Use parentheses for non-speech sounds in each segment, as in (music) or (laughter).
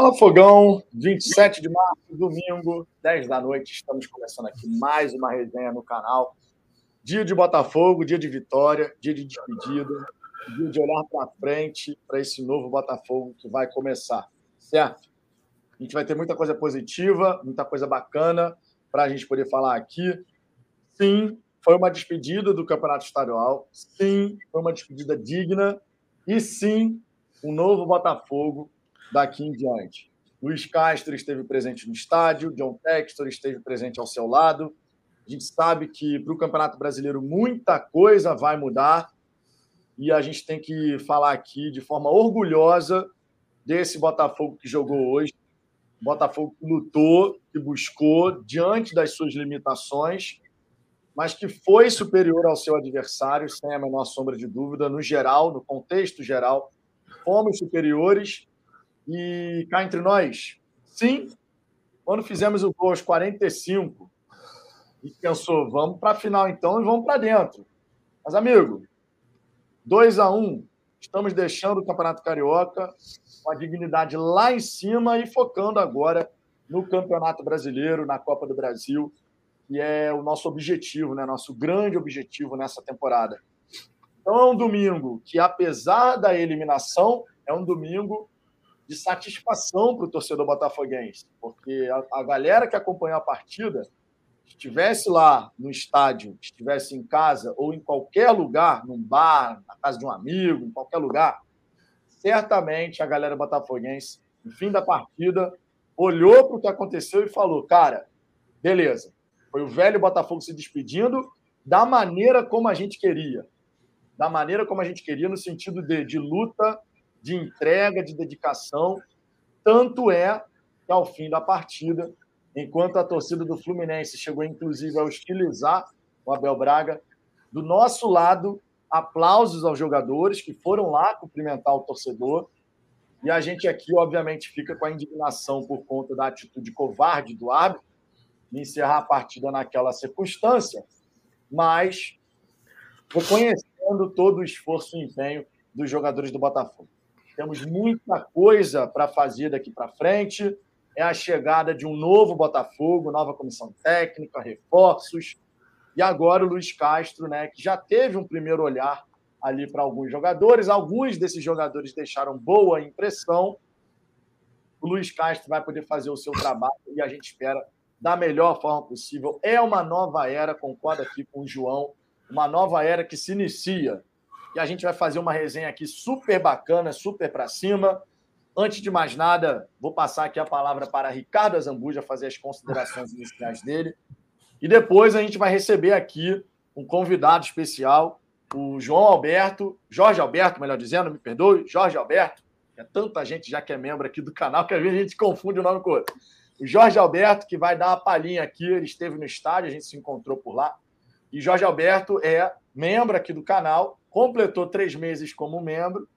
Fala Fogão, 27 de março, domingo, 10 da noite, estamos começando aqui mais uma resenha no canal. Dia de Botafogo, dia de vitória, dia de despedida, dia de olhar para frente para esse novo Botafogo que vai começar, certo? A gente vai ter muita coisa positiva, muita coisa bacana para a gente poder falar aqui. Sim, foi uma despedida do Campeonato Estadual. Sim, foi uma despedida digna. E sim, um novo Botafogo daqui em diante. Luiz Castro esteve presente no estádio, John Textor esteve presente ao seu lado. A gente sabe que para o Campeonato Brasileiro muita coisa vai mudar e a gente tem que falar aqui de forma orgulhosa desse Botafogo que jogou hoje. Botafogo que lutou, que buscou diante das suas limitações, mas que foi superior ao seu adversário, sem a menor sombra de dúvida, no geral, no contexto geral. Fomos superiores e cá entre nós, sim, quando fizemos o gol aos 45, e pensou, vamos para a final então e vamos para dentro. Mas, amigo, 2 a 1 um, estamos deixando o Campeonato Carioca com a dignidade lá em cima e focando agora no Campeonato Brasileiro, na Copa do Brasil, que é o nosso objetivo, né? nosso grande objetivo nessa temporada. Então é um domingo que, apesar da eliminação, é um domingo de satisfação para o torcedor botafoguense, porque a, a, galera que acompanhou a partida, estivesse lá no estádio, estivesse em casa ou em qualquer lugar, num bar, na casa de um amigo, em qualquer lugar, certamente a galera botafoguense, no fim da partida, olhou para o que aconteceu e falou: cara, beleza, foi o velho Botafogo se despedindo da maneira como a gente queria. Da maneira como a gente queria, no sentido de, de luta de entrega, de dedicação. Tanto é que, ao fim da partida, enquanto a torcida do Fluminense chegou, inclusive, a hostilizar o Abel Braga, do nosso lado, aplausos aos jogadores que foram lá cumprimentar o torcedor. E a gente aqui, obviamente, fica com a indignação por conta da atitude covarde do árbitro de encerrar a partida naquela circunstância, mas reconhecendo todo o esforço e empenho dos jogadores do Botafogo. Temos muita coisa para fazer daqui para frente. É a chegada de um novo Botafogo, nova comissão técnica, reforços. E agora o Luiz Castro, né, que já teve um primeiro olhar ali para alguns jogadores. Alguns desses jogadores deixaram boa impressão. O Luiz Castro vai poder fazer o seu trabalho e a gente espera da melhor forma possível. É uma nova era, concordo aqui com o João, uma nova era que se inicia e a gente vai fazer uma resenha aqui super bacana, super para cima. Antes de mais nada, vou passar aqui a palavra para Ricardo Azambuja fazer as considerações iniciais dele. E depois a gente vai receber aqui um convidado especial, o João Alberto, Jorge Alberto, melhor dizendo, me perdoe, Jorge Alberto. É tanta gente já que é membro aqui do canal que às vezes a gente confunde o nome com o outro. O Jorge Alberto, que vai dar uma palhinha aqui, ele esteve no estádio, a gente se encontrou por lá. E Jorge Alberto é membro aqui do canal completou três meses como membro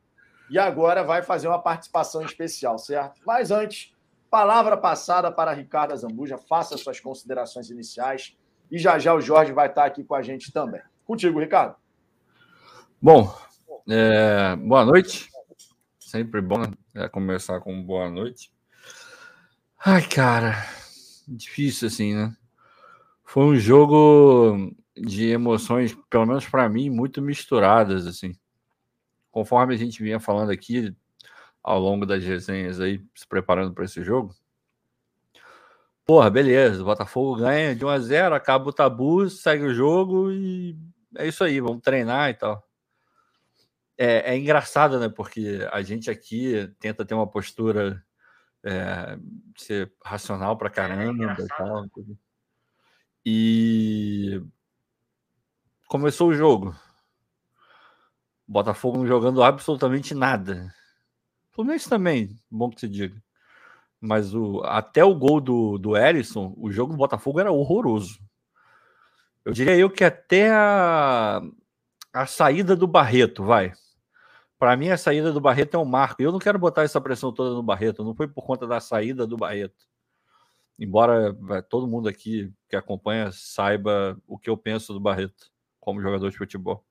e agora vai fazer uma participação especial, certo? Mas antes, palavra passada para Ricardo Zambuja, faça suas considerações iniciais e já já o Jorge vai estar aqui com a gente também. Contigo, Ricardo. Bom, é, boa noite. Sempre bom né, começar com boa noite. Ai, cara, difícil assim, né? Foi um jogo de emoções, pelo menos para mim, muito misturadas, assim. Conforme a gente vinha falando aqui ao longo das resenhas aí, se preparando para esse jogo. Porra, beleza, o Botafogo ganha de 1 a 0, acaba o tabu, segue o jogo e é isso aí, vamos treinar e tal. É, é engraçado, né? Porque a gente aqui tenta ter uma postura é, ser racional pra caramba é e tal. E começou o jogo. Botafogo não jogando absolutamente nada. Fluminense também, bom que se diga. Mas o, até o gol do, do Erisson, o jogo do Botafogo era horroroso. Eu diria eu que até a, a saída do Barreto, vai. Para mim, a saída do Barreto é um marco. Eu não quero botar essa pressão toda no Barreto. Não foi por conta da saída do Barreto. Embora todo mundo aqui que acompanha saiba o que eu penso do Barreto como jogador de futebol.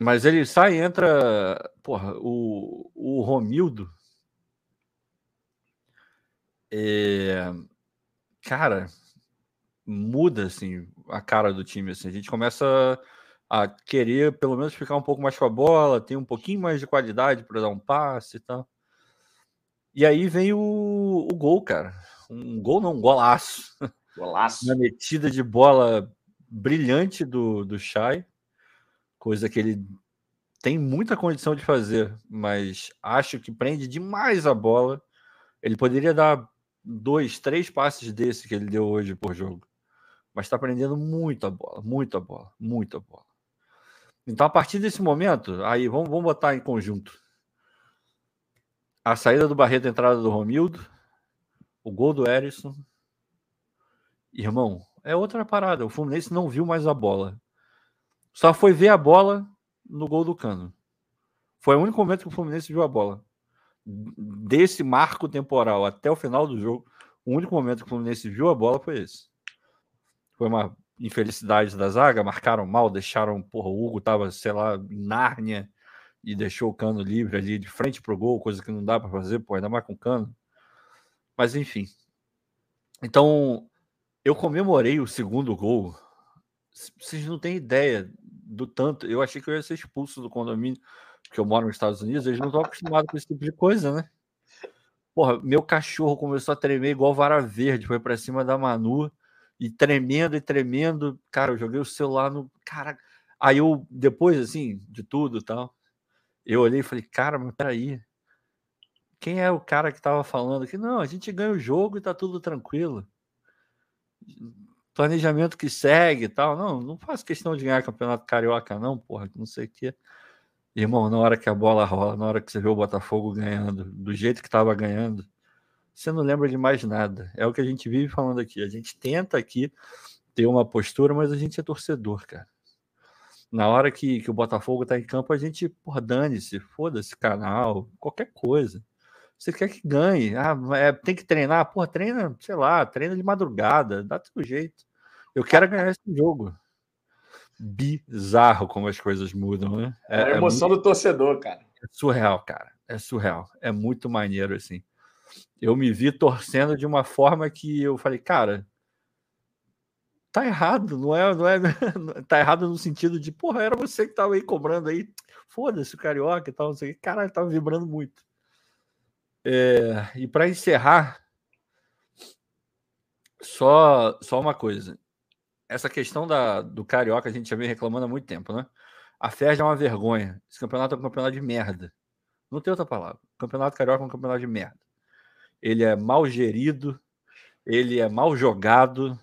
Mas ele sai e entra. Porra, o, o Romildo. É... Cara, muda assim a cara do time. Assim. A gente começa a querer pelo menos ficar um pouco mais com a bola, ter um pouquinho mais de qualidade para dar um passe e tal. E aí vem o, o gol, cara. Um gol não, um golaço. Golaço. Uma metida de bola brilhante do, do Chay, coisa que ele tem muita condição de fazer, mas acho que prende demais a bola. Ele poderia dar dois, três passes desse que ele deu hoje por jogo, mas está prendendo muita bola, muita bola, muita bola. Então, a partir desse momento, aí vamos, vamos botar em conjunto. A saída do Barreto, a entrada do Romildo, o gol do Erisson. Irmão, é outra parada. O Fluminense não viu mais a bola. Só foi ver a bola no gol do Cano. Foi o único momento que o Fluminense viu a bola. Desse marco temporal até o final do jogo, o único momento que o Fluminense viu a bola foi esse. Foi uma infelicidade da zaga, marcaram mal, deixaram, porra, o Hugo tava, sei lá, em Nárnia e deixou o Cano livre ali de frente pro gol, coisa que não dá para fazer, pô, ainda mais com o Cano. Mas enfim. Então, eu comemorei o segundo gol. Vocês não têm ideia do tanto. Eu achei que eu ia ser expulso do condomínio, porque eu moro nos Estados Unidos, eles não estão acostumados com esse tipo de coisa, né? Porra, meu cachorro começou a tremer igual vara verde, foi para cima da Manu e tremendo e tremendo. Cara, eu joguei o celular no. Cara, aí eu, depois, assim, de tudo tal, eu olhei e falei, cara, mas peraí. Quem é o cara que tava falando que não, a gente ganha o jogo e tá tudo tranquilo planejamento que segue e tal. Não, não faço questão de ganhar campeonato carioca, não, porra, não sei o quê. Irmão, na hora que a bola rola, na hora que você vê o Botafogo ganhando, do jeito que estava ganhando, você não lembra de mais nada. É o que a gente vive falando aqui. A gente tenta aqui ter uma postura, mas a gente é torcedor, cara. Na hora que, que o Botafogo tá em campo, a gente, porra, dane-se, foda-se canal, qualquer coisa. Você quer que ganhe. Ah, é, tem que treinar. Porra, treina, sei lá, treina de madrugada, dá teu jeito. Eu quero ganhar esse jogo. Bizarro como as coisas mudam, né? É, é a emoção é muito... do torcedor, cara. É surreal, cara. É surreal. É muito maneiro, assim. Eu me vi torcendo de uma forma que eu falei, cara, tá errado, não é, não é, (laughs) tá errado no sentido de, porra, era você que tava aí cobrando aí, foda-se o carioca e tal, não sei o que, caralho, tava vibrando muito. É, e para encerrar, só, só uma coisa. Essa questão da, do Carioca a gente já vem reclamando há muito tempo, né? A FERJ é uma vergonha. Esse campeonato é um campeonato de merda. Não tem outra palavra. O campeonato Carioca é um campeonato de merda. Ele é mal gerido, ele é mal jogado,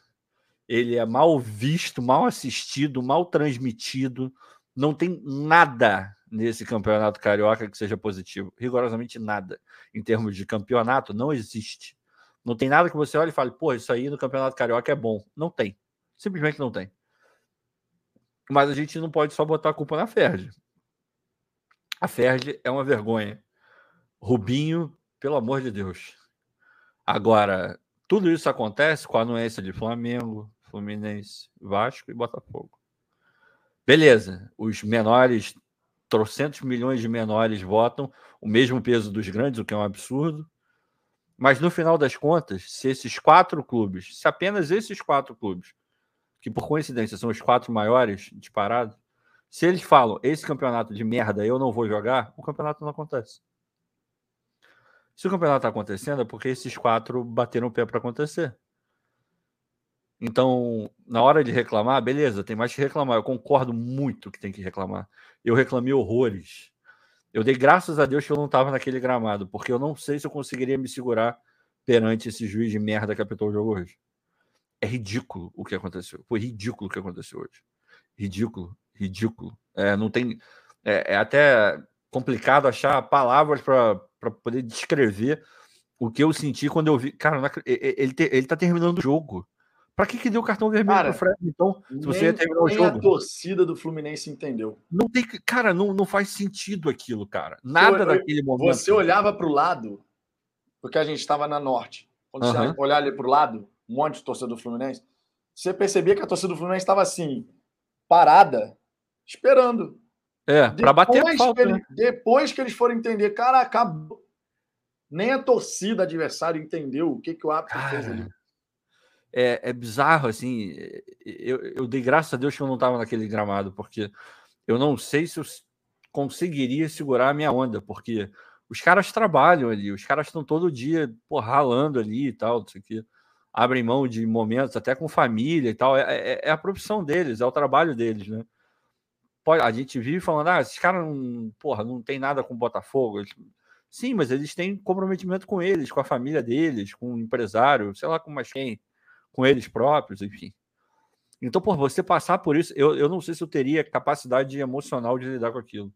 ele é mal visto, mal assistido, mal transmitido. Não tem nada nesse campeonato carioca que seja positivo. Rigorosamente nada. Em termos de campeonato, não existe. Não tem nada que você olhe e fale, pô, isso aí no campeonato carioca é bom. Não tem. Simplesmente não tem. Mas a gente não pode só botar a culpa na Ferdi. A Ferdi é uma vergonha. Rubinho, pelo amor de Deus. Agora, tudo isso acontece com a anuência de Flamengo, Fluminense, Vasco e Botafogo. Beleza, os menores trocentos milhões de menores votam, o mesmo peso dos grandes, o que é um absurdo. Mas no final das contas, se esses quatro clubes, se apenas esses quatro clubes, que por coincidência são os quatro maiores disparados, se eles falam esse campeonato de merda eu não vou jogar, o campeonato não acontece. Se o campeonato está acontecendo é porque esses quatro bateram o pé para acontecer. Então, na hora de reclamar, beleza, tem mais que reclamar. Eu concordo muito que tem que reclamar. Eu reclamei horrores. Eu dei graças a Deus que eu não estava naquele gramado, porque eu não sei se eu conseguiria me segurar perante esse juiz de merda que apitou o jogo hoje. É ridículo o que aconteceu. Foi ridículo o que aconteceu hoje. Ridículo, ridículo. É, não tem. É, é até complicado achar palavras para poder descrever o que eu senti quando eu vi. Cara, ele, ele tá terminando o jogo. Pra que, que deu cartão vermelho cara, pro Fred, então? Se você ia terminar o jogo. a torcida do Fluminense entendeu. Não tem, cara, não, não faz sentido aquilo, cara. Nada eu, daquele momento. Você olhava para o lado, porque a gente estava na norte. Quando você olhar ali para o lado, um monte de torcedor do Fluminense, você percebia que a torcida do Fluminense estava assim, parada, esperando. É, para bater a falta, que ele, né? Depois que eles foram entender, cara, acabou. Nem a torcida adversária entendeu o que, que o árbitro fez ali. É, é bizarro, assim. Eu, eu dei graças a Deus que eu não estava naquele gramado, porque eu não sei se eu conseguiria segurar a minha onda, porque os caras trabalham ali, os caras estão todo dia pô, ralando ali e tal, não sei o quê. Abrem mão de momentos até com família e tal. É, é, é a profissão deles, é o trabalho deles, né? A gente vive falando, ah, esses caras não, porra, não tem nada com o Botafogo. Sim, mas eles têm comprometimento com eles, com a família deles, com o empresário, sei lá com mais quem, com eles próprios, enfim. Então, por você passar por isso, eu, eu não sei se eu teria capacidade emocional de lidar com aquilo.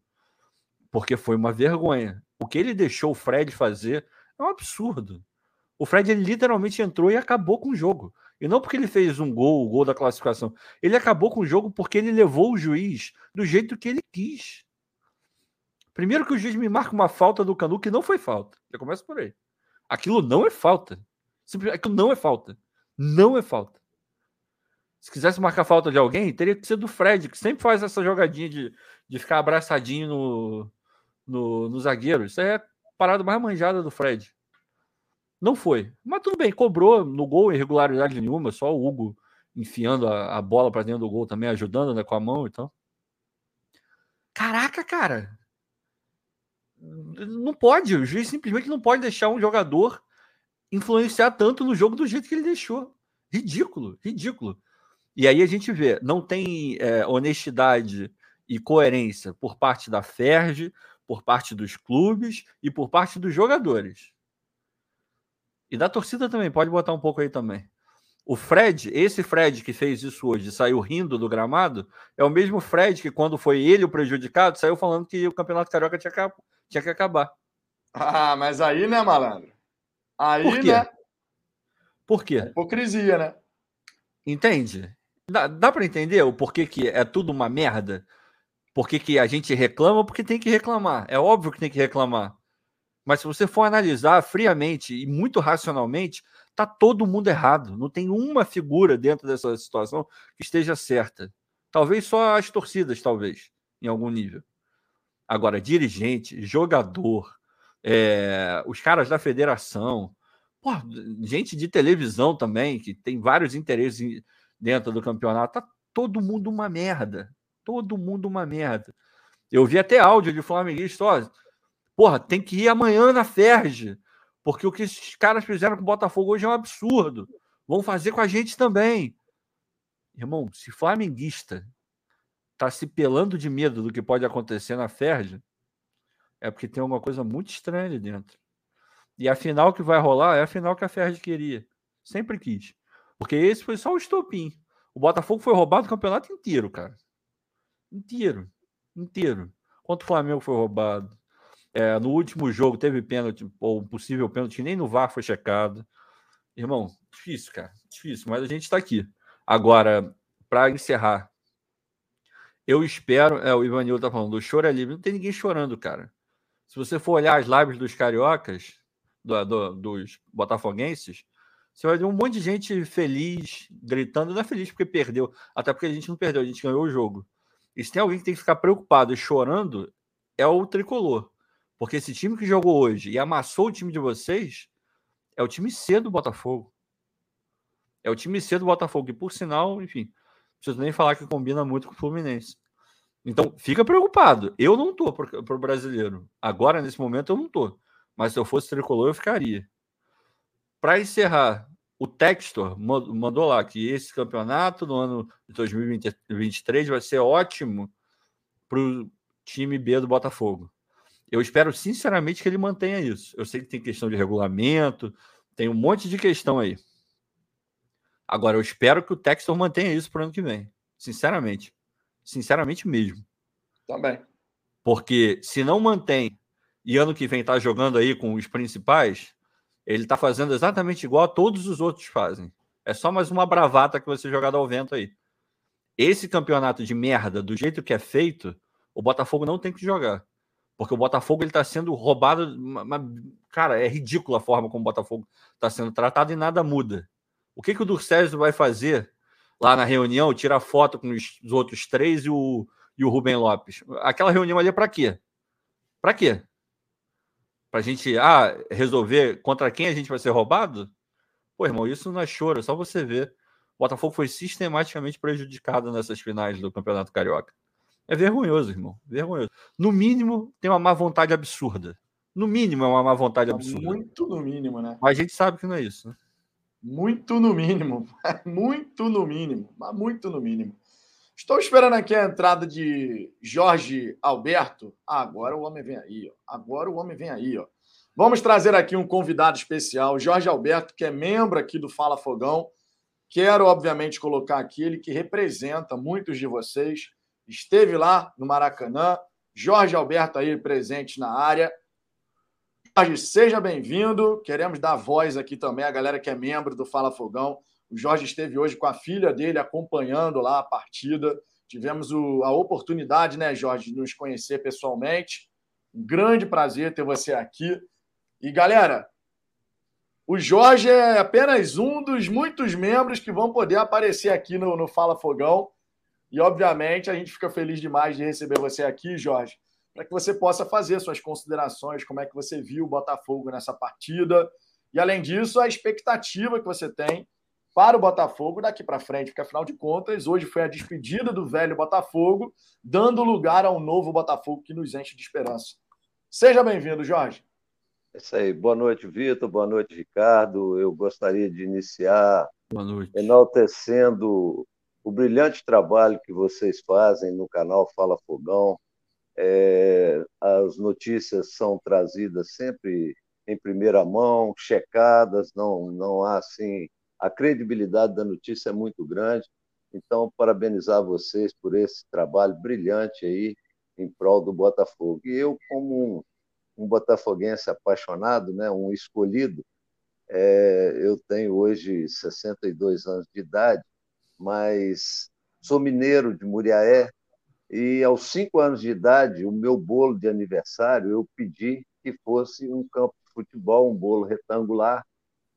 Porque foi uma vergonha. O que ele deixou o Fred fazer é um absurdo. O Fred ele literalmente entrou e acabou com o jogo. E não porque ele fez um gol, o gol da classificação. Ele acabou com o jogo porque ele levou o juiz do jeito que ele quis. Primeiro que o juiz me marca uma falta do Canu que não foi falta. Já começa por aí. Aquilo não é falta. Aquilo não é falta. Não é falta. Se quisesse marcar falta de alguém, teria que ser do Fred, que sempre faz essa jogadinha de, de ficar abraçadinho no, no, no zagueiro. Isso é a parada mais manjada do Fred. Não foi. Mas tudo bem, cobrou no gol irregularidade nenhuma, só o Hugo enfiando a, a bola para dentro do gol também, ajudando né, com a mão então. Caraca, cara. Não pode, o juiz simplesmente não pode deixar um jogador influenciar tanto no jogo do jeito que ele deixou. Ridículo, ridículo. E aí a gente vê, não tem é, honestidade e coerência por parte da Ferge, por parte dos clubes e por parte dos jogadores. E da torcida também, pode botar um pouco aí também. O Fred, esse Fred que fez isso hoje, saiu rindo do gramado, é o mesmo Fred que, quando foi ele o prejudicado, saiu falando que o Campeonato Carioca tinha que, tinha que acabar. Ah, mas aí, né, malandro? Aí, Por quê? né? Por quê? Hipocrisia, né? Entende? Dá, dá para entender o porquê que é tudo uma merda? Por que, que a gente reclama? Porque tem que reclamar. É óbvio que tem que reclamar. Mas se você for analisar friamente e muito racionalmente, tá todo mundo errado. Não tem uma figura dentro dessa situação que esteja certa. Talvez só as torcidas, talvez, em algum nível. Agora, dirigente, jogador, é, os caras da federação, pô, gente de televisão também, que tem vários interesses dentro do campeonato, tá todo mundo uma merda. Todo mundo uma merda. Eu vi até áudio de flamenguista, ó, Porra, tem que ir amanhã na Ferge, porque o que esses caras fizeram com o Botafogo hoje é um absurdo. Vão fazer com a gente também. Irmão, se flamenguista tá se pelando de medo do que pode acontecer na Ferge, é porque tem alguma coisa muito estranha ali dentro. E a final que vai rolar é a final que a Ferge queria. Sempre quis. Porque esse foi só o estopim. O Botafogo foi roubado o campeonato inteiro, cara. Inteiro. Inteiro. Quanto o Flamengo foi roubado. É, no último jogo teve pênalti, ou possível pênalti, nem no VAR foi checado. Irmão, difícil, cara. Difícil, mas a gente está aqui. Agora, para encerrar, eu espero. É, o Ivanil tá falando, do choro é livre. Não tem ninguém chorando, cara. Se você for olhar as lives dos cariocas, do, do, dos botafoguenses, você vai ver um monte de gente feliz, gritando. Não é feliz porque perdeu, até porque a gente não perdeu, a gente ganhou o jogo. E se tem alguém que tem que ficar preocupado e chorando, é o tricolor. Porque esse time que jogou hoje e amassou o time de vocês é o time C do Botafogo. É o time C do Botafogo. E por sinal, enfim, não preciso nem falar que combina muito com o Fluminense. Então, fica preocupado. Eu não tô para o brasileiro. Agora, nesse momento, eu não tô. Mas se eu fosse tricolor, eu ficaria. Para encerrar, o Textor mandou lá que esse campeonato no ano de 2023 vai ser ótimo para o time B do Botafogo. Eu espero sinceramente que ele mantenha isso. Eu sei que tem questão de regulamento, tem um monte de questão aí. Agora, eu espero que o Textor mantenha isso para o ano que vem. Sinceramente. Sinceramente mesmo. Também. Porque se não mantém e ano que vem está jogando aí com os principais, ele está fazendo exatamente igual a todos os outros fazem. É só mais uma bravata que você jogada ao vento aí. Esse campeonato de merda, do jeito que é feito, o Botafogo não tem que jogar. Porque o Botafogo ele está sendo roubado. cara, é ridícula a forma como o Botafogo está sendo tratado e nada muda. O que, que o Durcésio vai fazer lá na reunião? Tirar foto com os, os outros três e o, e o Rubem Lopes. Aquela reunião ali é para quê? Para quê? para a gente ah, resolver contra quem a gente vai ser roubado? Pô, irmão, isso não é choro, é só você ver. O Botafogo foi sistematicamente prejudicado nessas finais do Campeonato Carioca. É vergonhoso, irmão. Vergonhoso. No mínimo, tem uma má vontade absurda. No mínimo, é uma má vontade absurda. Muito no mínimo, né? Mas a gente sabe que não é isso, né? Muito no mínimo. (laughs) Muito no mínimo. Mas muito no mínimo. Estou esperando aqui a entrada de Jorge Alberto. Ah, agora o homem vem aí, ó. Agora o homem vem aí, ó. Vamos trazer aqui um convidado especial, Jorge Alberto, que é membro aqui do Fala Fogão. Quero, obviamente, colocar aqui ele que representa muitos de vocês. Esteve lá no Maracanã. Jorge Alberto aí presente na área. Jorge, seja bem-vindo. Queremos dar voz aqui também à galera que é membro do Fala Fogão. O Jorge esteve hoje com a filha dele acompanhando lá a partida. Tivemos o, a oportunidade, né, Jorge, de nos conhecer pessoalmente. Um grande prazer ter você aqui. E galera, o Jorge é apenas um dos muitos membros que vão poder aparecer aqui no, no Fala Fogão. E, obviamente, a gente fica feliz demais de receber você aqui, Jorge, para que você possa fazer suas considerações, como é que você viu o Botafogo nessa partida. E, além disso, a expectativa que você tem para o Botafogo daqui para frente, porque, afinal de contas, hoje foi a despedida do velho Botafogo, dando lugar a um novo Botafogo que nos enche de esperança. Seja bem-vindo, Jorge. É isso aí. Boa noite, Vitor. Boa noite, Ricardo. Eu gostaria de iniciar enaltecendo o brilhante trabalho que vocês fazem no canal Fala Fogão. É, as notícias são trazidas sempre em primeira mão, checadas, não, não há assim. A credibilidade da notícia é muito grande. Então, parabenizar vocês por esse trabalho brilhante aí em prol do Botafogo. E eu, como um um botafoguense apaixonado, né, um escolhido. É, eu tenho hoje 62 anos de idade, mas sou mineiro de Muriaé e aos cinco anos de idade, o meu bolo de aniversário, eu pedi que fosse um campo de futebol, um bolo retangular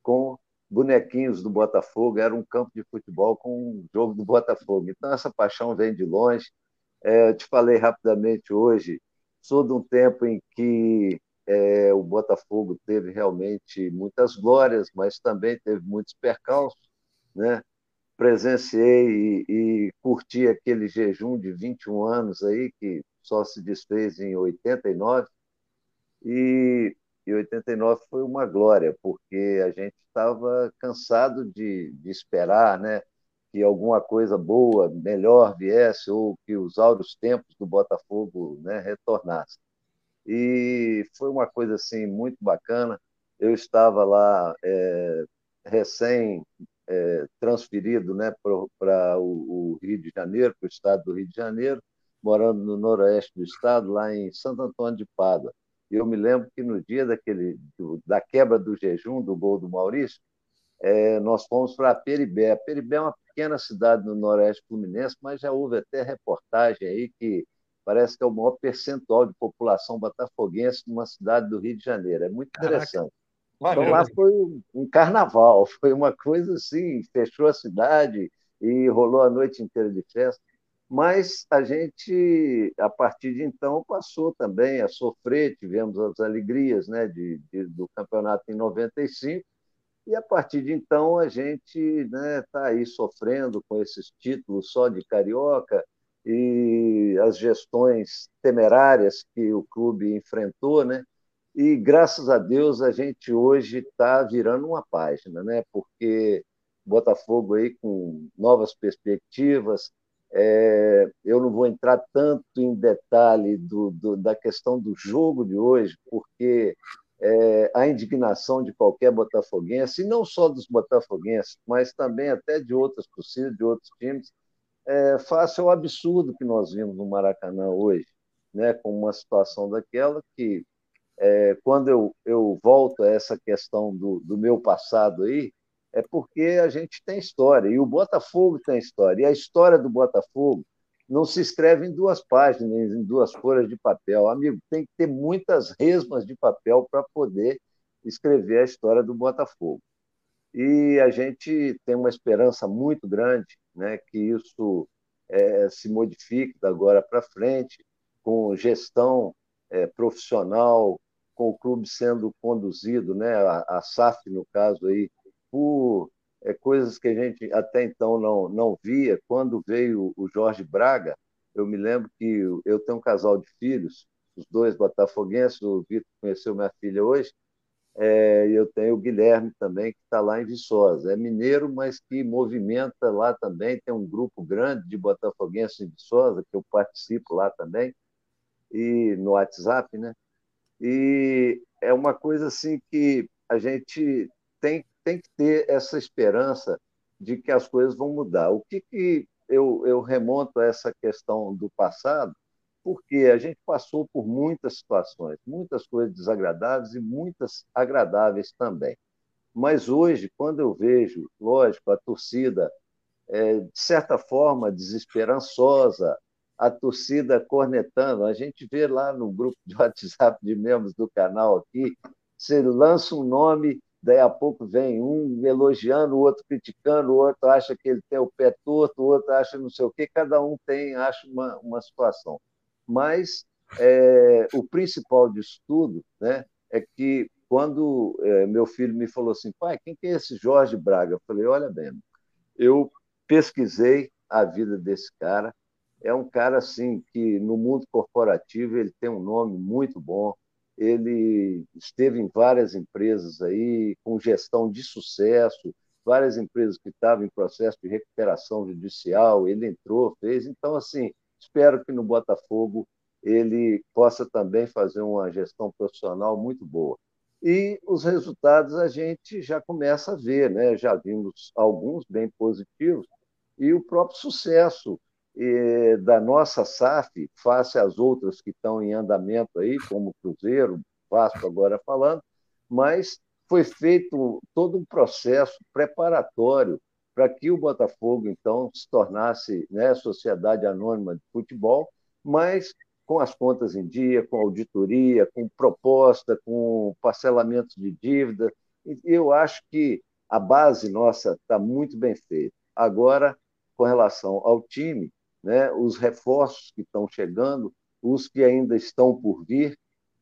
com bonequinhos do Botafogo, era um campo de futebol com um jogo do Botafogo. Então essa paixão vem de longe. É, eu te falei rapidamente hoje Sou de um tempo em que é, o Botafogo teve realmente muitas glórias, mas também teve muitos percalços, né? Presenciei e, e curti aquele jejum de 21 anos aí, que só se desfez em 89, e, e 89 foi uma glória, porque a gente estava cansado de, de esperar, né? que alguma coisa boa, melhor viesse, ou que os áureos tempos do Botafogo né, retornassem. E foi uma coisa assim muito bacana. Eu estava lá é, recém é, transferido né, para o, o Rio de Janeiro, para o estado do Rio de Janeiro, morando no noroeste do estado, lá em Santo Antônio de Pádua. E eu me lembro que no dia daquele, da quebra do jejum do gol do Maurício, é, nós fomos para Peribé. Peribé é uma pequena cidade no Noroeste Fluminense, mas já houve até reportagem aí que parece que é o maior percentual de população botafoguense numa cidade do Rio de Janeiro. É muito interessante. Então lá foi um carnaval, (laughs) foi uma coisa assim, fechou a cidade e rolou a noite inteira de festa. Mas a gente, a partir de então, passou também a sofrer, tivemos as alegrias né, de, de do campeonato em 95, e a partir de então a gente está né, tá aí sofrendo com esses títulos só de carioca e as gestões temerárias que o clube enfrentou, né? E graças a Deus a gente hoje está virando uma página, né? Porque Botafogo aí com novas perspectivas. É, eu não vou entrar tanto em detalhe do, do, da questão do jogo de hoje, porque é, a indignação de qualquer botafoguense, e não só dos botafoguenses, mas também até de outras torcidas, de outros times, é, face ao absurdo que nós vimos no Maracanã hoje, né, com uma situação daquela que, é, quando eu, eu volto a essa questão do, do meu passado aí, é porque a gente tem história, e o Botafogo tem história, e a história do Botafogo não se escreve em duas páginas, em duas folhas de papel. Amigo, tem que ter muitas resmas de papel para poder escrever a história do Botafogo. E a gente tem uma esperança muito grande né, que isso é, se modifique da agora para frente, com gestão é, profissional, com o clube sendo conduzido, né, a, a SAF, no caso, aí, por é, coisas que a gente até então não, não via. Quando veio o Jorge Braga, eu me lembro que eu tenho um casal de filhos, os dois botafoguenses, o Vitor conheceu minha filha hoje, é, eu tenho o Guilherme também, que está lá em Viçosa. É mineiro, mas que movimenta lá também. Tem um grupo grande de botafoguenses em Viçosa, que eu participo lá também, e no WhatsApp, né? E é uma coisa assim que a gente tem, tem que ter essa esperança de que as coisas vão mudar. O que, que eu, eu remonto a essa questão do passado? Porque a gente passou por muitas situações, muitas coisas desagradáveis e muitas agradáveis também. Mas hoje, quando eu vejo, lógico, a torcida, é, de certa forma, desesperançosa, a torcida cornetando. A gente vê lá no grupo de WhatsApp de membros do canal aqui, você lança um nome, daí a pouco vem um elogiando, o outro criticando, o outro acha que ele tem o pé torto, o outro acha não sei o quê, cada um tem, acha uma, uma situação. Mas é, o principal disso tudo né, é que quando é, meu filho me falou assim, pai, quem que é esse Jorge Braga? Eu falei, olha bem, eu pesquisei a vida desse cara, é um cara assim que no mundo corporativo ele tem um nome muito bom. Ele esteve em várias empresas aí com gestão de sucesso, várias empresas que estavam em processo de recuperação judicial, ele entrou, fez. Então assim, espero que no Botafogo ele possa também fazer uma gestão profissional muito boa. E os resultados a gente já começa a ver, né? Já vimos alguns bem positivos e o próprio sucesso da nossa SAF, face às outras que estão em andamento aí, como Cruzeiro, Vasco agora falando, mas foi feito todo um processo preparatório para que o Botafogo, então, se tornasse né, sociedade anônima de futebol, mas com as contas em dia, com auditoria, com proposta, com parcelamento de dívida. Eu acho que a base nossa está muito bem feita. Agora, com relação ao time, né, os reforços que estão chegando, os que ainda estão por vir.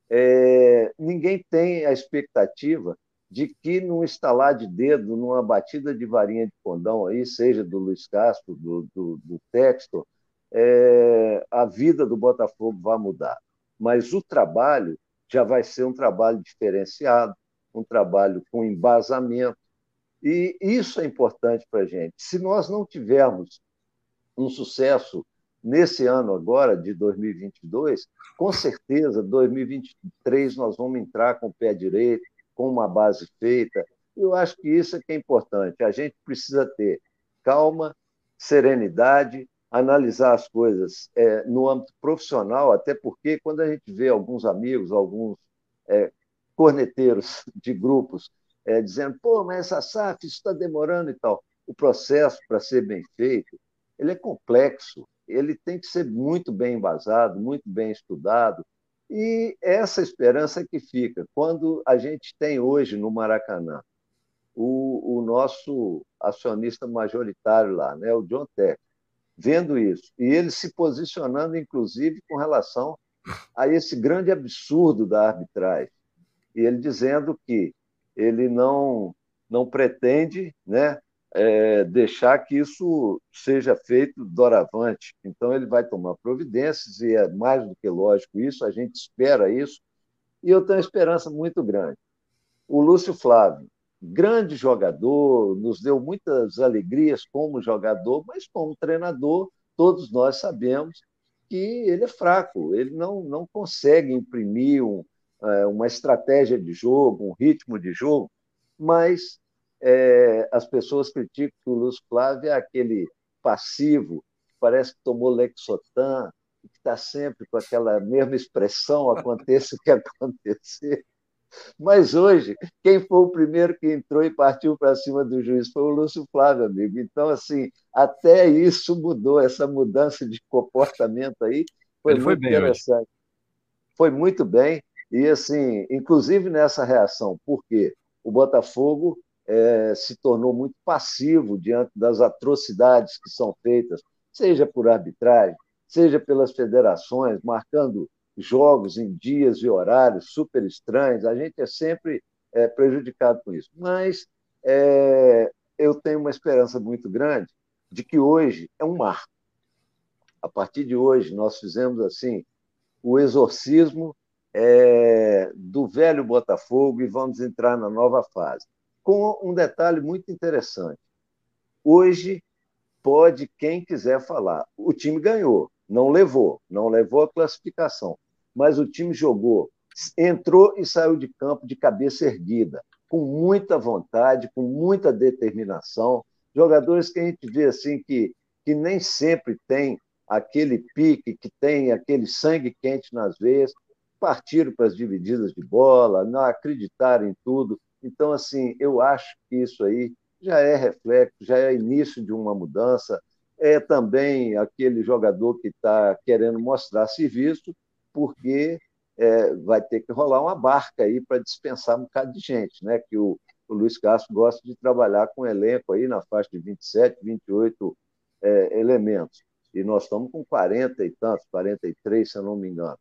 É, ninguém tem a expectativa de que, num estalar de dedo, numa batida de varinha de condão, aí, seja do Luiz Castro, do, do, do Textor, é, a vida do Botafogo vai mudar. Mas o trabalho já vai ser um trabalho diferenciado, um trabalho com embasamento. E isso é importante para a gente. Se nós não tivermos um sucesso nesse ano agora, de 2022, com certeza, 2023 nós vamos entrar com o pé direito, com uma base feita. Eu acho que isso é que é importante. A gente precisa ter calma, serenidade, analisar as coisas é, no âmbito profissional, até porque quando a gente vê alguns amigos, alguns é, corneteiros de grupos é, dizendo, pô, mas essa SAF está demorando e tal. O processo, para ser bem feito, ele é complexo, ele tem que ser muito bem embasado, muito bem estudado. E essa esperança que fica quando a gente tem hoje no Maracanã o, o nosso acionista majoritário lá, né, o John Tech, vendo isso, e ele se posicionando, inclusive, com relação a esse grande absurdo da arbitragem, e ele dizendo que ele não, não pretende né, é, deixar que isso seja feito doravante. Então, ele vai tomar providências, e é mais do que lógico isso, a gente espera isso, e eu tenho uma esperança muito grande. O Lúcio Flávio, grande jogador, nos deu muitas alegrias como jogador, mas como treinador, todos nós sabemos que ele é fraco, ele não, não consegue imprimir um, é, uma estratégia de jogo, um ritmo de jogo, mas é, as pessoas criticam que o Lúcio Flávio é aquele passivo, que parece que tomou Lexotan, que está sempre com aquela mesma expressão, aconteça o que (laughs) acontecer. Mas hoje, quem foi o primeiro que entrou e partiu para cima do juiz foi o Lúcio Flávio, amigo. Então, assim, até isso mudou, essa mudança de comportamento aí foi Ele muito foi interessante. Hoje. Foi muito bem. E, assim, inclusive nessa reação, porque o Botafogo é, se tornou muito passivo diante das atrocidades que são feitas, seja por arbitragem, seja pelas federações, marcando jogos em dias e horários super estranhos, a gente é sempre é, prejudicado com isso. Mas é, eu tenho uma esperança muito grande de que hoje é um marco. A partir de hoje, nós fizemos assim o exorcismo é, do velho Botafogo e vamos entrar na nova fase. Com um detalhe muito interessante. Hoje, pode quem quiser falar. O time ganhou, não levou, não levou a classificação, mas o time jogou, entrou e saiu de campo de cabeça erguida, com muita vontade, com muita determinação. Jogadores que a gente vê assim que, que nem sempre tem aquele pique, que tem aquele sangue quente nas veias, partiram para as divididas de bola, não acreditaram em tudo. Então, assim, eu acho que isso aí já é reflexo, já é início de uma mudança. É também aquele jogador que está querendo mostrar serviço, porque é, vai ter que rolar uma barca aí para dispensar um bocado de gente, né? Que o, o Luiz Castro gosta de trabalhar com elenco aí na faixa de 27, 28 é, elementos. E nós estamos com 40 e tantos, 43, se eu não me engano.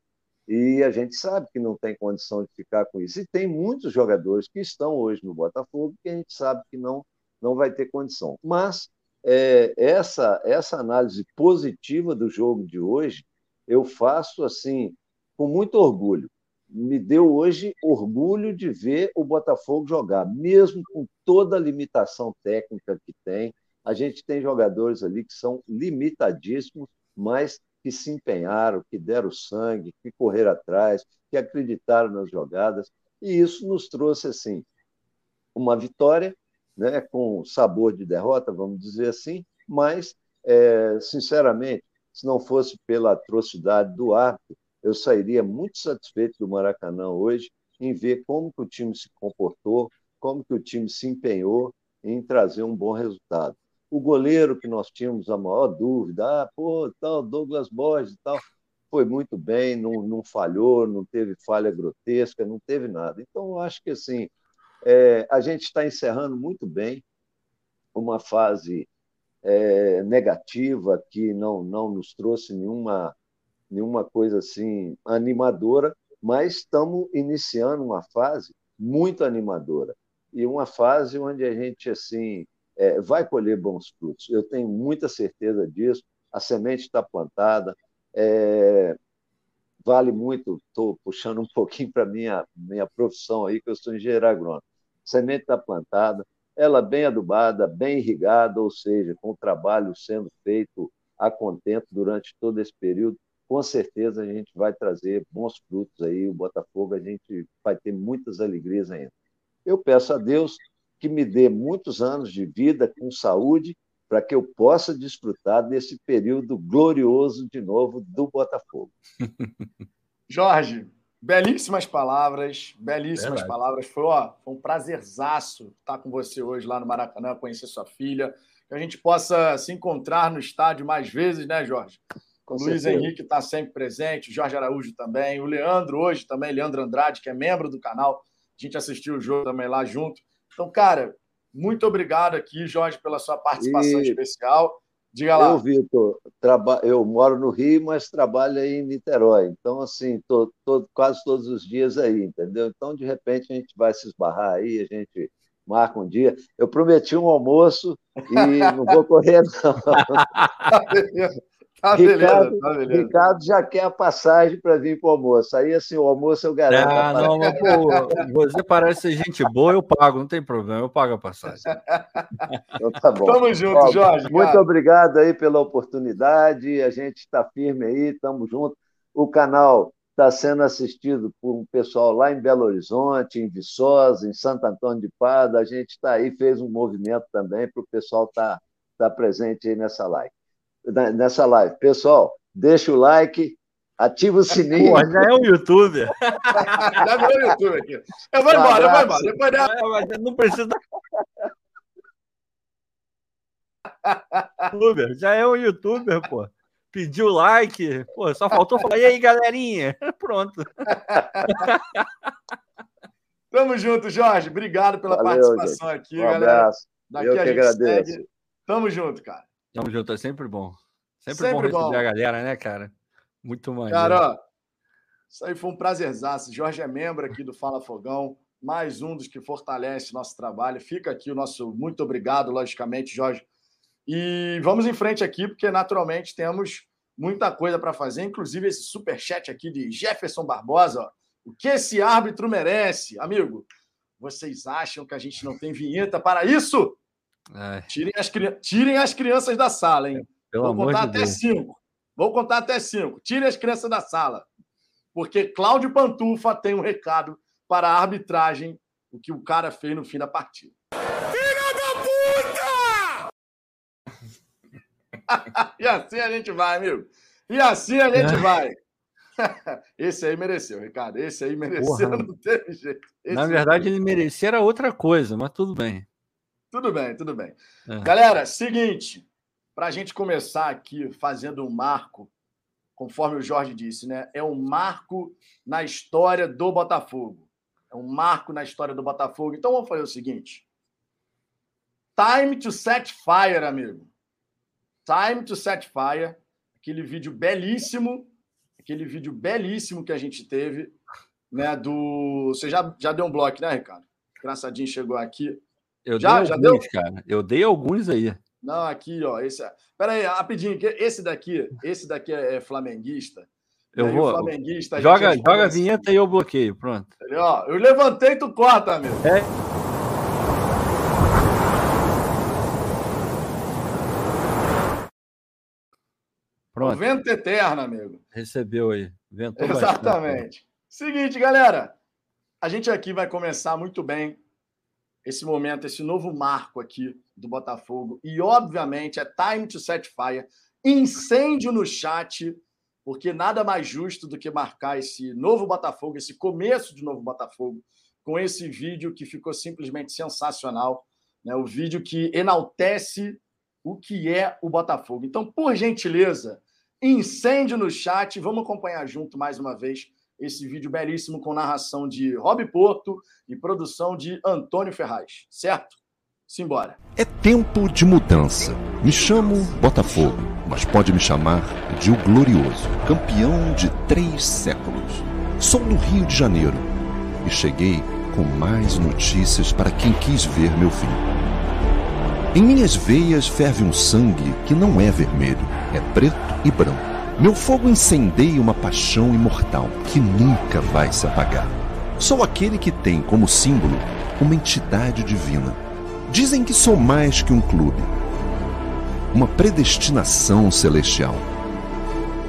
E a gente sabe que não tem condição de ficar com isso. E tem muitos jogadores que estão hoje no Botafogo que a gente sabe que não, não vai ter condição. Mas é, essa, essa análise positiva do jogo de hoje eu faço assim com muito orgulho. Me deu hoje orgulho de ver o Botafogo jogar, mesmo com toda a limitação técnica que tem. A gente tem jogadores ali que são limitadíssimos, mas que se empenharam, que deram sangue, que correram atrás, que acreditaram nas jogadas. E isso nos trouxe assim uma vitória, né, com sabor de derrota, vamos dizer assim, mas, é, sinceramente, se não fosse pela atrocidade do árbitro, eu sairia muito satisfeito do Maracanã hoje em ver como que o time se comportou, como que o time se empenhou em trazer um bom resultado. O goleiro que nós tínhamos a maior dúvida, ah, pô, tal, Douglas Borges e tal, foi muito bem, não, não falhou, não teve falha grotesca, não teve nada. Então, eu acho que assim, é, a gente está encerrando muito bem uma fase é, negativa que não, não nos trouxe nenhuma, nenhuma coisa assim animadora, mas estamos iniciando uma fase muito animadora e uma fase onde a gente assim é, vai colher bons frutos. Eu tenho muita certeza disso. A semente está plantada. É, vale muito. Estou puxando um (laughs) pouquinho para minha minha profissão aí, que eu sou engenheiro agrônomo. A semente está plantada, ela bem adubada, bem irrigada, ou seja, com o trabalho sendo feito a contento durante todo esse período, com certeza a gente vai trazer bons frutos aí. O Botafogo, a gente vai ter muitas alegrias ainda. Eu peço a Deus que me dê muitos anos de vida com saúde para que eu possa desfrutar desse período glorioso de novo do Botafogo. (laughs) Jorge, belíssimas palavras, belíssimas Verdade. palavras. Foi, ó, foi um prazerzaço estar com você hoje lá no Maracanã, conhecer sua filha, que a gente possa se encontrar no estádio mais vezes, né, Jorge? Com o Luiz Henrique está sempre presente, o Jorge Araújo também, o Leandro hoje também, Leandro Andrade, que é membro do canal. A gente assistiu o jogo também lá junto. Então, cara, muito obrigado aqui, Jorge, pela sua participação e... especial. Diga lá. Eu, Vitor, traba... eu moro no Rio, mas trabalho aí em Niterói. Então, assim, tô, tô quase todos os dias aí, entendeu? Então, de repente, a gente vai se esbarrar aí, a gente marca um dia. Eu prometi um almoço e (laughs) não vou correr, não. (laughs) (laughs) Tá Ricardo, beleza, tá beleza. Ricardo já quer a passagem para vir para o almoço. Aí, assim, o almoço eu garanto. Ah, não, mas, pô, você parece ser gente boa, eu pago, não tem problema, eu pago a passagem. Então tá bom. Tamo junto, Ó, Jorge. Muito cara. obrigado aí pela oportunidade. A gente está firme aí, estamos juntos. O canal está sendo assistido por um pessoal lá em Belo Horizonte, em Viçosa, em Santo Antônio de Pada. A gente está aí, fez um movimento também para o pessoal estar tá, tá presente aí nessa live nessa live. Pessoal, deixa o like, ativa o sininho. Pô, já é um youtuber. (laughs) já virou youtuber aqui. Eu vou embora, eu vou embora. Depois da... Não precisa. youtuber, já é um youtuber, pô. Pediu like, pô, só faltou falar, e aí, galerinha? (laughs) Pronto. Tamo junto, Jorge. Obrigado pela Valeu, participação gente. aqui, um galera. Abraço. Daqui Eu a gente agradeço. segue. Tamo junto, cara. Tamo junto, é sempre bom. Sempre, sempre bom receber bom. a galera, né, cara? Muito maneiro. Cara, ó, Isso aí foi um prazerzaço. Jorge é membro aqui do Fala Fogão, mais um dos que fortalece nosso trabalho. Fica aqui o nosso muito obrigado, logicamente, Jorge. E vamos em frente aqui, porque naturalmente temos muita coisa para fazer, inclusive esse super chat aqui de Jefferson Barbosa. Ó. O que esse árbitro merece? Amigo, vocês acham que a gente não tem vinheta para isso? Tirem as, tirem as crianças da sala, hein? Pelo Vou contar de até Deus. cinco. Vou contar até cinco. Tirem as crianças da sala. Porque Cláudio Pantufa tem um recado para a arbitragem, o que o cara fez no fim da partida. Filha da puta! (laughs) e assim a gente vai, amigo. E assim a gente é. vai. (laughs) Esse aí mereceu, Ricardo. Esse aí mereceu, Porra. não teve jeito. Esse Na verdade, ele merecia era outra coisa, mas tudo bem. Tudo bem, tudo bem. É. Galera, seguinte, para a gente começar aqui fazendo um marco, conforme o Jorge disse, né? É um marco na história do Botafogo. É um marco na história do Botafogo. Então vamos fazer o seguinte: Time to set fire, amigo. Time to set fire. Aquele vídeo belíssimo, aquele vídeo belíssimo que a gente teve, né? Do. Você já, já deu um bloco, né, Ricardo? Engraçadinho chegou aqui. Eu já, dei já alguns, deu? cara. Eu dei alguns aí. Não, aqui, ó. Esse... É, Pera aí, rapidinho. Esse daqui, esse daqui é, é flamenguista. Eu vou. Flamenguista, joga, joga a vinheta e eu bloqueio. Pronto. Ó, eu levantei, tu corta, meu. É. Pronto. O vento eterno, amigo. Recebeu aí. Ventou (laughs) Exatamente. Bastante. Seguinte, galera. A gente aqui vai começar muito bem esse momento, esse novo marco aqui do Botafogo. E, obviamente, é time to set fire. Incêndio no chat, porque nada mais justo do que marcar esse novo Botafogo, esse começo de novo Botafogo, com esse vídeo que ficou simplesmente sensacional. Né? O vídeo que enaltece o que é o Botafogo. Então, por gentileza, incêndio no chat. Vamos acompanhar junto mais uma vez esse vídeo belíssimo com narração de Rob Porto e produção de Antônio Ferraz, certo? Simbora. É tempo de mudança. Me chamo Botafogo, mas pode me chamar de o Glorioso, campeão de três séculos. Sou do Rio de Janeiro e cheguei com mais notícias para quem quis ver meu fim. Em minhas veias ferve um sangue que não é vermelho, é preto e branco. Meu fogo incendeia uma paixão imortal que nunca vai se apagar. Sou aquele que tem como símbolo uma entidade divina. Dizem que sou mais que um clube, uma predestinação celestial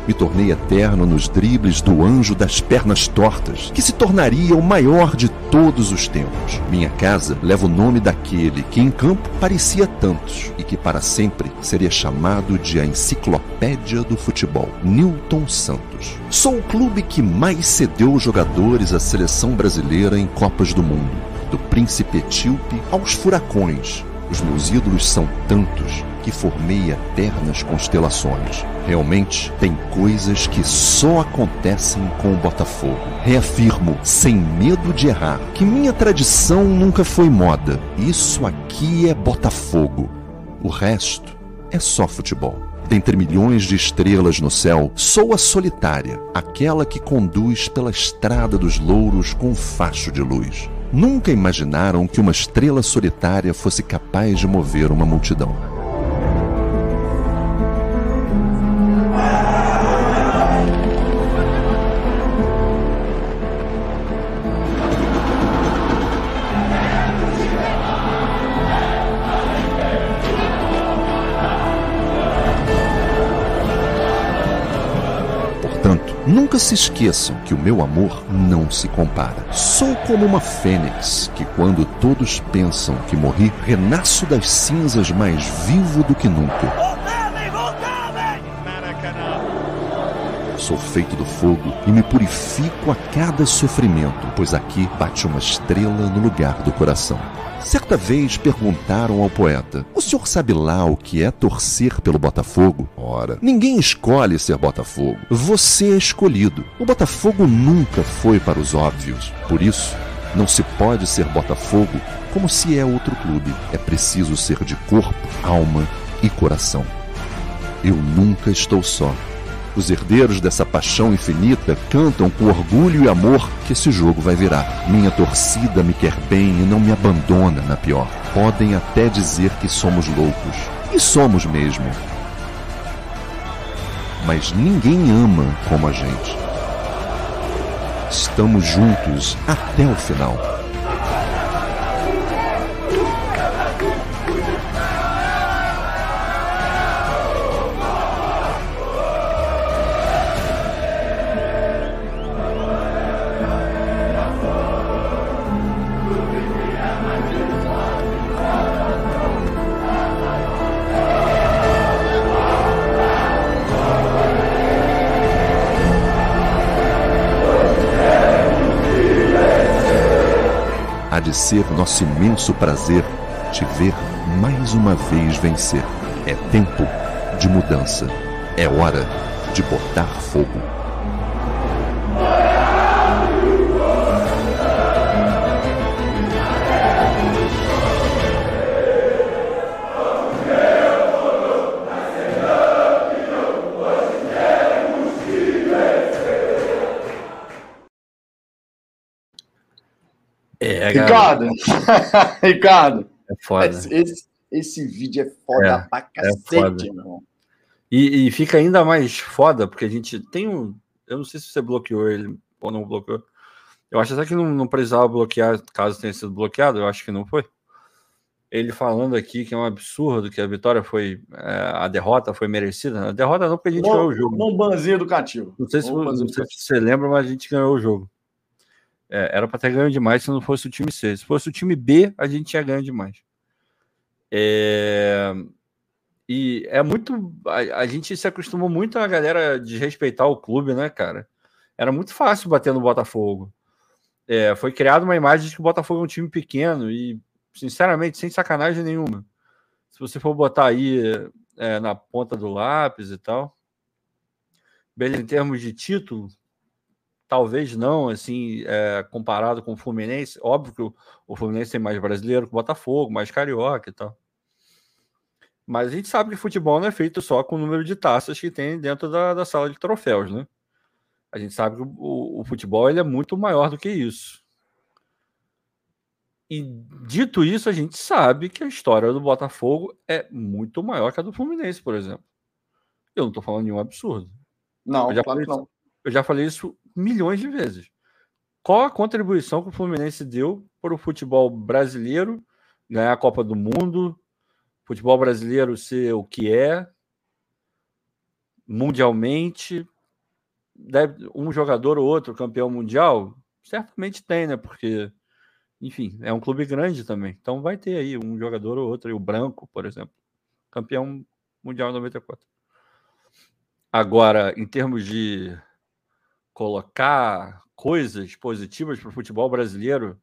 me tornei eterno nos dribles do anjo das pernas tortas, que se tornaria o maior de todos os tempos. Minha casa leva o nome daquele que em campo parecia tantos e que para sempre seria chamado de a enciclopédia do futebol, Newton Santos. Sou o clube que mais cedeu jogadores à seleção brasileira em Copas do Mundo, do príncipe etíope aos furacões. Os meus ídolos são tantos que formei eternas constelações. Realmente, tem coisas que só acontecem com o Botafogo. Reafirmo, sem medo de errar, que minha tradição nunca foi moda. Isso aqui é Botafogo. O resto é só futebol. Dentre milhões de estrelas no céu, sou a solitária, aquela que conduz pela estrada dos louros com um facho de luz. Nunca imaginaram que uma estrela solitária fosse capaz de mover uma multidão. Nunca se esqueçam que o meu amor não se compara. Sou como uma fênix que, quando todos pensam que morri, renasço das cinzas mais vivo do que nunca. Sou feito do fogo e me purifico a cada sofrimento, pois aqui bate uma estrela no lugar do coração. Certa vez perguntaram ao poeta: O senhor sabe lá o que é torcer pelo Botafogo? Ora, ninguém escolhe ser Botafogo. Você é escolhido. O Botafogo nunca foi para os óbvios. Por isso, não se pode ser Botafogo como se é outro clube. É preciso ser de corpo, alma e coração. Eu nunca estou só. Os herdeiros dessa paixão infinita cantam com orgulho e amor que esse jogo vai virar. Minha torcida me quer bem e não me abandona na pior. Podem até dizer que somos loucos. E somos mesmo. Mas ninguém ama como a gente. Estamos juntos até o final. De ser nosso imenso prazer te ver mais uma vez vencer. É tempo de mudança. É hora de botar fogo. Ricardo, (laughs) Ricardo, é foda. Esse, esse, vídeo é foda é, pra cacete, é foda. irmão. E, e, fica ainda mais foda, porque a gente tem um. Eu não sei se você bloqueou ele ou não bloqueou. Eu acho até que não, não precisava bloquear caso tenha sido bloqueado, eu acho que não foi. Ele falando aqui que é um absurdo, que a vitória foi. É, a derrota foi merecida. A derrota não, porque a gente bom, ganhou o jogo. Um banzinho educativo. Não sei, se, não sei se você lembra, mas a gente ganhou o jogo. É, era para ter ganho demais se não fosse o time C. Se fosse o time B, a gente tinha ganho demais. É... E é muito. A, a, gente se acostumou muito a galera de respeitar o clube, né, cara? Era muito fácil bater no Botafogo. É, foi criada uma imagem de que o Botafogo é um time pequeno e, sinceramente, sem sacanagem nenhuma. Se você for botar aí é, na ponta do lápis e tal. Beleza, em termos de título, talvez não, assim, é, comparado com o Fluminense. Óbvio que o, o, Fluminense tem mais brasileiro que o Botafogo, mais carioca e tal. Mas a gente sabe que futebol não é feito só com o número de taças que tem dentro da, da sala de troféus, né? A gente sabe que o, o futebol ele é muito maior do que isso. E dito isso, a gente sabe que a história do Botafogo é muito maior que a do Fluminense, por exemplo. Eu não estou falando nenhum absurdo. Não, eu já, claro falei, não. eu já falei isso milhões de vezes. Qual a contribuição que o Fluminense deu para o futebol brasileiro ganhar a Copa do Mundo, futebol brasileiro ser o que é, mundialmente? Deve, um jogador ou outro campeão mundial? Certamente tem, né? Porque, enfim, é um clube grande também. Então vai ter aí um jogador ou outro, o Branco, por exemplo, campeão mundial em 94. Agora, em termos de colocar coisas positivas para o futebol brasileiro,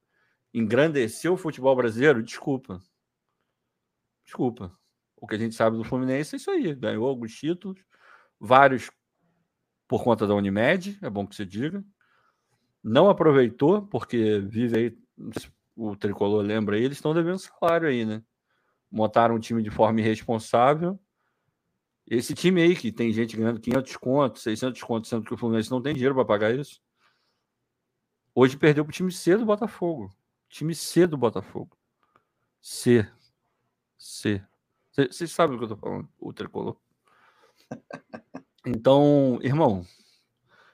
engrandecer o futebol brasileiro, desculpa. Desculpa. O que a gente sabe do Fluminense é isso aí. Ganhou alguns títulos, vários por conta da Unimed, é bom que se diga. Não aproveitou, porque vive aí, o tricolor lembra aí, eles estão devendo salário aí, né? Montaram um time de forma irresponsável esse time aí que tem gente ganhando 500 contos, 600 contos, sendo que o Fluminense não tem dinheiro para pagar isso. Hoje perdeu para o time C do Botafogo. Time C do Botafogo. C. C. Vocês sabem o que eu tô falando, o tricolor. Então, irmão.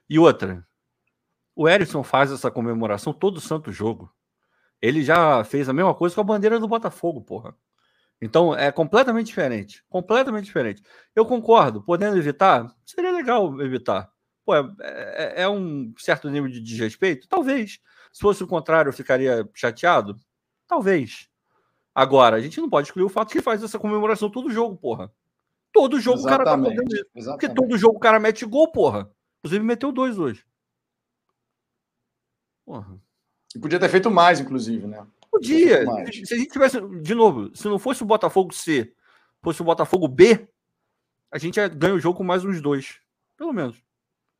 E outra. O Erisson faz essa comemoração todo santo jogo. Ele já fez a mesma coisa com a bandeira do Botafogo, porra. Então é completamente diferente. Completamente diferente. Eu concordo, podendo evitar, seria legal evitar. Pô, é, é, é um certo nível de desrespeito? Talvez. Se fosse o contrário, eu ficaria chateado? Talvez. Agora, a gente não pode excluir o fato que faz essa comemoração todo jogo, porra. Todo jogo exatamente, o cara tá fazendo isso. Exatamente. Porque todo jogo o cara mete gol, porra. Inclusive meteu dois hoje. Porra. E podia ter feito mais, inclusive, né? Podia. Se a gente tivesse, de novo, se não fosse o Botafogo C, fosse o Botafogo B, a gente ganha o jogo com mais uns dois. Pelo menos.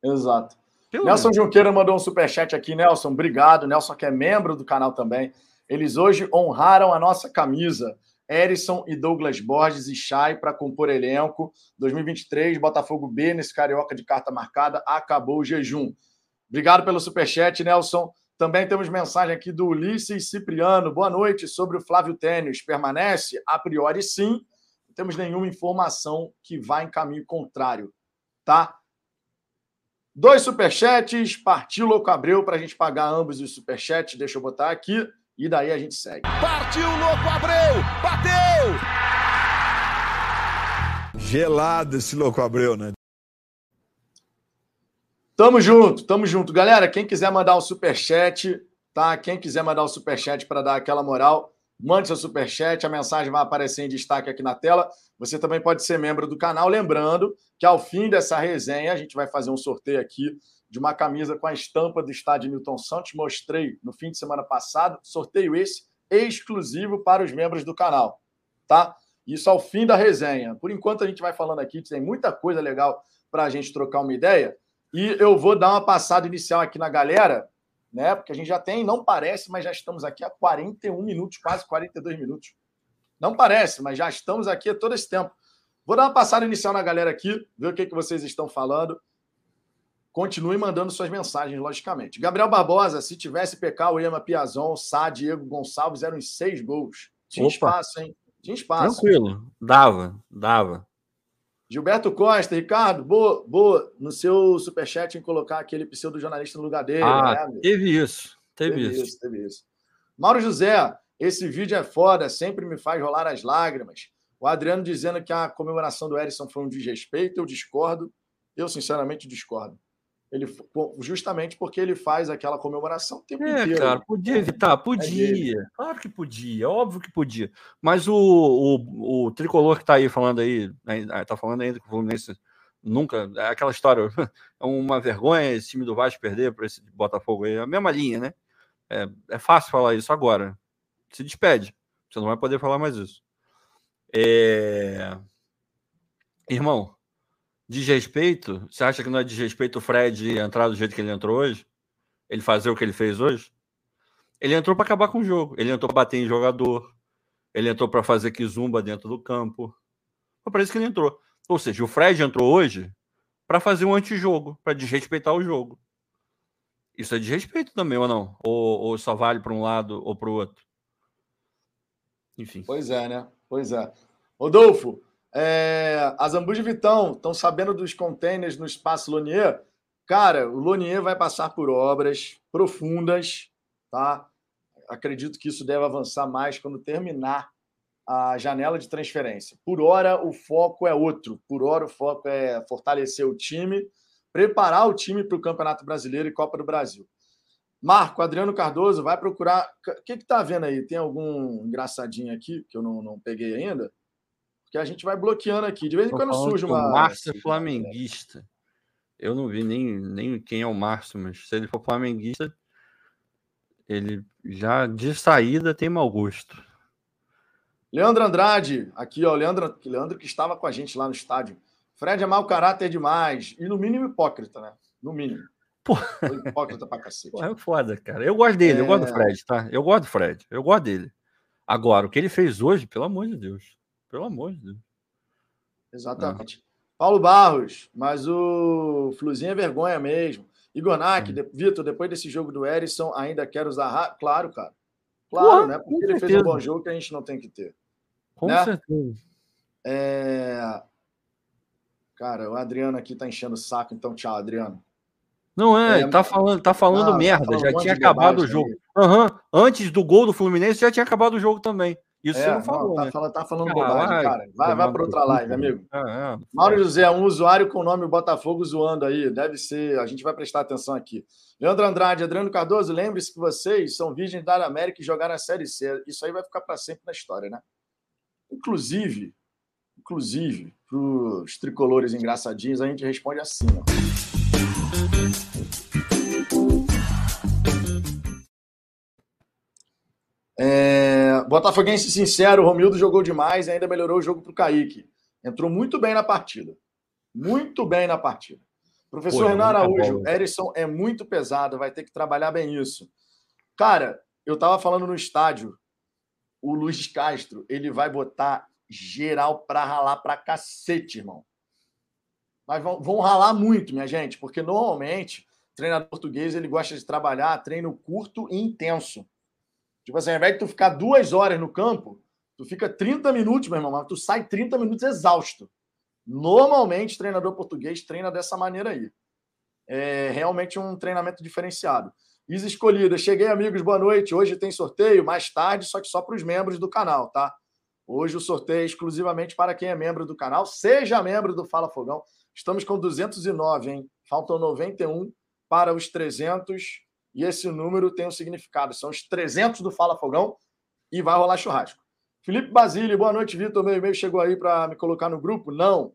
Exato. Pelo Nelson menos. Junqueira mandou um superchat aqui, Nelson. Obrigado. Nelson, que é membro do canal também. Eles hoje honraram a nossa camisa. Erisson e Douglas Borges e Chay para compor elenco. 2023, Botafogo B nesse Carioca de carta marcada. Acabou o jejum. Obrigado pelo superchat, Nelson. Também temos mensagem aqui do Ulisses Cipriano. Boa noite. Sobre o Flávio Tênis. Permanece? A priori, sim. Não temos nenhuma informação que vá em caminho contrário. Tá? Dois superchats, partiu Louco Abreu para a gente pagar ambos os superchats. Deixa eu botar aqui e daí a gente segue. Partiu Louco Abreu, bateu! Gelado esse Louco Abreu, né? Tamo junto, tamo junto. Galera, quem quiser mandar um superchat, tá? Quem quiser mandar um superchat para dar aquela moral, mande seu superchat, a mensagem vai aparecer em destaque aqui na tela. Você também pode ser membro do canal. Lembrando que ao fim dessa resenha, a gente vai fazer um sorteio aqui de uma camisa com a estampa do estádio Newton Santos. Mostrei no fim de semana passado. Sorteio esse exclusivo para os membros do canal, tá? Isso ao fim da resenha. Por enquanto, a gente vai falando aqui, tem muita coisa legal para a gente trocar uma ideia. E eu vou dar uma passada inicial aqui na galera né? Porque a gente já tem, não parece, mas já estamos aqui há 41 minutos, quase 42 minutos. Não parece, mas já estamos aqui há todo esse tempo. Vou dar uma passada inicial na galera aqui, ver o que, que vocês estão falando. Continue mandando suas mensagens, logicamente. Gabriel Barbosa, se tivesse PK, o Ema Piazon, Sá, Diego Gonçalves, eram os seis gols. Tinha Opa. espaço, hein? Tinha espaço. Tranquilo, dava, dava. Gilberto Costa, Ricardo, boa, boa no seu superchat em colocar aquele pseudo jornalista no lugar dele. Ah, né, teve isso, teve, teve isso. isso. Teve isso. Mauro José, esse vídeo é foda, sempre me faz rolar as lágrimas. O Adriano dizendo que a comemoração do Erisson foi um desrespeito, eu discordo. Eu, sinceramente, discordo. Ele, justamente porque ele faz aquela comemoração o tempo é, inteiro. cara, podia evitar, podia. É claro que podia, óbvio que podia. Mas o, o, o tricolor que tá aí falando aí, né, tá falando ainda que o Fluminense nunca. É aquela história, (laughs) é uma vergonha esse time do Vasco perder para esse Botafogo aí. É a mesma linha, né? É, é fácil falar isso agora. Se despede. Você não vai poder falar mais isso. É... Irmão, desrespeito? Você acha que não é desrespeito o Fred entrar do jeito que ele entrou hoje? Ele fazer o que ele fez hoje? Ele entrou para acabar com o jogo. Ele entrou para bater em jogador. Ele entrou para fazer kizumba dentro do campo. Foi para isso que ele entrou. Ou seja, o Fred entrou hoje para fazer um antijogo, para desrespeitar o jogo. Isso é desrespeito também ou não? Ou, ou só vale para um lado ou para o outro? Enfim. Pois é, né? Pois é. Rodolfo, é, as Ambus de Vitão estão sabendo dos containers no espaço Lonier. Cara, o Lonier vai passar por obras profundas, tá? Acredito que isso deve avançar mais quando terminar a janela de transferência. Por hora, o foco é outro. Por hora, o foco é fortalecer o time, preparar o time para o Campeonato Brasileiro e Copa do Brasil. Marco, Adriano Cardoso, vai procurar. O que está vendo aí? Tem algum engraçadinho aqui que eu não, não peguei ainda? Que a gente vai bloqueando aqui. De vez em quando surge uma. Márcio é flamenguista. Eu não vi nem, nem quem é o Márcio, mas se ele for flamenguista, ele já de saída tem mau gosto. Leandro Andrade, aqui, ó. Leandro, Leandro que estava com a gente lá no estádio. Fred é mau caráter demais. E no mínimo hipócrita, né? No mínimo. Pô. Hipócrita pra cacete. Pô, é foda, cara. Eu gosto dele, é... eu gosto do é. Fred, tá? Eu gosto do Fred, eu gosto dele. Agora, o que ele fez hoje, pelo amor de Deus. Pelo amor de Deus. Exatamente. Não. Paulo Barros, mas o Fluzinho é vergonha mesmo. Igor Nack, hum. de, Vitor, depois desse jogo do Erisson, ainda quer usar. Claro, cara. Claro, né? Porque ele fez um bom jogo que a gente não tem que ter. Com né? certeza. É... Cara, o Adriano aqui tá enchendo o saco, então tchau, Adriano. Não é, é tá falando, tá falando ah, merda, tá falando já um tinha acabado o jogo. Uhum. Antes do gol do Fluminense já tinha acabado o jogo também. Isso é, você não falou, não, tá, né? tá falando bobagem, cara. Vai, vai para outra live, amigo. É, é. Mauro José, um usuário com o nome Botafogo zoando aí. Deve ser, a gente vai prestar atenção aqui. Leandro Andrade, Adriano Cardoso, lembre-se que vocês são virgens da América e jogaram a Série C. Isso aí vai ficar para sempre na história, né? Inclusive, inclusive, para os tricolores engraçadinhos, a gente responde assim, ó. Botafoguense sincero, o Romildo jogou demais e ainda melhorou o jogo para o Kaique. Entrou muito bem na partida. Muito bem na partida. Professor Pô, Renan Araújo, Erisson é muito pesado, vai ter que trabalhar bem isso. Cara, eu estava falando no estádio. o Luiz Castro ele vai botar geral para ralar para cacete, irmão. Mas vão, vão ralar muito, minha gente, porque normalmente o treinador português ele gosta de trabalhar treino curto e intenso. Tipo assim, ao invés de tu ficar duas horas no campo, tu fica 30 minutos, meu irmão, mas tu sai 30 minutos exausto. Normalmente, treinador português treina dessa maneira aí. É realmente um treinamento diferenciado. Isa escolhida. Cheguei, amigos, boa noite. Hoje tem sorteio, mais tarde, só que só para os membros do canal, tá? Hoje o sorteio é exclusivamente para quem é membro do canal. Seja membro do Fala Fogão. Estamos com 209, hein? Faltam 91 para os 300. E esse número tem um significado. São os 300 do Fala Fogão e vai rolar churrasco. Felipe Basílio, boa noite, Vitor. Meu e-mail chegou aí para me colocar no grupo? Não.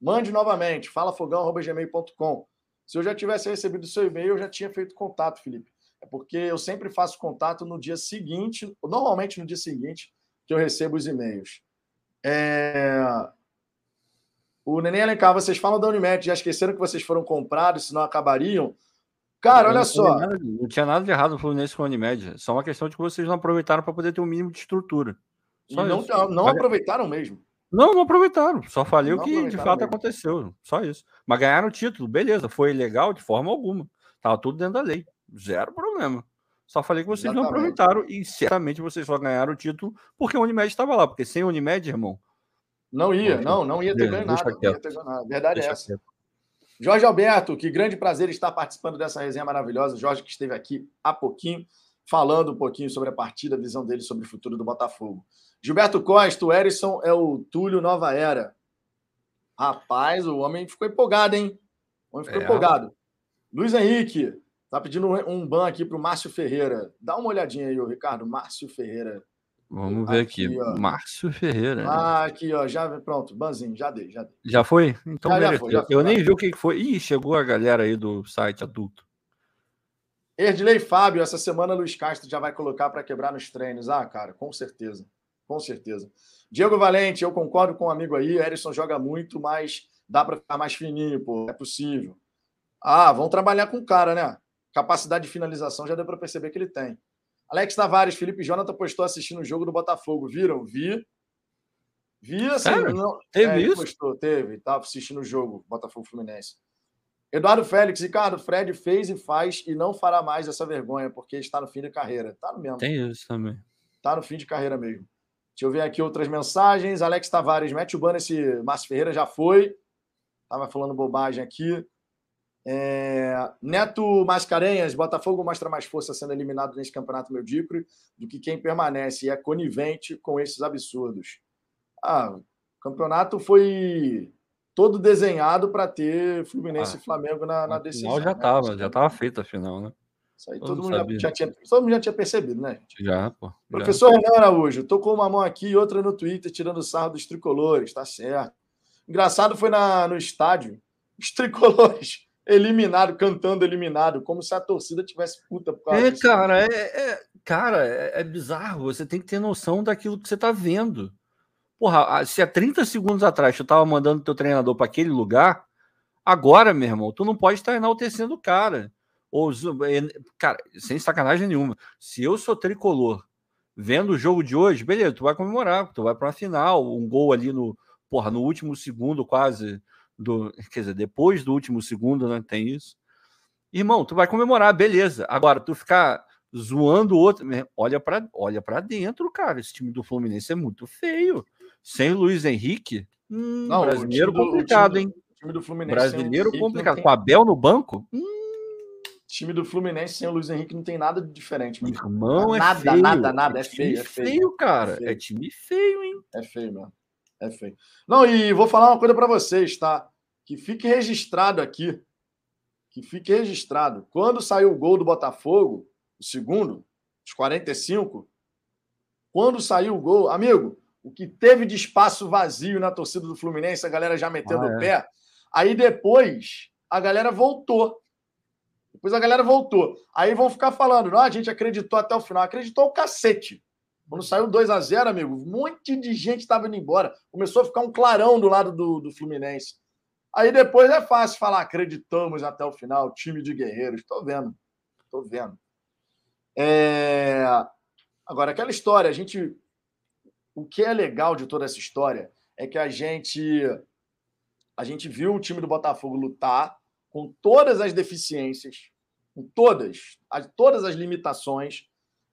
Mande novamente, falafogão.gmail.com. Se eu já tivesse recebido seu e-mail, eu já tinha feito contato, Felipe. É porque eu sempre faço contato no dia seguinte, normalmente no dia seguinte, que eu recebo os e-mails. É... O Neném Alencar, vocês falam da Unimed, já esqueceram que vocês foram comprados, senão acabariam? Cara, olha só. Nada, não tinha nada de errado no Fluminense com a Unimed. Só uma questão de que vocês não aproveitaram para poder ter um mínimo de estrutura. Só não, não aproveitaram mesmo. Não, não aproveitaram. Só falei o que de fato mesmo. aconteceu. Só isso. Mas ganharam o título, beleza. Foi ilegal de forma alguma. Tava tudo dentro da lei. Zero problema. Só falei que vocês Exatamente. não aproveitaram e certamente vocês só ganharam o título porque a Unimed estava lá. Porque sem a Unimed, irmão. Não ia, não, não ia ter ganho nada. Não ia ter ganho nada. Verdade é essa. Quieto. Jorge Alberto, que grande prazer estar participando dessa resenha maravilhosa. Jorge, que esteve aqui há pouquinho, falando um pouquinho sobre a partida, a visão dele sobre o futuro do Botafogo. Gilberto Costa, o Erisson é o Túlio Nova Era. Rapaz, o homem ficou empolgado, hein? O homem ficou é. empolgado. Luiz Henrique, tá pedindo um ban aqui para o Márcio Ferreira. Dá uma olhadinha aí, Ricardo. Márcio Ferreira. Vamos ver aqui. aqui. Márcio Ferreira. Ah, aqui, ó. Já, pronto, banzinho, já dei, já dei. Já foi? Então, já, já foi, já eu nem vi o que foi. Ih, chegou a galera aí do site adulto. Erdley Fábio, essa semana Luiz Castro já vai colocar para quebrar nos treinos. Ah, cara, com certeza. Com certeza. Diego Valente, eu concordo com o um amigo aí. Erisson joga muito, mas dá para ficar mais fininho, pô. É possível. Ah, vão trabalhar com o cara, né? Capacidade de finalização já deu para perceber que ele tem. Alex Tavares, Felipe Jonathan postou assistindo o jogo do Botafogo. Viram? Vi. Vi assim. Não... Teve é, isso? Postou, teve. Estava assistindo o jogo Botafogo Fluminense. Eduardo Félix, Ricardo, Fred fez e faz e não fará mais essa vergonha, porque está no fim de carreira. Está no mesmo. Tem isso também. Está no fim de carreira mesmo. Deixa eu ver aqui outras mensagens. Alex Tavares, mete o ban esse Márcio Ferreira já foi. Estava falando bobagem aqui. É... Neto Mascarenhas, Botafogo mostra mais força sendo eliminado nesse campeonato medíocre do que quem permanece e é conivente com esses absurdos. Ah, o campeonato foi todo desenhado para ter Fluminense ah, e Flamengo na, na decisão. já estava, né? já estava feita a final, né? Isso aí todo, mundo já, já, tinha, todo mundo já tinha percebido, né? Gente? Já, pô. Já. Professor Renan Araújo, tô com uma mão aqui e outra no Twitter tirando sarro dos tricolores, tá certo. Engraçado foi na, no estádio, os tricolores eliminados, cantando eliminado, como se a torcida tivesse puta por causa É, disso. cara, é, é, cara é, é, bizarro. Você tem que ter noção daquilo que você tá vendo. Porra, se há 30 segundos atrás tu tava mandando teu treinador para aquele lugar, agora, meu irmão, tu não pode estar enaltecendo o cara. Ou, cara, sem sacanagem nenhuma. Se eu sou tricolor, vendo o jogo de hoje, beleza, tu vai comemorar, tu vai para uma final, um gol ali no, porra, no último segundo quase do, quer dizer, depois do último segundo, né, tem isso. Irmão, tu vai comemorar, beleza. Agora tu ficar zoando o outro, olha para olha para dentro, cara. Esse time do Fluminense é muito feio. Sem Luiz Henrique, hum, não, brasileiro do, complicado, time, hein? time do Fluminense brasileiro complicado. Tem... Com Abel no banco, hum, time do Fluminense sem o Luiz Henrique não tem nada de diferente. Mano. Irmão, é nada, feio. nada, nada. É, é feio, é feio. feio cara. É, feio. é, time feio, hein? É feio mesmo. É feio. Não, e vou falar uma coisa para vocês, tá? Que fique registrado aqui. Que fique registrado. Quando saiu o gol do Botafogo, o segundo, os 45, quando saiu o gol, amigo, o que teve de espaço vazio na torcida do Fluminense, a galera já metendo ah, é. o pé. Aí depois a galera voltou. Depois a galera voltou. Aí vão ficar falando, não, a gente acreditou até o final. Acreditou o cacete. Quando saiu 2 a 0 amigo, um monte de gente estava indo embora. Começou a ficar um clarão do lado do, do Fluminense. Aí depois é fácil falar, acreditamos até o final, time de guerreiros. Estou vendo. Estou vendo. É... Agora, aquela história, a gente o que é legal de toda essa história é que a gente a gente viu o time do Botafogo lutar com todas as deficiências, com todas, as, todas as limitações.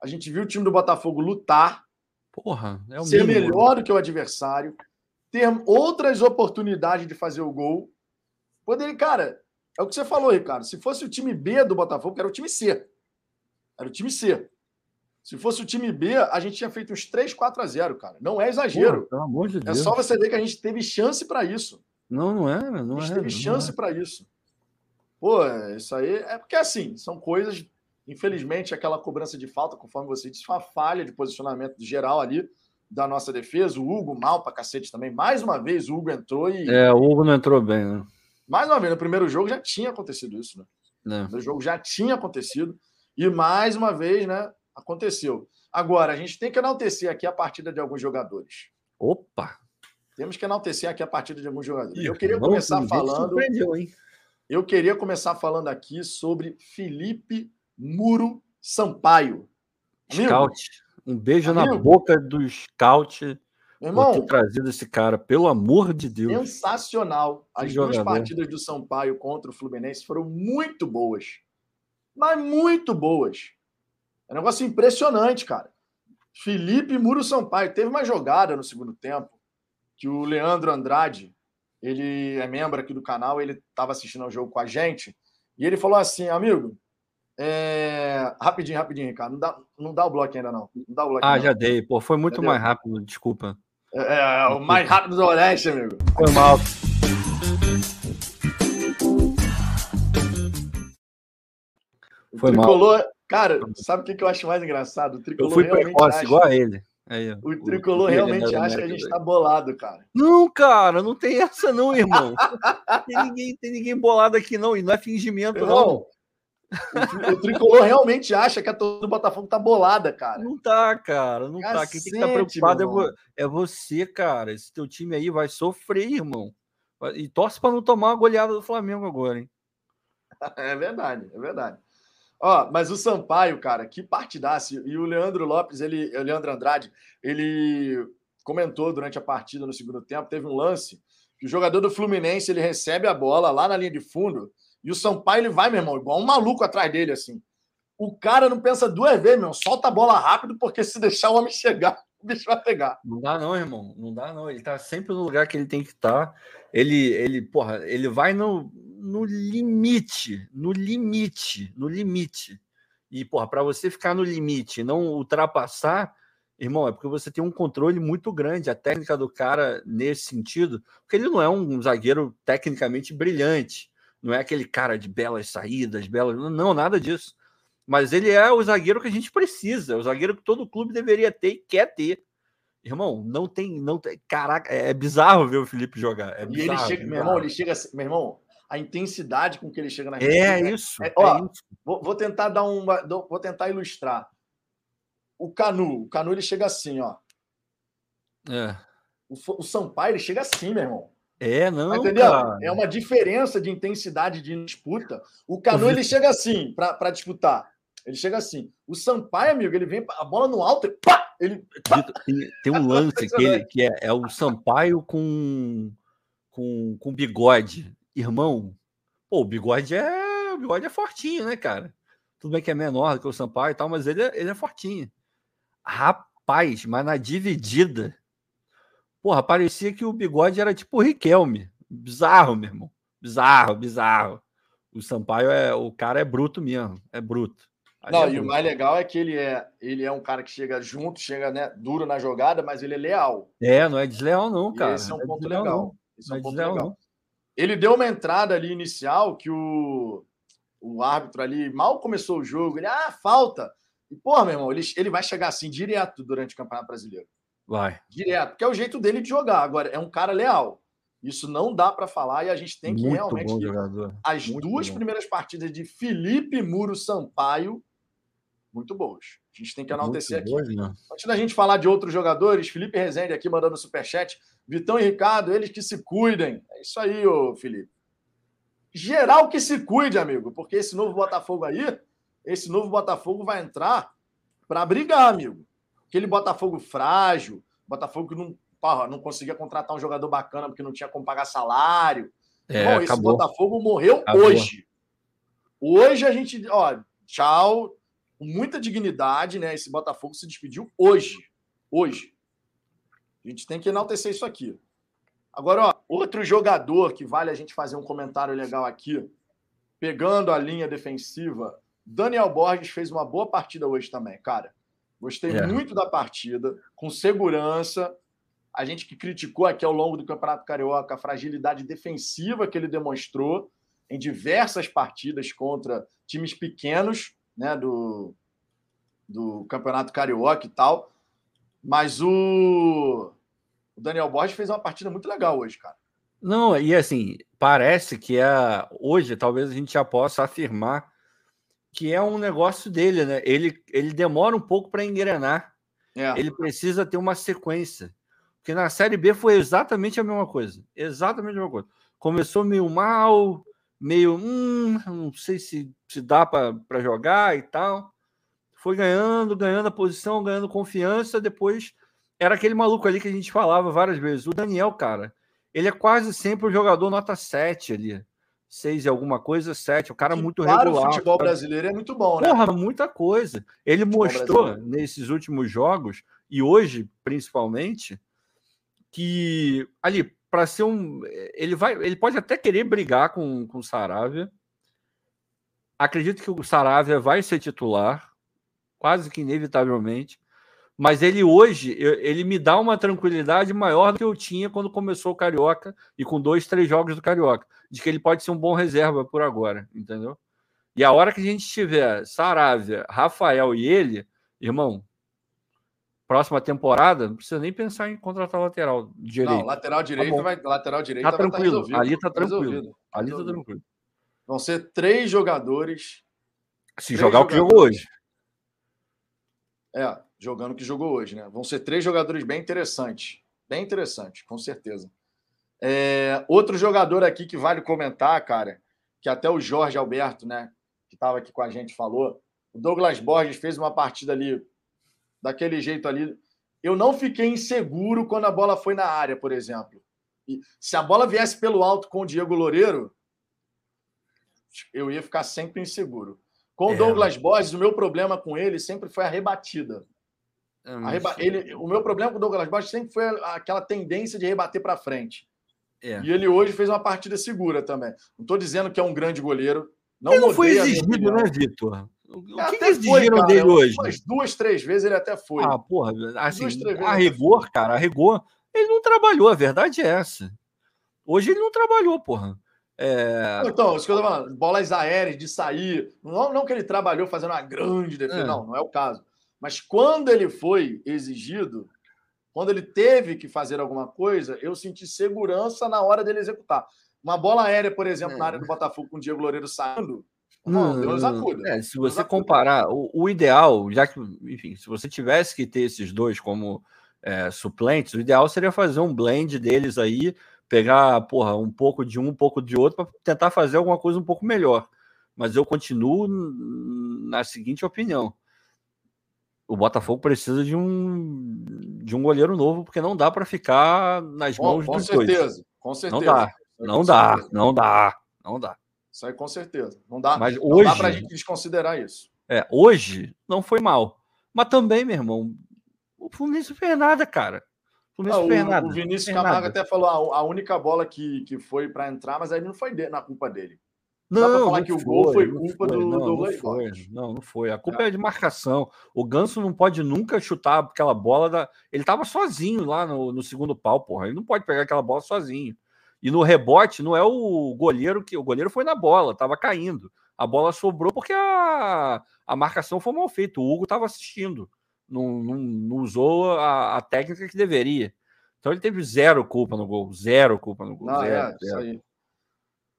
A gente viu o time do Botafogo lutar, Porra, é o ser mínimo. melhor do que o adversário, ter outras oportunidades de fazer o gol. Poderia, cara, é o que você falou, Ricardo. Se fosse o time B do Botafogo, era o time C. Era o time C. Se fosse o time B, a gente tinha feito uns 3, 4 a 0, cara. Não é exagero. Amor de é só você ver que a gente teve chance para isso. Não, não é, não A gente é. teve chance é. para isso. Pô, isso aí é porque assim, são coisas. Infelizmente, aquela cobrança de falta, conforme você disse, foi uma falha de posicionamento geral ali da nossa defesa. O Hugo mal pra cacete também. Mais uma vez, o Hugo entrou e. É, o Hugo não entrou bem, né? Mais uma vez, no primeiro jogo já tinha acontecido isso, né? Não. No jogo já tinha acontecido. E mais uma vez, né? Aconteceu. Agora, a gente tem que enaltecer aqui a partida de alguns jogadores. Opa! Temos que enaltecer aqui a partida de alguns jogadores. Ih, Eu queria começar falando. surpreendeu, hein? Eu queria começar falando aqui sobre Felipe Muro Sampaio. Scout. Um beijo na Amigo. boca do Scout meu por ter irmão, trazido esse cara, pelo amor de Deus. sensacional. As Que duas jogador. partidas do Sampaio contra o Fluminense foram muito boas. Mas muito boas. É um negócio impressionante, cara. Felipe Muro Sampaio. Teve uma jogada no segundo tempo que o Leandro Andrade, ele é membro aqui do canal, ele estava assistindo ao jogo com a gente, e ele falou assim, amigo, é, Rapidinho, rapidinho, Ricardo. Não dá, não dá o bloco ainda, não. Não dá o bloco Ah, ainda, já dei. Pô, foi muito Entendeu? mais rápido, desculpa. não. É, é o mais rápido do Oeste, amigo. Foi mal. O Foi mal. tricolor, cara, sabe o que eu acho mais engraçado? O Eu tricolor fui realmente precoce, acha, igual a ele. Aí, o tricolor o- o- realmente acha que a gente tá bolado, cara. Não, cara, não tem essa não, irmão. tem, ninguém, tem ninguém bolado aqui não, e não é fingimento não. O, tri- o tricolor realmente acha que a torcida do Botafogo tá bolada, cara. Não tá, cara, não tá. Quem tem que Cacete, preocupado é, é você, cara. Esse teu time aí vai sofrer, irmão. E torce para não tomar uma goleada do Flamengo agora, hein? (laughs) É verdade, é verdade. Ó, mas o Sampaio, cara, que partidaço. E o Leandro Lopes, ele, o Leandro Andrade, ele comentou durante a partida no segundo tempo, teve um lance que o jogador do Fluminense, ele recebe a bola lá na linha de fundo e o Sampaio, ele vai, meu irmão, igual um maluco atrás dele, assim. O cara não pensa duas vezes, meu, irmão, solta a bola rápido, porque se deixar o homem chegar, (laughs) o bicho vai pegar. Não dá não, irmão. Não dá não. Ele tá sempre no lugar que ele tem que estar. Ele, ele, porra, ele vai no, no limite, no limite, no limite. E, porra, para você ficar no limite e não ultrapassar, irmão, é porque você tem um controle muito grande. A técnica do cara nesse sentido, porque ele não é um zagueiro tecnicamente brilhante. Não é aquele cara de belas saídas, belas. Não, nada disso. Mas ele é o zagueiro que a gente precisa, o zagueiro que todo clube deveria ter e quer ter. Irmão, não tem, não tem. Caraca, é bizarro ver o Felipe jogar. É E ele chega, meu bizarro. irmão, ele chega meu irmão, a intensidade com que ele chega na É né? isso. É, É, ó, isso. Vou, vou tentar dar um, vou tentar ilustrar. O Canu, o Canu ele chega assim, ó. É. O, o Sampaio ele chega assim, meu irmão. É, não, entendendo? cara. É uma diferença de intensidade de disputa. O Canu Ô, ele chega assim para disputar. Ele chega assim. O Sampaio, amigo, ele vem a bola no alto, ele, pá, ele Vitor, Tem, tem um lance que, ele- que é, é o Sampaio com, com, com bigode. Irmão, pô, o bigode é, o bigode é fortinho, né, cara? Tudo bem que é menor do que o Sampaio e tal, mas ele é, ele é fortinho. Rapaz, mas na dividida, porra, parecia que o bigode era tipo o Riquelme. Bizarro, meu irmão. Bizarro, bizarro. O Sampaio é, o cara é bruto mesmo, é bruto. Não, é e o bruto. mais legal é que ele é, ele é um cara que chega junto, chega né, duro na jogada, mas ele é leal. É, não é desleal não, E cara. esse é um Não ponto legal. não. Esse Não é é um ponto legal. não. Ele deu uma entrada ali inicial que o, o árbitro ali mal começou o jogo. Ele, ah, falta. E, porra, meu irmão, ele, ele vai chegar assim direto durante o Campeonato Brasileiro. Vai. Direto, porque é o jeito dele de jogar. Agora, é um cara leal. Isso não dá para falar e a gente tem que Muito realmente. bom jogador. As muito duas bom. primeiras partidas de Felipe Muro Sampaio, muito boas. A gente tem que enaltecer Muito aqui. boa, né? Antes da gente falar de outros jogadores, Felipe Rezende aqui mandando superchat. Vitão e Ricardo, eles que se cuidem. É isso aí, ô Felipe. Geral que se cuide, amigo, porque esse novo Botafogo aí, esse novo Botafogo vai entrar para brigar, amigo. Aquele Botafogo frágil, Botafogo não, porra, não conseguia contratar um jogador bacana porque não tinha como pagar salário. É, Bom, esse acabou. Botafogo morreu Acabou. hoje. Hoje a gente, ó, tchau, com muita dignidade, né? Esse Botafogo se despediu hoje. Hoje. A gente tem que enaltecer isso aqui. Agora, ó, outro jogador que vale a gente fazer um comentário legal aqui, pegando a linha defensiva, Daniel Borges fez uma boa partida hoje também, cara. Gostei É. muito da partida, com segurança. A gente que criticou aqui ao longo do Campeonato Carioca a fragilidade defensiva que ele demonstrou em diversas partidas contra times pequenos, né, do, do Campeonato Carioca e tal. Mas o, o Daniel Borges fez uma partida muito legal hoje, cara. Não, e assim, parece que é hoje, talvez a gente já possa afirmar que é um negócio dele, né? Ele, ele demora um pouco para engrenar. É. Ele precisa ter uma sequência. Porque na Série B foi exatamente a mesma coisa. Exatamente a mesma coisa. Começou meio mal, meio. Hum, não sei se, se dá para jogar e tal. Foi ganhando, ganhando a posição, ganhando confiança. Depois era aquele maluco ali que a gente falava várias vezes. O Daniel, cara, ele é quase sempre o jogador nota 7 ali. 6 e alguma coisa, 7. O cara Que muito para regular. o futebol brasileiro é muito bom, né? Porra, muita coisa. Ele mostrou brasileiro. nesses últimos jogos, e hoje principalmente, que ali, para ser um. Ele vai. Ele pode até querer brigar com, com o Saravia. Acredito que o Saravia vai ser titular, quase que inevitavelmente. Mas ele hoje, ele me dá uma tranquilidade maior do que eu tinha quando começou o Carioca e com dois, três jogos do Carioca. De que ele pode ser um bom reserva por agora, entendeu? E a hora que a gente tiver Saravia, Rafael e ele, irmão, próxima temporada, não precisa nem pensar em contratar lateral direito. Não, lateral direito bom. vai. Lateral direito Tá vai tranquilo, resolvido. ali tá tranquilo. resolvido, tá Ali tá resolvido. tranquilo. Vão ser três jogadores. Se Três jogar o que jogou hoje. É, jogando o que jogou hoje, né? Vão ser três jogadores bem interessantes. Bem interessantes, com certeza. É, outro jogador aqui que vale comentar, cara, que até o Jorge Alberto, né, que estava aqui com a gente, falou. O Douglas Borges fez uma partida ali, daquele jeito ali. Eu não fiquei inseguro quando a bola foi na área, por exemplo. E se a bola viesse pelo alto com o Diego Loureiro, eu ia ficar sempre inseguro. Com o É. Douglas Borges, o meu problema com ele sempre foi a rebatida. É, A mas- reba- ele- o meu problema com o Douglas Borges sempre foi aquela tendência de rebater para frente. É. E ele hoje fez uma partida segura também. Não estou dizendo que é um grande goleiro. Não Ele não foi exigido, né, Vitor? O Até que foi, exigiram cara, dele hoje? Umas duas, três vezes ele até foi. Ah, porra, assim, Duas, a rigor, cara, a rigor, ele não trabalhou, a verdade é essa. Hoje ele não trabalhou, porra. É, Então, isso que eu tô falando, bolas aéreas de sair. Não, não que ele trabalhou fazendo uma grande defesa, É. não, não é o caso. Mas quando ele foi exigido, quando ele teve que fazer alguma coisa, eu senti segurança na hora dele executar. Uma bola aérea, por exemplo, É. na área do Botafogo com o Diego Loureiro saindo, não, Deus acuda. é, se você comparar, o, o ideal, já que, enfim, se você tivesse que ter esses dois como é, suplentes, o ideal seria fazer um blend deles aí, pegar, porra, um pouco de um, um pouco de outro, para tentar fazer alguma coisa um pouco melhor. Mas eu continuo na seguinte opinião. O Botafogo precisa de um de um goleiro novo, porque não dá para ficar nas Com, mãos com dos dois. certeza, com certeza. Não dá, não com dá, certeza. não dá, não dá. Isso aí com certeza. Não dá, Mas não dá hoje- pra gente desconsiderar isso. É, hoje não foi mal. Mas também, meu irmão, o Fluminense fez nada, cara. O Fluminense Ah, não fez o, nada. o Vinícius Camargo até falou a, a única bola que, que foi para entrar, mas aí não foi de- na culpa dele. Não, dá pra falar não que o gol foi culpa do- não, Douglas não foi, não, não foi. A culpa é. de marcação. O Ganso não pode nunca chutar aquela bola da. Ele tava sozinho lá no, no segundo pau, porra. Ele não pode pegar aquela bola sozinho. E no rebote não é o goleiro que o goleiro foi na bola, tava caindo. A bola sobrou porque a, a marcação foi mal feita. O Hugo tava assistindo, não, não, não usou a, a técnica que deveria. Então ele teve zero culpa no gol, zero culpa no gol. Não, zero, é, isso zero. aí.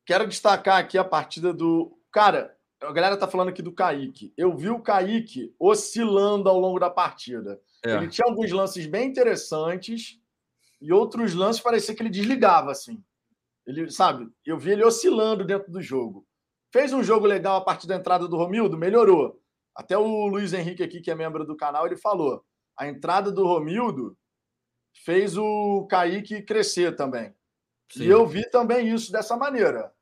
Quero destacar aqui a partida do. Cara, a galera tá falando aqui do Kaique. Eu vi o Kaique oscilando ao longo da partida. É. Ele tinha alguns lances bem interessantes e outros lances parecia que ele desligava, assim. Ele, sabe, eu vi ele oscilando dentro do jogo. Fez um jogo legal a partir da entrada do Romildo, melhorou. Até o Luiz Henrique aqui, que é membro do canal, ele falou: a entrada do Romildo fez o Kaique crescer também. Sim. E eu vi também isso dessa maneira.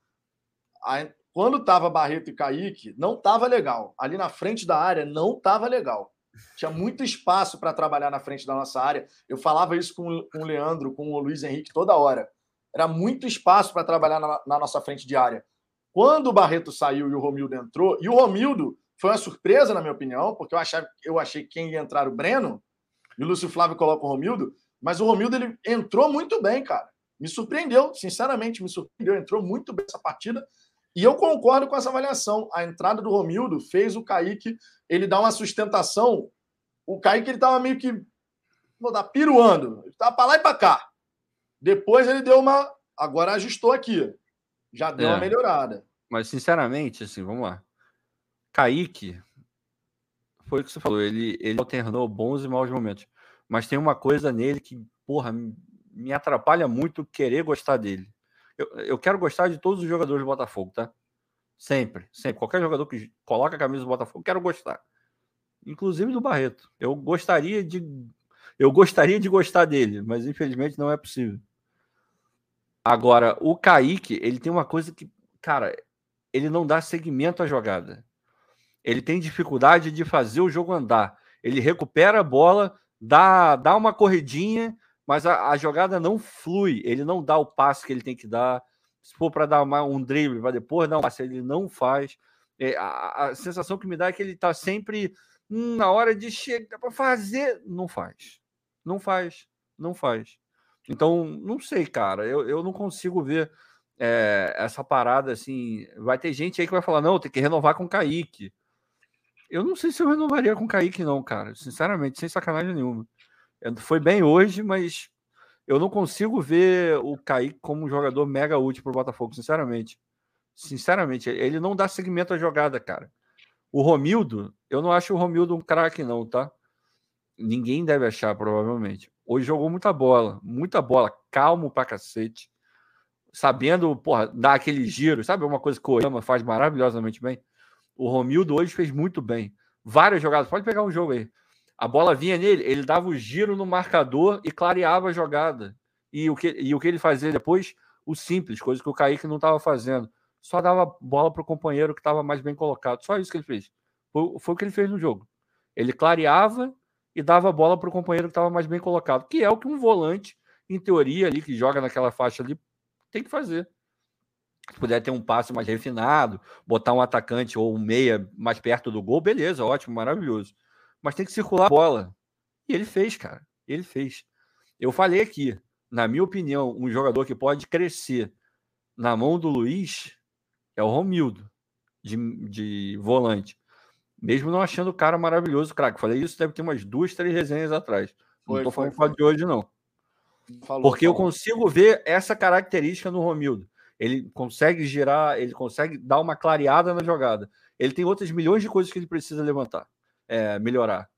Quando estava Barreto e Kaique, não estava legal. Ali na frente da área, não estava legal. Tinha muito espaço para trabalhar na frente da nossa área. Eu falava isso com, com o Leandro, com o Luiz Henrique toda hora. Era muito espaço para trabalhar na, na, nossa frente de área. Quando o Barreto saiu e o Romildo entrou, e o Romildo foi uma surpresa, na minha opinião, porque eu, achava, eu achei que quem ia entrar o Breno, e o Lúcio Flávio coloca o Romildo, mas o Romildo ele entrou muito bem, cara. Me surpreendeu, sinceramente, me surpreendeu. Entrou muito bem essa partida. E eu concordo com essa avaliação. A entrada do Romildo fez o Kaique ele dar uma sustentação. O Kaique ele estava meio que vou dar piruando, ele estava para lá e para cá. Depois ele deu uma, agora ajustou aqui, já deu é, uma melhorada. Mas sinceramente, assim, vamos lá. Kaique foi o que você falou, ele ele alternou bons e maus momentos, mas tem uma coisa nele que, porra, me atrapalha muito querer gostar dele. Eu, eu quero gostar de todos os jogadores do Botafogo, tá? Sempre, sempre. Qualquer jogador que coloca a camisa do Botafogo, quero gostar. Inclusive do Barreto. Eu gostaria de. Eu gostaria de gostar dele, mas infelizmente não é possível. Agora, o Kaique, ele tem uma coisa que, cara, ele não dá seguimento à jogada. Ele tem dificuldade de fazer o jogo andar. Ele recupera a bola, dá, dá uma corridinha mas a, a, jogada não flui, ele não dá o passe que ele tem que dar. Se for para dar uma, um drible, vai depois um passe, ele não faz. É, a, a, sensação que me dá é que ele está sempre hum, na hora de chegar para fazer, não faz. Não faz, não faz. Então, não sei, cara, eu, eu não consigo ver é, essa parada assim. Vai ter gente aí que vai falar: não, tem que renovar com o Kaique. Eu não sei se eu renovaria com o Kaique, não, cara. Sinceramente, sem sacanagem nenhuma. Foi bem hoje, mas eu não consigo ver o Kaique como um jogador mega útil para o Botafogo, sinceramente. Sinceramente, ele não dá segmento à jogada, cara. O Romildo, eu não acho o Romildo um craque, não, tá? Ninguém deve achar, provavelmente. Hoje jogou muita bola, muita bola, calmo pra cacete. Sabendo, porra, dar aquele giro, sabe? Uma coisa que o Oyama faz maravilhosamente bem. O Romildo hoje fez muito bem. Várias jogadas, pode pegar um jogo aí. A bola vinha nele, ele dava o giro no marcador e clareava a jogada. E o que, e o que ele fazia depois? O simples, coisa que o Kaique não estava fazendo. Só dava bola para o companheiro que estava mais bem colocado. Só isso que ele fez. Foi, foi o que ele fez no jogo. Ele clareava e dava bola para o companheiro que estava mais bem colocado, que é o que um volante, em teoria, ali, que joga naquela faixa ali, tem que fazer. Se puder ter um passe mais refinado, botar um atacante ou um meia mais perto do gol, beleza, ótimo, maravilhoso mas tem que circular a bola. E ele fez, cara. Ele fez. Eu falei aqui, na minha opinião, um jogador que pode crescer na mão do Luiz é o Romildo, de, de volante. Mesmo não achando o cara maravilhoso, craque. Falei isso, deve ter umas duas, três resenhas atrás. Foi, não tô falando foi, foi. de hoje, não. Falou, Porque falou. eu consigo ver essa característica no Romildo. Ele consegue girar, ele consegue dar uma clareada na jogada. Ele tem outras milhões de coisas que ele precisa levantar é, melhorar.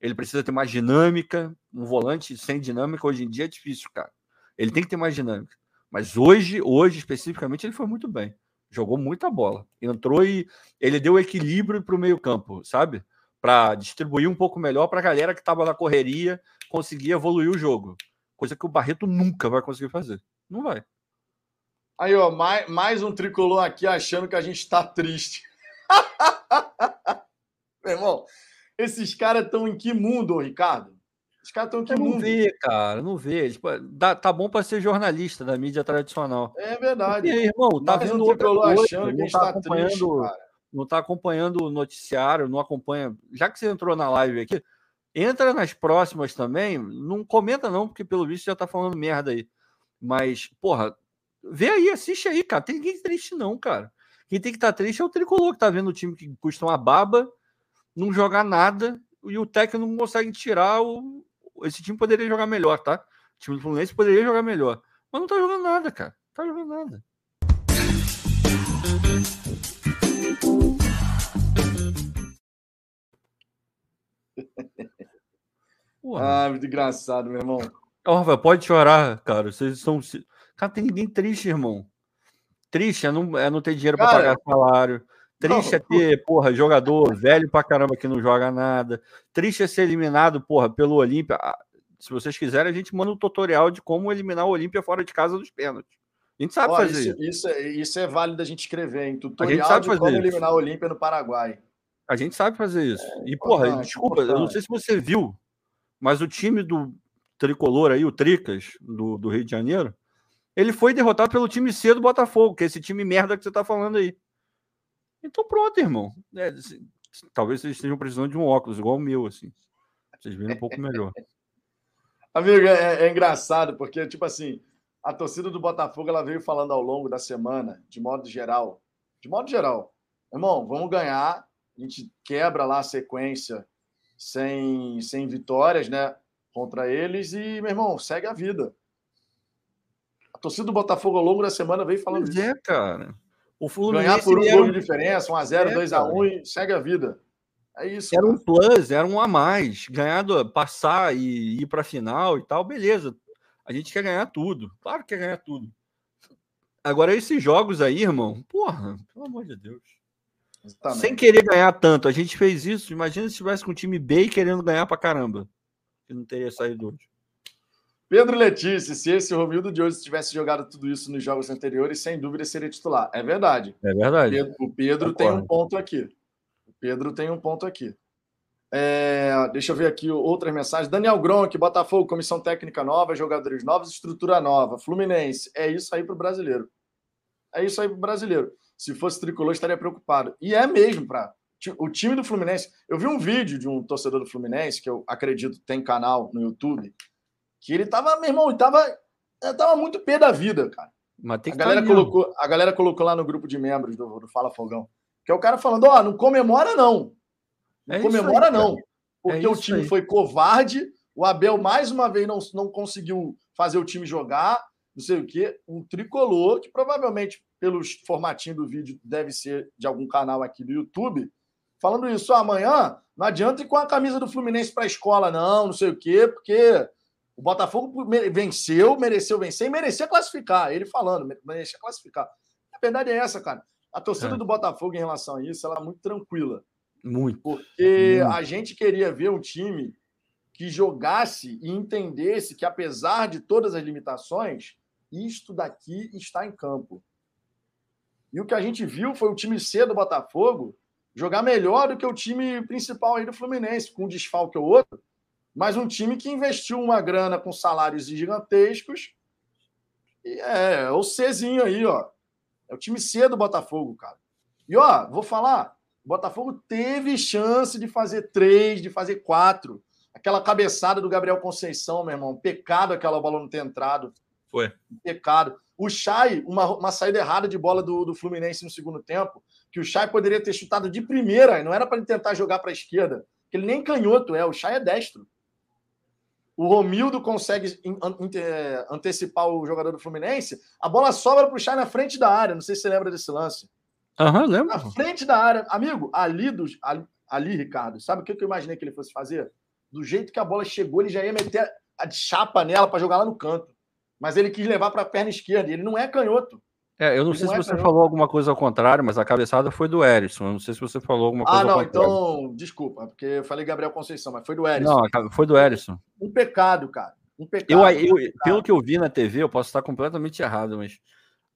Ele precisa ter mais dinâmica. Um volante sem dinâmica hoje em dia é difícil, cara. Ele tem que ter mais dinâmica. Mas hoje, hoje especificamente, ele foi muito bem. Jogou muita bola. Entrou e ele deu equilíbrio para o meio-campo, sabe? Para distribuir um pouco melhor para a galera que estava na correria conseguir evoluir o jogo. Coisa que o Barreto nunca vai conseguir fazer. Não vai. Aí, ó, mais, mais um tricolor aqui achando que a gente está triste. (laughs) Meu irmão, esses caras estão em que mundo, Ricardo? Os caras estão em que eu mundo? Não vê, cara, não vê. Tipo, dá, tá bom para ser jornalista da mídia tradicional. É verdade. E, irmão, tá Mas vendo outra coisa, achando que a gente tá acompanhando, triste, não tá acompanhando o noticiário, não acompanha. Já que você entrou na live aqui, entra nas próximas também. Não comenta não, porque pelo visto já tá falando merda aí. Mas, porra, vê aí, assiste aí, cara. Tem ninguém triste não, cara. Quem tem que estar tá triste é o tricolor que tá vendo o time que custa uma baba não jogar nada e o técnico não consegue tirar o. Esse time poderia jogar melhor, tá? O time do Fluminense poderia jogar melhor. Mas não tá jogando nada, cara. Não tá jogando nada. Ah, muito engraçado, meu irmão. Ó, Rafael, pode chorar, cara. Vocês são. Cara, tem ninguém triste, irmão. Triste é não, é não ter dinheiro para pagar salário. Triste é ter, porra, jogador velho pra caramba que não joga nada. Triste é ser eliminado, porra, pelo Olímpia. Ah, Se vocês quiserem, a gente manda um tutorial de como eliminar o Olímpia fora de casa dos pênaltis. A gente sabe Ó, fazer isso, isso. isso, é, isso é válido a gente escrever, hein? Tutorial sabe de fazer como isso. eliminar o Olímpia no Paraguai. A gente sabe fazer isso. e, porra, importante, desculpa, eu não sei se você viu, mas o time do tricolor aí, o Tricas, do, do Rio de Janeiro, ele foi derrotado pelo time C do Botafogo, que é esse time merda que você tá falando aí. Então pronto, irmão. É, se- talvez vocês estejam precisando de um óculos, igual o meu, assim. Vocês verem um pouco melhor. (laughs) Amigo, é, é engraçado, porque, tipo assim, a torcida do Botafogo ela veio falando ao longo da semana, de modo geral. De modo geral, irmão, vamos ganhar. A gente quebra lá a sequência sem, sem vitórias, né? Contra eles e, meu irmão, segue a vida. A torcida do Botafogo ao longo da semana veio falando Pois isso. é, cara. O Ganhar Fluminense por um gol um, de diferença, 1x0, É, 2x1 e segue a vida. É isso. era um cara. plus, era um a mais. Ganhar, do- passar e ir pra final e tal, beleza. A gente quer ganhar tudo. Claro que quer ganhar tudo. Agora, esses jogos aí, irmão, porra, pelo amor de Deus. Exatamente. Sem querer ganhar tanto. A gente fez isso. Imagina se tivesse com o time B querendo ganhar pra caramba. Que não teria saído hoje. Pedro Letícia, se esse Romildo de hoje tivesse jogado tudo isso nos jogos anteriores, sem dúvida seria titular. É verdade. É verdade. Pedro- o Pedro tem um ponto aqui. O Pedro tem um ponto aqui. É, deixa eu ver aqui outras mensagens. Daniel Gronk, Botafogo, comissão técnica nova, jogadores novos, estrutura nova. Fluminense, é isso aí para o brasileiro. É isso aí para o brasileiro. Se fosse tricolor, estaria preocupado. E é mesmo, para o time do Fluminense. Eu vi um vídeo de um torcedor do Fluminense, que eu acredito tem canal no YouTube, que ele tava, meu irmão, ele tava, ele tava muito pé da vida, cara. Mas tem A que galera, tá colocou, a galera colocou lá no grupo de membros do, do Fala Fogão. Que é o cara falando: ó, não comemora, não. Não É comemora, aí, não. Porque É o time aí. foi covarde, o Abel, mais uma vez, não, não conseguiu fazer o time jogar, não sei o quê. Um tricolor, que provavelmente, pelos formatinhos do vídeo, deve ser de algum canal aqui do YouTube, falando isso. "Ó, amanhã não adianta ir com a camisa do Fluminense para a escola, não, não sei o quê, porque o Botafogo venceu, mereceu vencer e merecia classificar. Ele falando, mere- merecia classificar. A verdade é essa, cara. A torcida É. do Botafogo em relação a isso, ela é muito tranquila. Muito. Porque Muito. a gente queria ver um time que jogasse e entendesse que, apesar de todas as limitações, isto daqui está em campo. E o que a gente viu foi o time C do Botafogo jogar melhor do que o time principal aí do Fluminense, com um desfalque ou outro, mas um time que investiu uma grana com salários gigantescos. E é, é o Czinho aí, ó. É o time C do Botafogo, cara. E ó, vou falar, o Botafogo teve chance de fazer três, de fazer quatro. Aquela cabeçada do Gabriel Conceição, meu irmão. Pecado aquela bola não ter entrado. Foi. Pecado. O Chay, uma, uma saída errada de bola do, do Fluminense no segundo tempo, que o Chay poderia ter chutado de primeira, não era para ele tentar jogar para a esquerda, que ele nem canhoto é, o Chay é destro. O Romildo consegue eh, antecipar o jogador do Fluminense, a bola sobra para o Chay na frente da área, não sei se você lembra desse lance. Aham, lembra? Na frente da área. Amigo, ali, do, ali, ali, Ricardo, sabe o que eu imaginei que ele fosse fazer? Do jeito que a bola chegou, ele já ia meter a chapa nela para jogar lá no canto. Mas ele quis levar para a perna esquerda. e Ele não é canhoto. É, eu não sei não se é você falou alguma coisa ao contrário, mas a cabeçada foi do Erisson. Eu não sei se você falou alguma coisa Ah, não, então, desculpa, porque eu falei Gabriel Conceição, mas foi do Erisson. Não, a foi do Erisson. Um pecado, cara. Um pecado. Eu, um eu, pecado. pelo que eu vi na TV, eu posso estar completamente errado, mas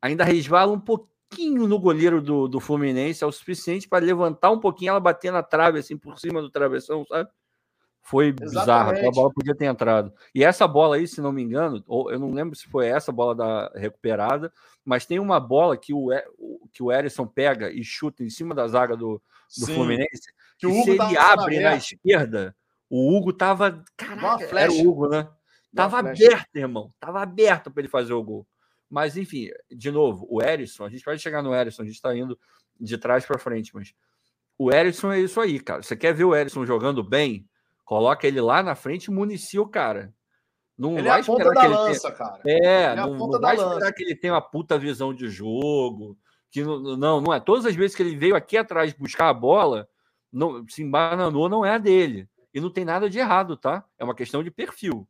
ainda resvala um pouquinho no goleiro do, do Fluminense, é o suficiente para levantar um pouquinho, ela bater na trave, assim, por cima do travessão, sabe? Foi bizarro, aquela Exatamente. bola podia ter entrado. E essa bola aí, se não me engano, ou eu não lembro se foi essa bola da recuperada, mas tem uma bola que o, que o Erisson pega e chuta em cima da zaga do, do Sim, Fluminense, que o Hugo se ele abre na aberto. esquerda, o Hugo tava. Caraca, era o Hugo, né? Uma Tava flecha. aberto, irmão. Tava aberto para ele fazer o gol. Mas, enfim, de novo, o Erisson, a gente vai chegar no Erisson, a gente tá indo de trás para frente, mas o Erisson é isso aí, cara. Você quer ver o Erisson jogando bem? Coloca ele lá na frente e municia o cara. Não Ele é vai a ponta da ele tenha... lança, cara. É, é não, não vai lança. esperar que ele tenha uma puta visão de jogo. Que não, não, não é. Todas as vezes que ele veio aqui atrás buscar a bola, não, se embananou, não é a dele. E não tem nada de errado, tá? É uma questão de perfil.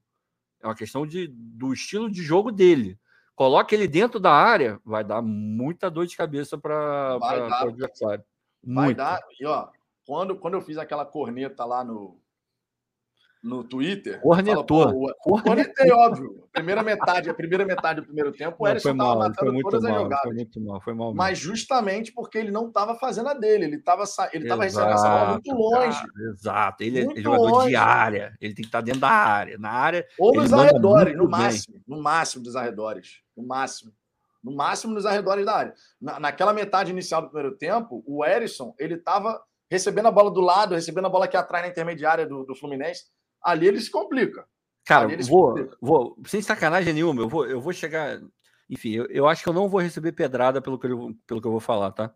É uma questão de, do estilo de jogo dele. Coloca ele dentro da área, vai dar muita dor de cabeça para o adversário. Vai Muito. dar. E ó, quando, quando eu fiz aquela corneta lá no, no Twitter. Cornetou. Cornetei, óbvio. Primeira metade, a primeira metade do primeiro tempo, o Erisson estava matando foi todas mal, as jogadas. Foi muito mal, foi mal. Mas justamente porque ele não estava fazendo a dele. Ele estava ele tava recebendo essa bola muito longe. Cara, exato. Ele Muito é jogador longe. de área. Ele tem que estar dentro da área. Na área. Ou nos arredores, no bem. máximo. No máximo dos arredores. No máximo. No máximo nos arredores da área. Na, naquela metade inicial do primeiro tempo, o Erisson, ele estava recebendo a bola do lado, recebendo a bola aqui atrás na intermediária do, do Fluminense. Ali ele se complica. Cara, vou, complicam. vou, sem sacanagem nenhuma, eu vou, eu vou chegar. Enfim, eu, eu acho que eu não vou receber pedrada pelo que eu, pelo que eu vou falar, tá?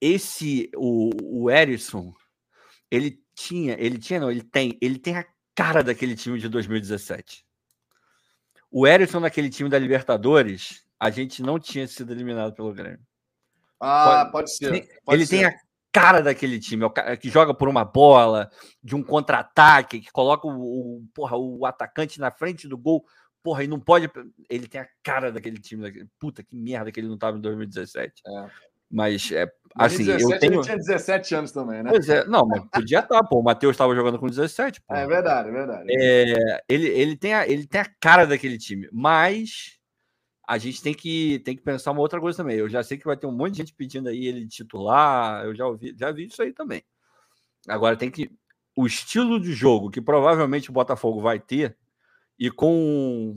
Esse, o, o Erisson, ele tinha, ele tinha, não, ele tem, ele tem a cara daquele time de 2017. O Erisson naquele time da Libertadores, a gente não tinha sido eliminado pelo Grêmio. Ah, pode, ser. Tem- pode ele ser. tem a cara daquele time, é o cara que joga por uma bola, de um contra-ataque, que coloca o, o- porra, o atacante na frente do gol, porra, e não pode. Ele tem a cara daquele time. daquele- Puta que merda que ele não tava em 2017. É. Mas, é, assim, 2017, eu tenho. Ele tinha 17 anos também, né? Pois é, não, mas podia estar, pô. O Matheus estava jogando com 17, pô. É verdade, é verdade. É, ele, ele, tem a, ele tem a cara daquele time, mas a gente tem que, tem que pensar uma outra coisa também. Eu já sei que vai ter um monte de gente pedindo aí ele titular, eu já ouvi, já vi isso aí também. Agora tem que. O estilo de jogo que provavelmente o Botafogo vai ter, e com,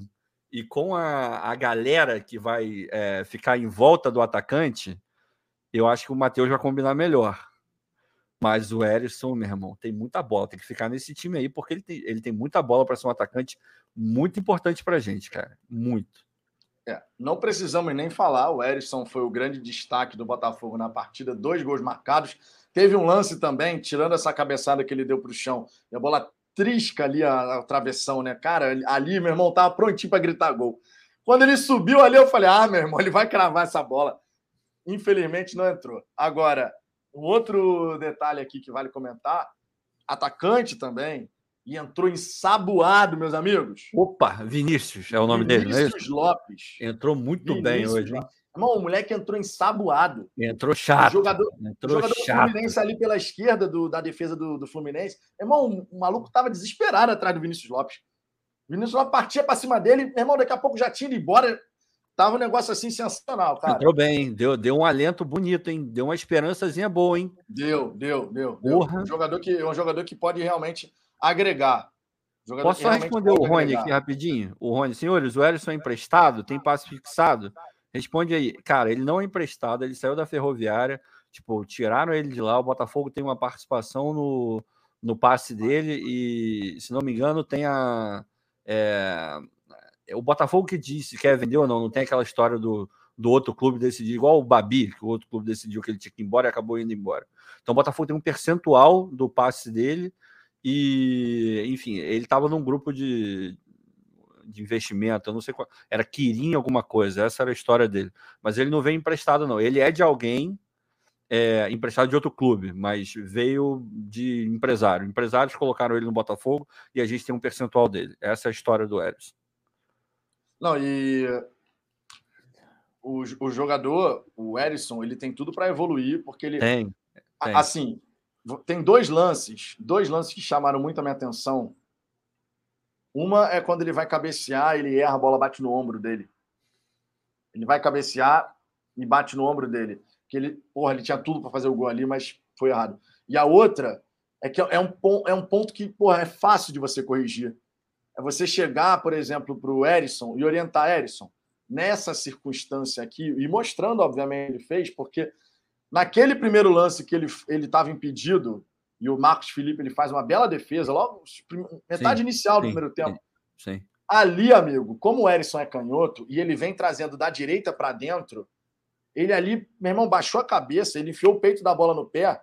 e com a, a galera que vai é, ficar em volta do atacante, eu acho que o Matheus vai combinar melhor. Mas o Erisson, meu irmão, tem muita bola. Tem que ficar nesse time aí, porque ele tem, ele tem muita bola para ser um atacante muito importante para gente, cara. Muito. É, não precisamos nem falar. O Erisson foi o grande destaque do Botafogo na partida, dois gols marcados. Teve um lance também, tirando essa cabeçada que ele deu para o chão, e a bola trisca ali a, a travessão, né? Cara, ali, meu irmão, tava prontinho para gritar gol. Quando ele subiu ali, eu falei: ah, meu irmão, ele vai cravar essa bola. Infelizmente não entrou. Agora, um outro detalhe aqui que vale comentar: atacante também, e entrou ensaboado, meus amigos. Opa, Vinícius é o nome dele, não é Vinícius? Lopes. Entrou muito bem Vinícius hoje, hein? Irmão, o moleque entrou ensaboado. Entrou chato. jogador, entrou jogador do chato. Fluminense ali pela esquerda do- da defesa do, do Fluminense. Irmão, o maluco tava desesperado atrás do Vinícius Lopes. O Vinícius Lopes partia para cima dele, meu irmão, daqui a pouco já tinha ido embora. Tava um negócio assim sensacional, cara. Entrou bem, deu, deu um alento bonito, hein? Deu uma esperançazinha boa, hein? Deu, deu, deu. deu. Um jogador que, é um jogador que pode realmente agregar. Jogador Posso só responder o Rony agregar. aqui rapidinho? O Rony, senhores, o Erisson é emprestado? Tem passe fixado? Responde aí. Cara, ele não é emprestado, ele saiu da ferroviária. Tipo, tiraram ele de lá. O Botafogo tem uma participação no, no passe dele e, se não me engano, tem a. é, é o Botafogo que disse quer vender ou não, não tem aquela história do, do outro clube decidir, igual o Babi, que o outro clube decidiu que ele tinha que ir embora e acabou indo embora. Então o Botafogo tem um percentual do passe dele e, enfim, ele estava num grupo de, de investimento, eu não sei qual, era Quirim alguma coisa, essa era a história dele. Mas ele não veio emprestado, não. Ele é de alguém é, emprestado de outro clube, mas veio de empresário. Empresários colocaram ele no Botafogo e a gente tem um percentual dele. Essa é a história do Eros. Não, e o, o jogador, o Erisson, ele tem tudo para evoluir, porque ele, Tem. Tem. Assim, tem dois lances, dois lances que chamaram muito a minha atenção. Uma é quando ele vai cabecear, ele erra, a bola bate no ombro dele. Ele vai cabecear e bate no ombro dele. Que ele, porra, ele tinha tudo para fazer o gol ali, mas foi errado. E a outra é que é um, é um ponto que, porra, é fácil de você corrigir. É você chegar, por exemplo, para o Erisson e orientar Erisson nessa circunstância aqui, e mostrando, obviamente, ele fez, porque naquele primeiro lance que ele ele estava impedido e o Marcos Felipe ele faz uma bela defesa logo metade Sim, inicial do sim, primeiro tempo Sim. ali amigo como o Erisson é canhoto e ele vem trazendo da direita para dentro ele ali meu irmão baixou a cabeça ele enfiou o peito da bola no pé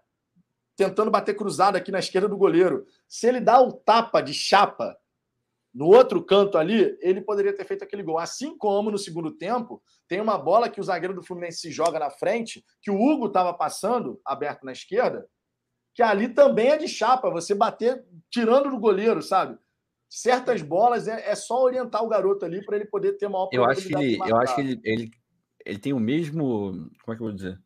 tentando bater cruzado aqui na esquerda do goleiro se ele dá o tapa de chapa no outro canto ali, ele poderia ter feito aquele gol. Assim como no segundo tempo, tem uma bola que o zagueiro do Fluminense se joga na frente, que o Hugo estava passando, aberto na esquerda, que ali também é de chapa, você bater tirando do goleiro, sabe? Certas bolas é, é só orientar o garoto ali para ele poder ter maior Eu acho que ele, eu acho que ele, ele, ele tem o mesmo. Como é que eu vou dizer?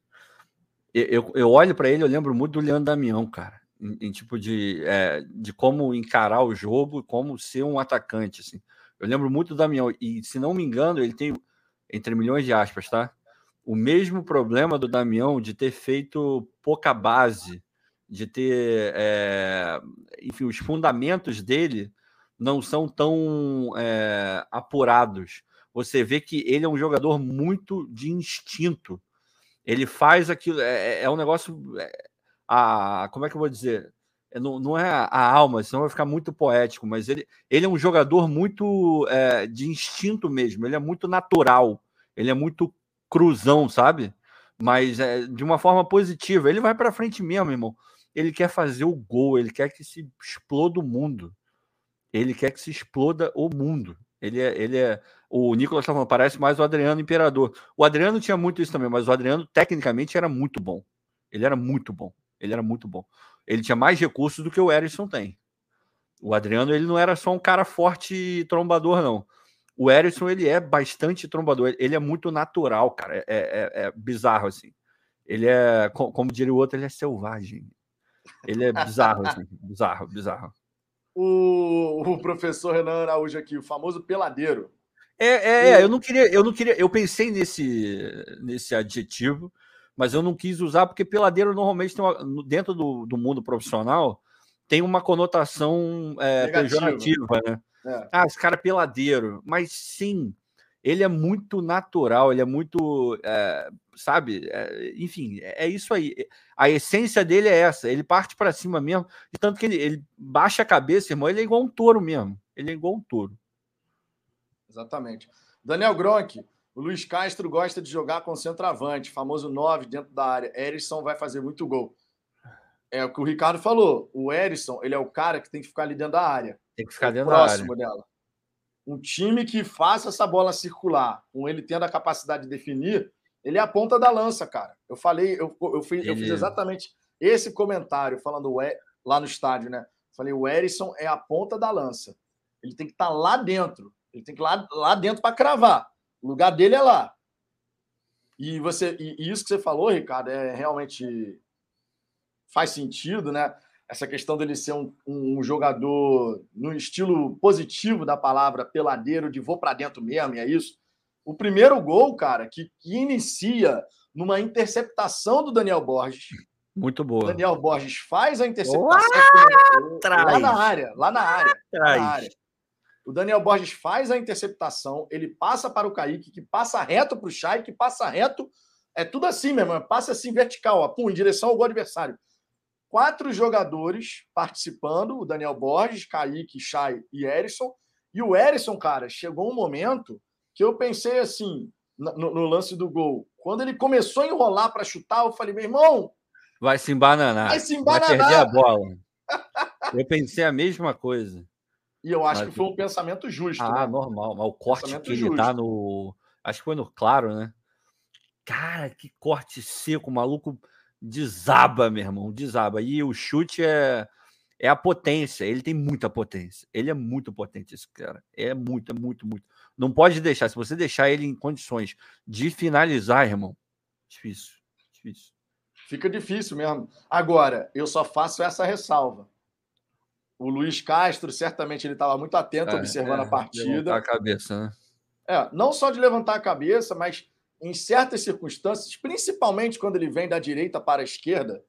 Eu, eu, eu olho para ele, eu lembro muito do Leandro Damião, cara. Em, em tipo de, é, de como encarar o jogo, como ser um atacante. Assim. Eu lembro muito do Damião, e se não me engano, ele tem, entre milhões de aspas, tá? O mesmo problema do Damião de ter feito pouca base, de ter, é, enfim, os fundamentos dele não são tão é, apurados. Você vê que ele é um jogador muito de instinto. Ele faz aquilo, é, é, é um negócio. A, como é que eu vou dizer? É, não, não é a alma, senão vai ficar muito poético, mas ele, ele é um jogador muito é, de instinto mesmo, ele é muito natural, ele é muito cruzão, sabe? Mas é, de uma forma positiva. Ele vai para frente mesmo, irmão. Ele quer fazer o gol, ele quer que se exploda o mundo. Ele quer que se exploda o mundo. Ele é, ele é. O Nicolas estava falando, parece mais o Adriano Imperador. O Adriano tinha muito isso também, mas o Adriano, tecnicamente, era muito bom. Ele era muito bom. Ele era muito bom. Ele tinha mais recursos do que o Erisson tem. O Adriano, ele não era só um cara forte e trombador, não. O Erisson, ele é bastante trombador. Ele é muito natural, cara. É, é, é bizarro, assim. Ele é, como diria o outro, ele é selvagem. Ele é bizarro, assim. (laughs) bizarro, bizarro. O, o professor Renan Araújo aqui, o famoso peladeiro. É, é, é, eu não queria, eu não queria, eu pensei nesse, nesse adjetivo, mas eu não quis usar porque peladeiro normalmente tem uma, dentro do, do mundo profissional tem uma conotação é, pejorativa, né? É. Ah, esse cara é peladeiro. Mas sim, ele é muito natural, ele é muito, é, sabe? É, enfim, é, isso aí. A essência dele é essa. Ele parte para cima mesmo, tanto que ele, ele, baixa a cabeça, irmão. Ele é igual um touro mesmo. Ele é igual um touro. Exatamente. Daniel Gronk, o Luiz Castro gosta de jogar com centroavante, famoso 9 dentro da área. Erisson vai fazer muito gol. É o que o Ricardo falou. O Erisson, ele é o cara que tem que ficar ali dentro da área. Tem que ficar dentro da área. Próximo dela. Um time que faça essa bola circular, com ele tendo a capacidade de definir, ele é a ponta da lança, cara. Eu falei, eu, eu, fiz, eu fiz exatamente esse comentário falando lá no estádio, né? Falei, o Erisson é a ponta da lança. Ele tem que estar tá lá dentro. Ele tem que ir lá, lá dentro para cravar. O lugar dele é lá. E você e, isso que você falou, Ricardo, é realmente faz sentido, né? Essa questão dele ser um, um jogador no estilo positivo da palavra, peladeiro, de vou para dentro mesmo, e é isso. O primeiro gol, cara, que, que inicia numa interceptação do Daniel Borges. Muito boa. O Daniel Borges faz a interceptação lá, lá na área, lá na área, lá na área. O Daniel Borges faz a interceptação, ele passa para o Kaique, que passa reto para o Chay, que passa reto. É tudo assim, meu irmão. Passa assim vertical, ó, pum, em direção ao gol adversário. Quatro jogadores participando: o Daniel Borges, Kaique, Chay e Erisson. E o Erisson, cara, chegou um momento que eu pensei assim, no, no lance do gol. Quando ele começou a enrolar para chutar, eu falei, meu irmão. Vai se embananar. Vai se embananar. Vai perder a bola. eu pensei a mesma coisa. E eu acho Mas... que foi um pensamento justo. Ah, né? normal. Mas o corte pensamento que ele justo. tá no. Acho que foi no claro, né? Cara, que corte seco, o maluco desaba, meu irmão, desaba. E o chute é, é a potência. Ele tem muita potência. Ele é muito potente, esse cara. É muito, é muito, muito. Não pode deixar. Se você deixar ele em condições de finalizar, irmão, difícil, difícil. Fica difícil mesmo. Agora, eu só faço essa ressalva o Luiz Castro, certamente ele estava muito atento, é, observando é, a partida. Levantar a cabeça, né? É, não só de levantar a cabeça, mas em certas circunstâncias, principalmente quando ele vem da direita para a esquerda.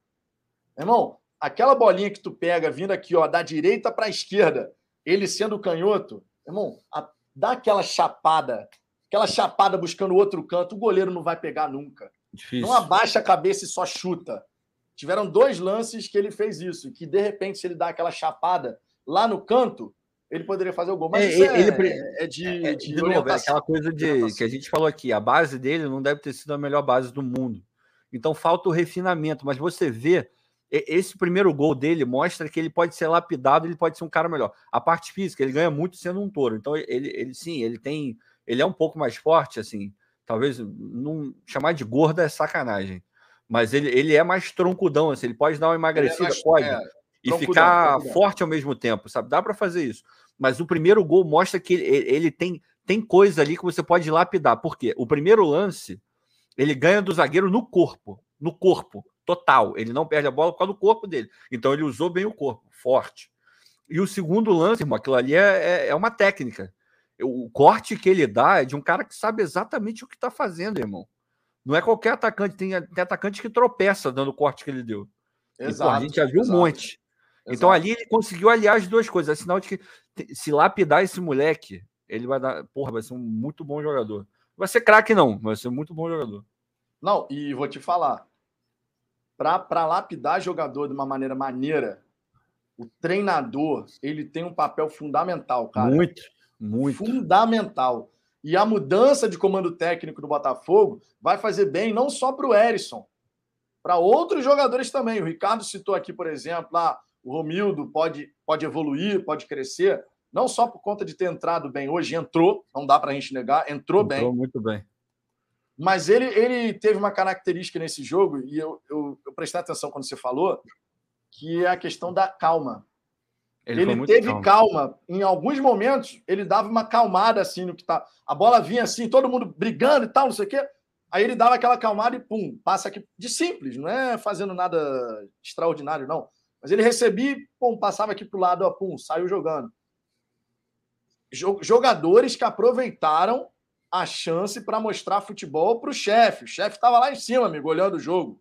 Irmão, aquela bolinha que tu pega vindo aqui, ó, da direita para a esquerda, ele sendo canhoto, irmão, a, dá aquela chapada, aquela chapada buscando outro canto, o goleiro não vai pegar nunca. Difícil. Não abaixa a cabeça e só chuta. Tiveram dois lances que ele fez isso, que de repente, se ele dá aquela chapada lá no canto, ele poderia fazer o gol. Mas é, isso é, ele, é, de, é, é, de, de novo, é aquela coisa de que a gente falou aqui, a base dele não deve ter sido a melhor base do mundo. Então falta o refinamento, mas você vê esse primeiro gol dele mostra que ele pode ser lapidado, ele pode ser um cara melhor. A parte física, ele ganha muito sendo um touro. Então ele, ele sim, ele tem, ele é um pouco mais forte assim. Talvez não chamar de gorda é sacanagem mas ele, ele é mais troncudão, assim, ele pode dar uma é emagrecida, é mais, pode, é, e ficar troncudão. forte ao mesmo tempo, sabe? Dá para fazer isso. Mas o primeiro gol mostra que ele, ele, tem, tem coisa ali que você pode lapidar. Por quê? O primeiro lance, ele ganha do zagueiro no corpo. no corpo, total. Ele não perde a bola por causa do corpo dele. Então ele usou bem o corpo, forte. E o segundo lance, irmão, aquilo ali é, é, é uma técnica. O corte que ele dá é de um cara que sabe exatamente o que está fazendo, irmão. Não é qualquer atacante, tem, tem atacante que tropeça dando o corte que ele deu. Exato, e, pô, a gente já viu exato, um monte. Exato. Então ali ele conseguiu aliar as duas coisas. É sinal de que se lapidar esse moleque, ele vai dar. Porra, vai ser um muito bom jogador. Vai ser craque, não, vai ser um muito bom jogador. Não, e vou te falar. Para lapidar jogador de uma maneira maneira, o treinador ele tem um papel fundamental, cara. Muito, muito. Fundamental. E a mudança de comando técnico do Botafogo vai fazer bem não só para o Erisson, para outros jogadores também. O Ricardo citou aqui, por exemplo, lá, o Romildo pode, pode evoluir, pode crescer, não só por conta de ter entrado bem. Hoje entrou, não dá para a gente negar, entrou, entrou bem. Entrou muito bem. Mas ele, ele teve uma característica nesse jogo, e eu, eu, eu prestei atenção quando você falou, que é a questão da calma. Ele, ele teve calma. calma. Em alguns momentos, ele dava uma calmada assim no que tá. A bola vinha assim, todo mundo brigando e tal, não sei o quê. Aí ele dava aquela calmada e pum, passa aqui de simples, não é fazendo nada extraordinário, não. Mas ele recebia, pum, passava aqui pro lado, ó, pum, saiu jogando. Jogadores que aproveitaram a chance para mostrar futebol para o chefe. O chefe estava lá em cima, amigo, olhando o jogo.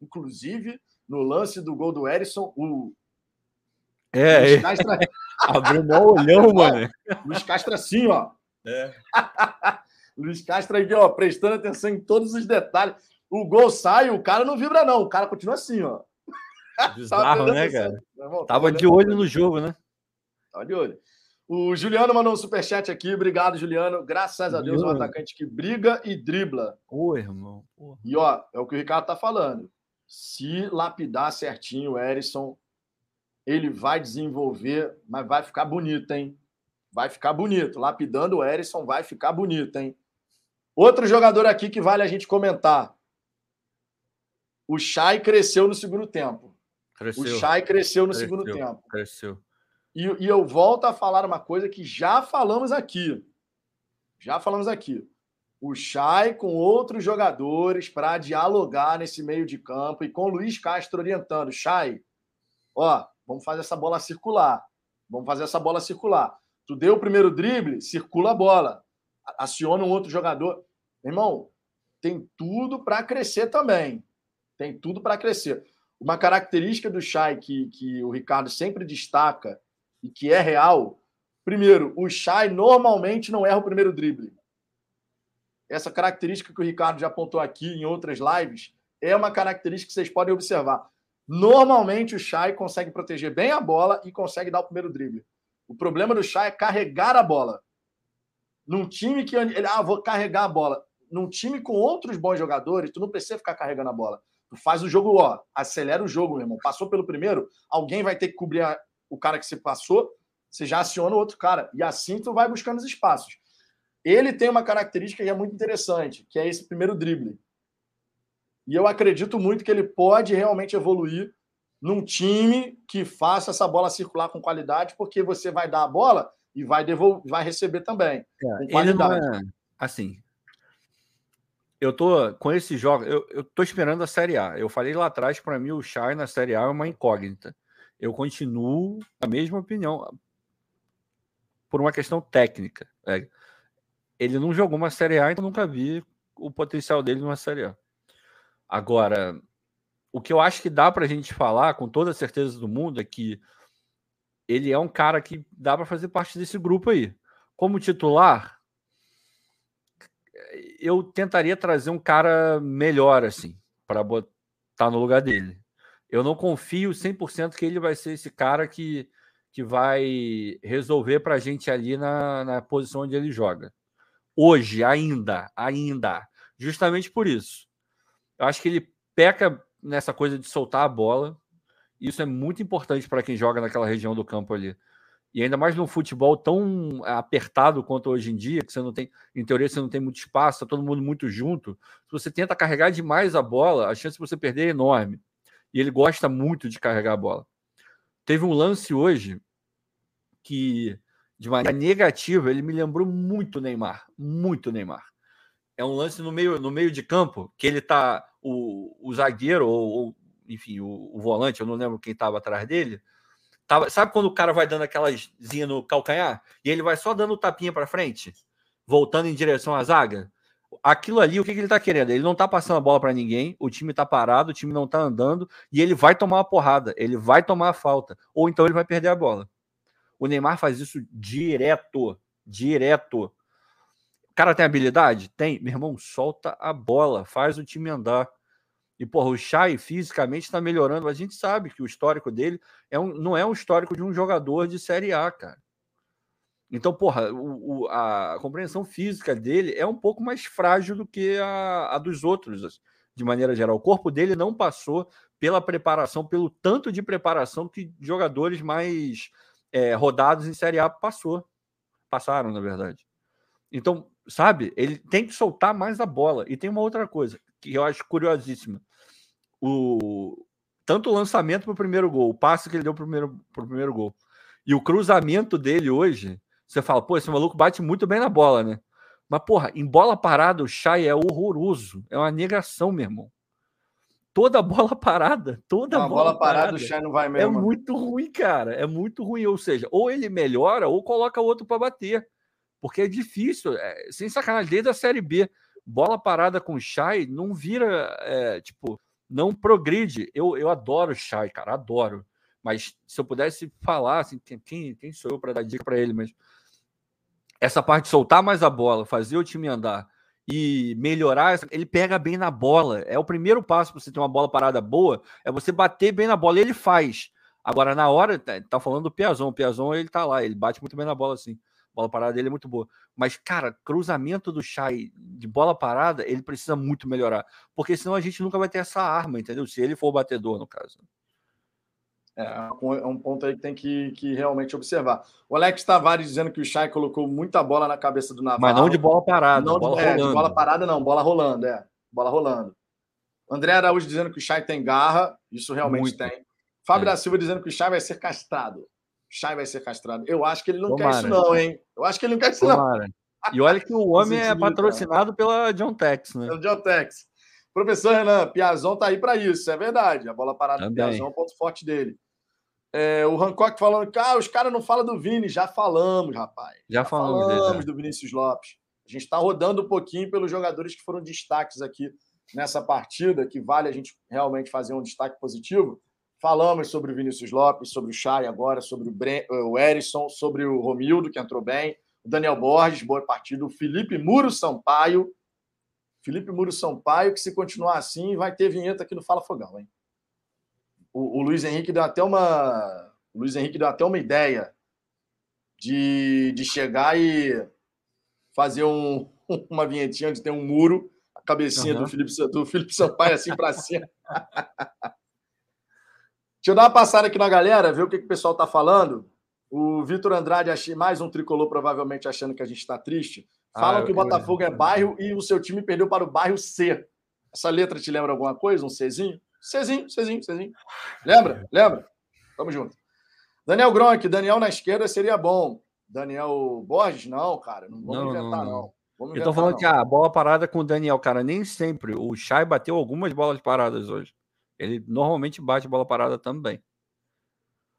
Inclusive, no lance do gol do Erisson, o. É, Luiz é. Castro... (laughs) abriu um olhão, mano. Luiz Castro assim, ó. É. (laughs) Luiz Castro aqui, ó, prestando atenção em todos os detalhes. O gol sai, o cara não vibra, não. O cara continua assim, ó. (laughs) Bizarro, né, cara? Irmão, Tava de olho no jogo, né? Tava de olho. O Juliano mandou um superchat aqui. Obrigado, Juliano. Graças a Deus, um atacante que briga e dribla. Ô, irmão. Porra. E, ó, é o que o Ricardo tá falando. Se lapidar certinho o Erisson, ele vai desenvolver, mas vai ficar bonito, hein? Vai ficar bonito. Lapidando o Erisson, vai ficar bonito, hein? Outro jogador aqui que vale a gente comentar. O Chay cresceu no segundo tempo. Cresceu. O Chay cresceu no cresceu. segundo tempo. Cresceu. E, e eu volto a falar uma coisa que já falamos aqui. Já falamos aqui o Chay com outros jogadores para dialogar nesse meio de campo e com o Luiz Castro orientando. Chay, ó, vamos fazer essa bola circular. Vamos fazer essa bola circular. Tu deu o primeiro drible, circula a bola. Aciona um outro jogador. Irmão, tem tudo para crescer também. Tem tudo para crescer. Uma característica do Chay que, que o Ricardo sempre destaca e que é real. Primeiro, o Chay normalmente não erra o primeiro drible essa característica que o Ricardo já apontou aqui em outras lives, é uma característica que vocês podem observar. Normalmente o Chay consegue proteger bem a bola e consegue dar o primeiro drible. O problema do Chay é carregar a bola. Num time que ele, ah, vou carregar a bola. Num time com outros bons jogadores, tu não precisa ficar carregando a bola. Tu faz o jogo, ó, acelera o jogo, meu irmão. Passou pelo primeiro, alguém vai ter que cobrir a, o cara que você passou, você já aciona o outro cara. E assim tu vai buscando os espaços. Ele tem uma característica que é muito interessante, que é esse primeiro drible. E eu acredito muito que ele pode realmente evoluir num time que faça essa bola circular com qualidade, porque você vai dar a bola e vai devolver, vai receber também. É, com qualidade. É, assim, eu tô com esse jogo, eu, eu tô esperando a Série A. Eu falei lá atrás, para mim, o Chai na Série A é uma incógnita. Eu continuo a mesma opinião por uma questão técnica. É, ele não jogou uma Série A, então nunca vi o potencial dele numa Série A. Agora, o que eu acho que dá para a gente falar com toda a certeza do mundo é que ele é um cara que dá para fazer parte desse grupo aí. Como titular, eu tentaria trazer um cara melhor, assim, para botar no lugar dele. Eu não confio 100% que ele vai ser esse cara que, que vai resolver para a gente ali na, na posição onde ele joga hoje, ainda, ainda. Justamente por isso. Eu acho que ele peca nessa coisa de soltar a bola. Isso é muito importante para quem joga naquela região do campo ali. E ainda mais num futebol tão apertado quanto hoje em dia, que você não tem, em teoria, você não tem muito espaço, tá todo mundo muito junto. Se você tenta carregar demais a bola, a chance de você perder é enorme. E ele gosta muito de carregar a bola. Teve um lance hoje que de maneira negativa, ele me lembrou muito Neymar, muito Neymar. É um lance no meio, no meio de campo, que ele tá. O, o zagueiro, ou, ou enfim, o, o, volante, eu não lembro quem estava atrás dele. Tava, sabe quando o cara vai dando aquelas zinha no calcanhar? E ele vai só dando tapinha para frente, voltando em direção à zaga? Aquilo ali, o que, que ele tá querendo? Ele não tá passando a bola para ninguém, o time tá parado, o time não tá andando, e ele vai tomar uma porrada, ele vai tomar a falta, ou então ele vai perder a bola. O Neymar faz isso direto, direto. O cara tem habilidade? Tem. Meu irmão, solta a bola, faz o time andar. E, porra, o Chay fisicamente está melhorando. A gente sabe que o histórico dele é um, não é um histórico de um jogador de Série A, cara. Então, porra, o, o, a compreensão física dele é um pouco mais frágil do que a, a dos outros, de maneira geral. O corpo dele não passou pela preparação, pelo tanto de preparação que jogadores mais é, rodados em Série A passou. Passaram, na verdade. Então, sabe, ele tem que soltar mais a bola. E tem uma outra coisa que eu acho curiosíssima. O, tanto o lançamento para o primeiro gol, o passe que ele deu para o primeiro, pro primeiro gol, e o cruzamento dele hoje, você fala, pô, esse maluco bate muito bem na bola, né? Mas, porra, em bola parada, o Chay é horroroso. É uma negação, meu irmão. Toda (laughs) bola parada, toda não, bola, bola parada, parada, o Chay não vai mesmo. É muito ruim, cara. É muito ruim. Ou seja, ou ele melhora ou coloca outro para bater porque é difícil, é, sem sacanagem, desde a Série B, bola parada com o Chay não vira, é, tipo, não progride. Eu, eu adoro o Chay, cara, adoro. Mas se eu pudesse falar, assim, quem, quem sou eu para dar dica para ele? Mas essa parte de soltar mais a bola, fazer o time andar e melhorar, ele pega bem na bola. É o primeiro passo para você ter uma bola parada boa, é você bater bem na bola. Ele faz. Agora, na hora, tá, tá falando do Piazon. O Piazon, ele tá lá, ele bate muito bem na bola, assim bola parada dele é muito boa. Mas, cara, cruzamento do Chay de bola parada, ele precisa muito melhorar. Porque senão a gente nunca vai ter essa arma, entendeu? Se ele for o batedor, no caso. É, é um ponto aí que tem que, que realmente observar. O Alex Tavares dizendo que o Chay colocou muita bola na cabeça do Navarro. Mas não de bola parada. Não bola de, é, de bola parada, não. Bola rolando, é. Bola rolando. André Araújo dizendo que o Chay tem garra. Isso realmente muito. tem. Fábio é. da Silva dizendo que o Chay vai ser castrado. Chay vai ser castrado. Eu acho que ele não Tomara. quer isso, não, hein? Eu acho que ele não quer isso, Tomara. não. E olha que o (laughs) homem é patrocinado pela John Tex, né? Pelo John Tex. Professor Renan, Piazon tá aí para isso, é verdade. A bola parada Também. do Piazon é um ponto forte dele. É, o Hancock falando que ah, os caras não falam do Vini. Já falamos, rapaz. Já, Já falamos, falamos dele, do Vinícius Lopes. A gente está rodando um pouquinho pelos jogadores que foram destaques aqui nessa partida, que vale a gente realmente fazer um destaque positivo. Falamos sobre o Vinícius Lopes, sobre o Chay agora, sobre o, Bre... o Erisson, sobre o Romildo, que entrou bem, o Daniel Borges, boa partida, o Felipe Muro Sampaio. Felipe Muro Sampaio, que se continuar assim, vai ter vinheta aqui no Fala Fogão, hein? O, o Luiz Henrique deu até uma. O Luiz Henrique deu até uma ideia de, de chegar e fazer um, (laughs) uma vinhetinha onde tem um muro, a cabecinha uhum. do, Felipe, do Felipe Sampaio assim para cima. (laughs) Deixa eu dar uma passada aqui na galera, ver o que, que o pessoal está falando. O Vitor Andrade, achei mais um tricolor, provavelmente achando que a gente está triste. Fala ah, que o Botafogo eu... é bairro e o seu time perdeu para o bairro C. Essa letra te lembra alguma coisa? Um Czinho? Czinho, Czinho, Czinho. Lembra? Lembra? Tamo junto. Daniel Gronk, Daniel na esquerda seria bom. Daniel Borges, não, cara. Não vamos não, inventar, não. não. Eu tô falando não. que a bola parada com o Daniel, cara, nem sempre. O Chay bateu algumas bolas paradas hoje. Ele normalmente bate bola parada também.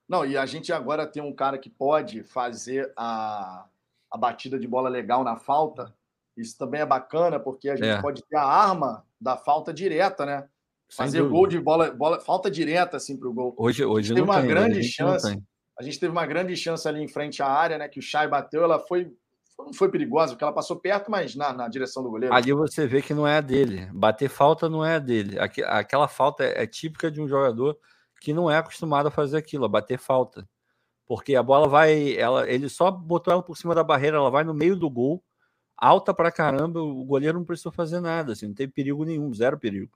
Não, e a gente agora tem um cara que pode fazer a, a batida de bola legal na falta. Isso também é bacana, porque a gente é. pode ter a arma da falta direta, né? Sem fazer dúvida. gol de bola, bola, falta direta assim para o gol. Hoje, hoje teve uma tem, grande chance. A gente teve uma grande chance ali em frente à área, né? Que o Chay bateu, ela foi não foi perigosa, porque ela passou perto, mas na, na direção do goleiro. Ali você vê que não é a dele. Bater falta não é a dele. Aquela falta é, é típica de um jogador que não é acostumado a fazer aquilo, a bater falta. Porque a bola vai. Ela, ele só botou ela por cima da barreira, ela vai no meio do gol, alta pra caramba, o goleiro não precisou fazer nada, assim, não tem perigo nenhum, zero perigo.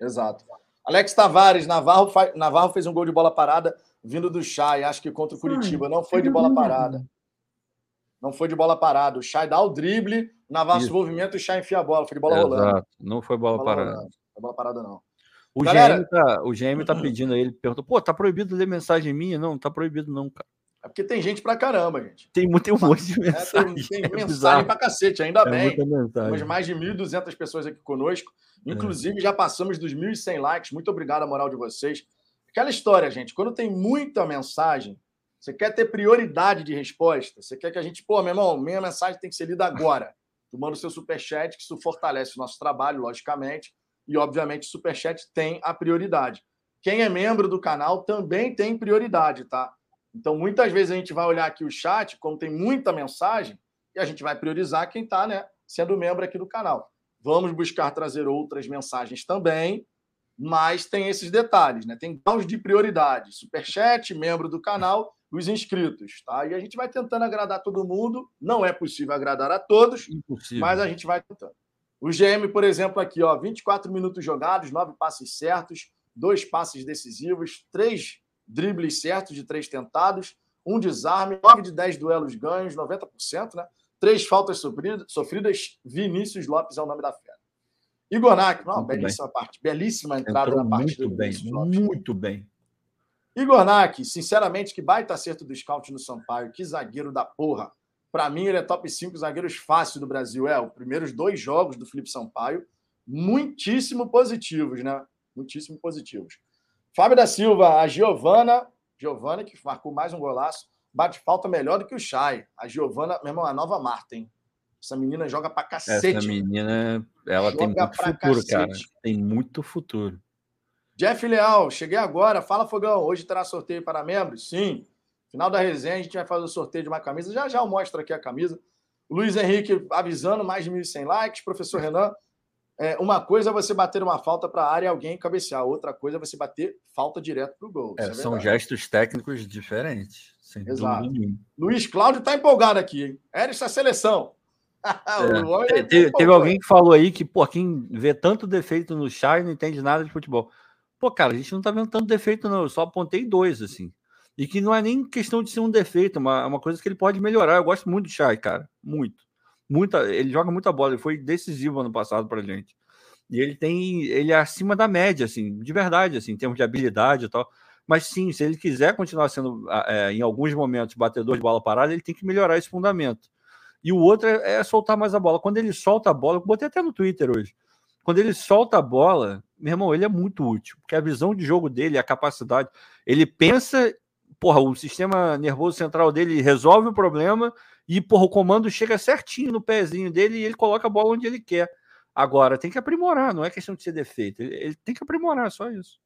Exato. Alex Tavares, Navarro, Navarro fez um gol de bola parada vindo do Chay, acho que contra o Curitiba. Não foi de bola parada. Não foi de bola parada. O Chay dá o drible, o Navarro se movimento e o Chay enfia a bola. Foi de bola rolando. Exato. Não foi bola, bola parada. Não foi bola parada, não. O Galera... GM, tá, o GM tá pedindo aí, ele perguntou, pô, tá proibido ler mensagem minha? Não, tá proibido não, cara. É porque tem gente pra caramba, gente. Tem, muito, tem um monte de mensagem. É, tem, tem (laughs) é mensagem pra cacete, ainda é bem. Temos mais de 1.200 pessoas aqui conosco. É. Inclusive, é. já passamos dos 1.100 likes. Muito obrigado a moral de vocês. Aquela história, gente, quando tem muita mensagem, você quer ter prioridade de resposta, você quer que a gente, pô, meu irmão, minha mensagem tem que ser lida agora. Tu manda o seu superchat, que isso fortalece o nosso trabalho, logicamente, e, obviamente, o superchat tem a prioridade. Quem é membro do canal também tem prioridade, tá? Então, muitas vezes a gente vai olhar aqui o chat, como tem muita mensagem, e a gente vai priorizar quem está né, sendo membro aqui do canal. Vamos buscar trazer outras mensagens também, mas tem esses detalhes, né? Tem graus de prioridade. Superchat, membro do canal, os inscritos, tá? E a gente vai tentando agradar todo mundo. Não é possível agradar a todos, Impossível. mas a gente vai tentando. O GM, por exemplo, aqui, ó, 24 minutos jogados, 9 passes certos, dois passes decisivos, três dribles certos de três tentados, um desarme, 9 de 10 duelos ganhos, 90%, né? Três faltas sofridas. Vinícius Lopes é o nome da fera. Igor Nack, não, belíssima bem. parte, belíssima entrada Entrou na partida. Muito bem, muito bem. Igor Nack, sinceramente, que baita acerto do scout no Sampaio, que zagueiro da porra. Para mim, ele é top 5 zagueiros fácil do Brasil. É, os primeiros dois jogos do Felipe Sampaio, muitíssimo positivos, né? Muitíssimo positivos. Fábio da Silva, a Giovana, Giovana que marcou mais um golaço, bate falta melhor do que o Chay. A Giovana, meu irmão, a nova Marta, hein? Essa menina joga pra cacete. Essa menina, ela tem muito futuro, cacete. cara. Tem muito futuro. Jeff Leal, cheguei agora. Fala, Fogão. Hoje terá sorteio para membros? Sim. Final da resenha, a gente vai fazer o sorteio de uma camisa. Já já eu mostro aqui a camisa. Luiz Henrique avisando, mais de 1.100 likes. Professor Renan, é, uma coisa é você bater uma falta para a área e alguém cabecear, outra coisa é você bater falta direto para o gol. É, é são gestos técnicos diferentes. Sem Exato. Luiz Cláudio está empolgado aqui, hein? Era essa seleção. (laughs) é, teve, teve, alguém que falou aí que, pô, quem vê tanto defeito no chá não entende nada de futebol. Pô, cara, a gente não tá vendo tanto defeito, não. Eu só apontei dois, assim. E que não é nem questão de ser um defeito, é uma, uma coisa que ele pode melhorar. Eu gosto muito do Chay, cara. Muito muita, ele joga muita bola, ele foi decisivo ano passado para gente. E ele tem, ele é acima da média, assim, de verdade, assim, em termos de habilidade e tal. Mas sim, se ele quiser continuar sendo, é, em alguns momentos, batedor de bola parada, ele tem que melhorar esse fundamento. E o outro é, é, soltar mais a bola. Quando ele solta a bola, eu botei até no Twitter hoje. Quando ele solta a bola, meu irmão, ele é muito útil, porque a visão de jogo dele, a capacidade, ele pensa, porra, o sistema nervoso central dele resolve o problema e porra, o comando chega certinho no pezinho dele e ele coloca a bola onde ele quer. Agora, tem que aprimorar, não é questão de ser defeito. Ele, ele tem que aprimorar, só isso.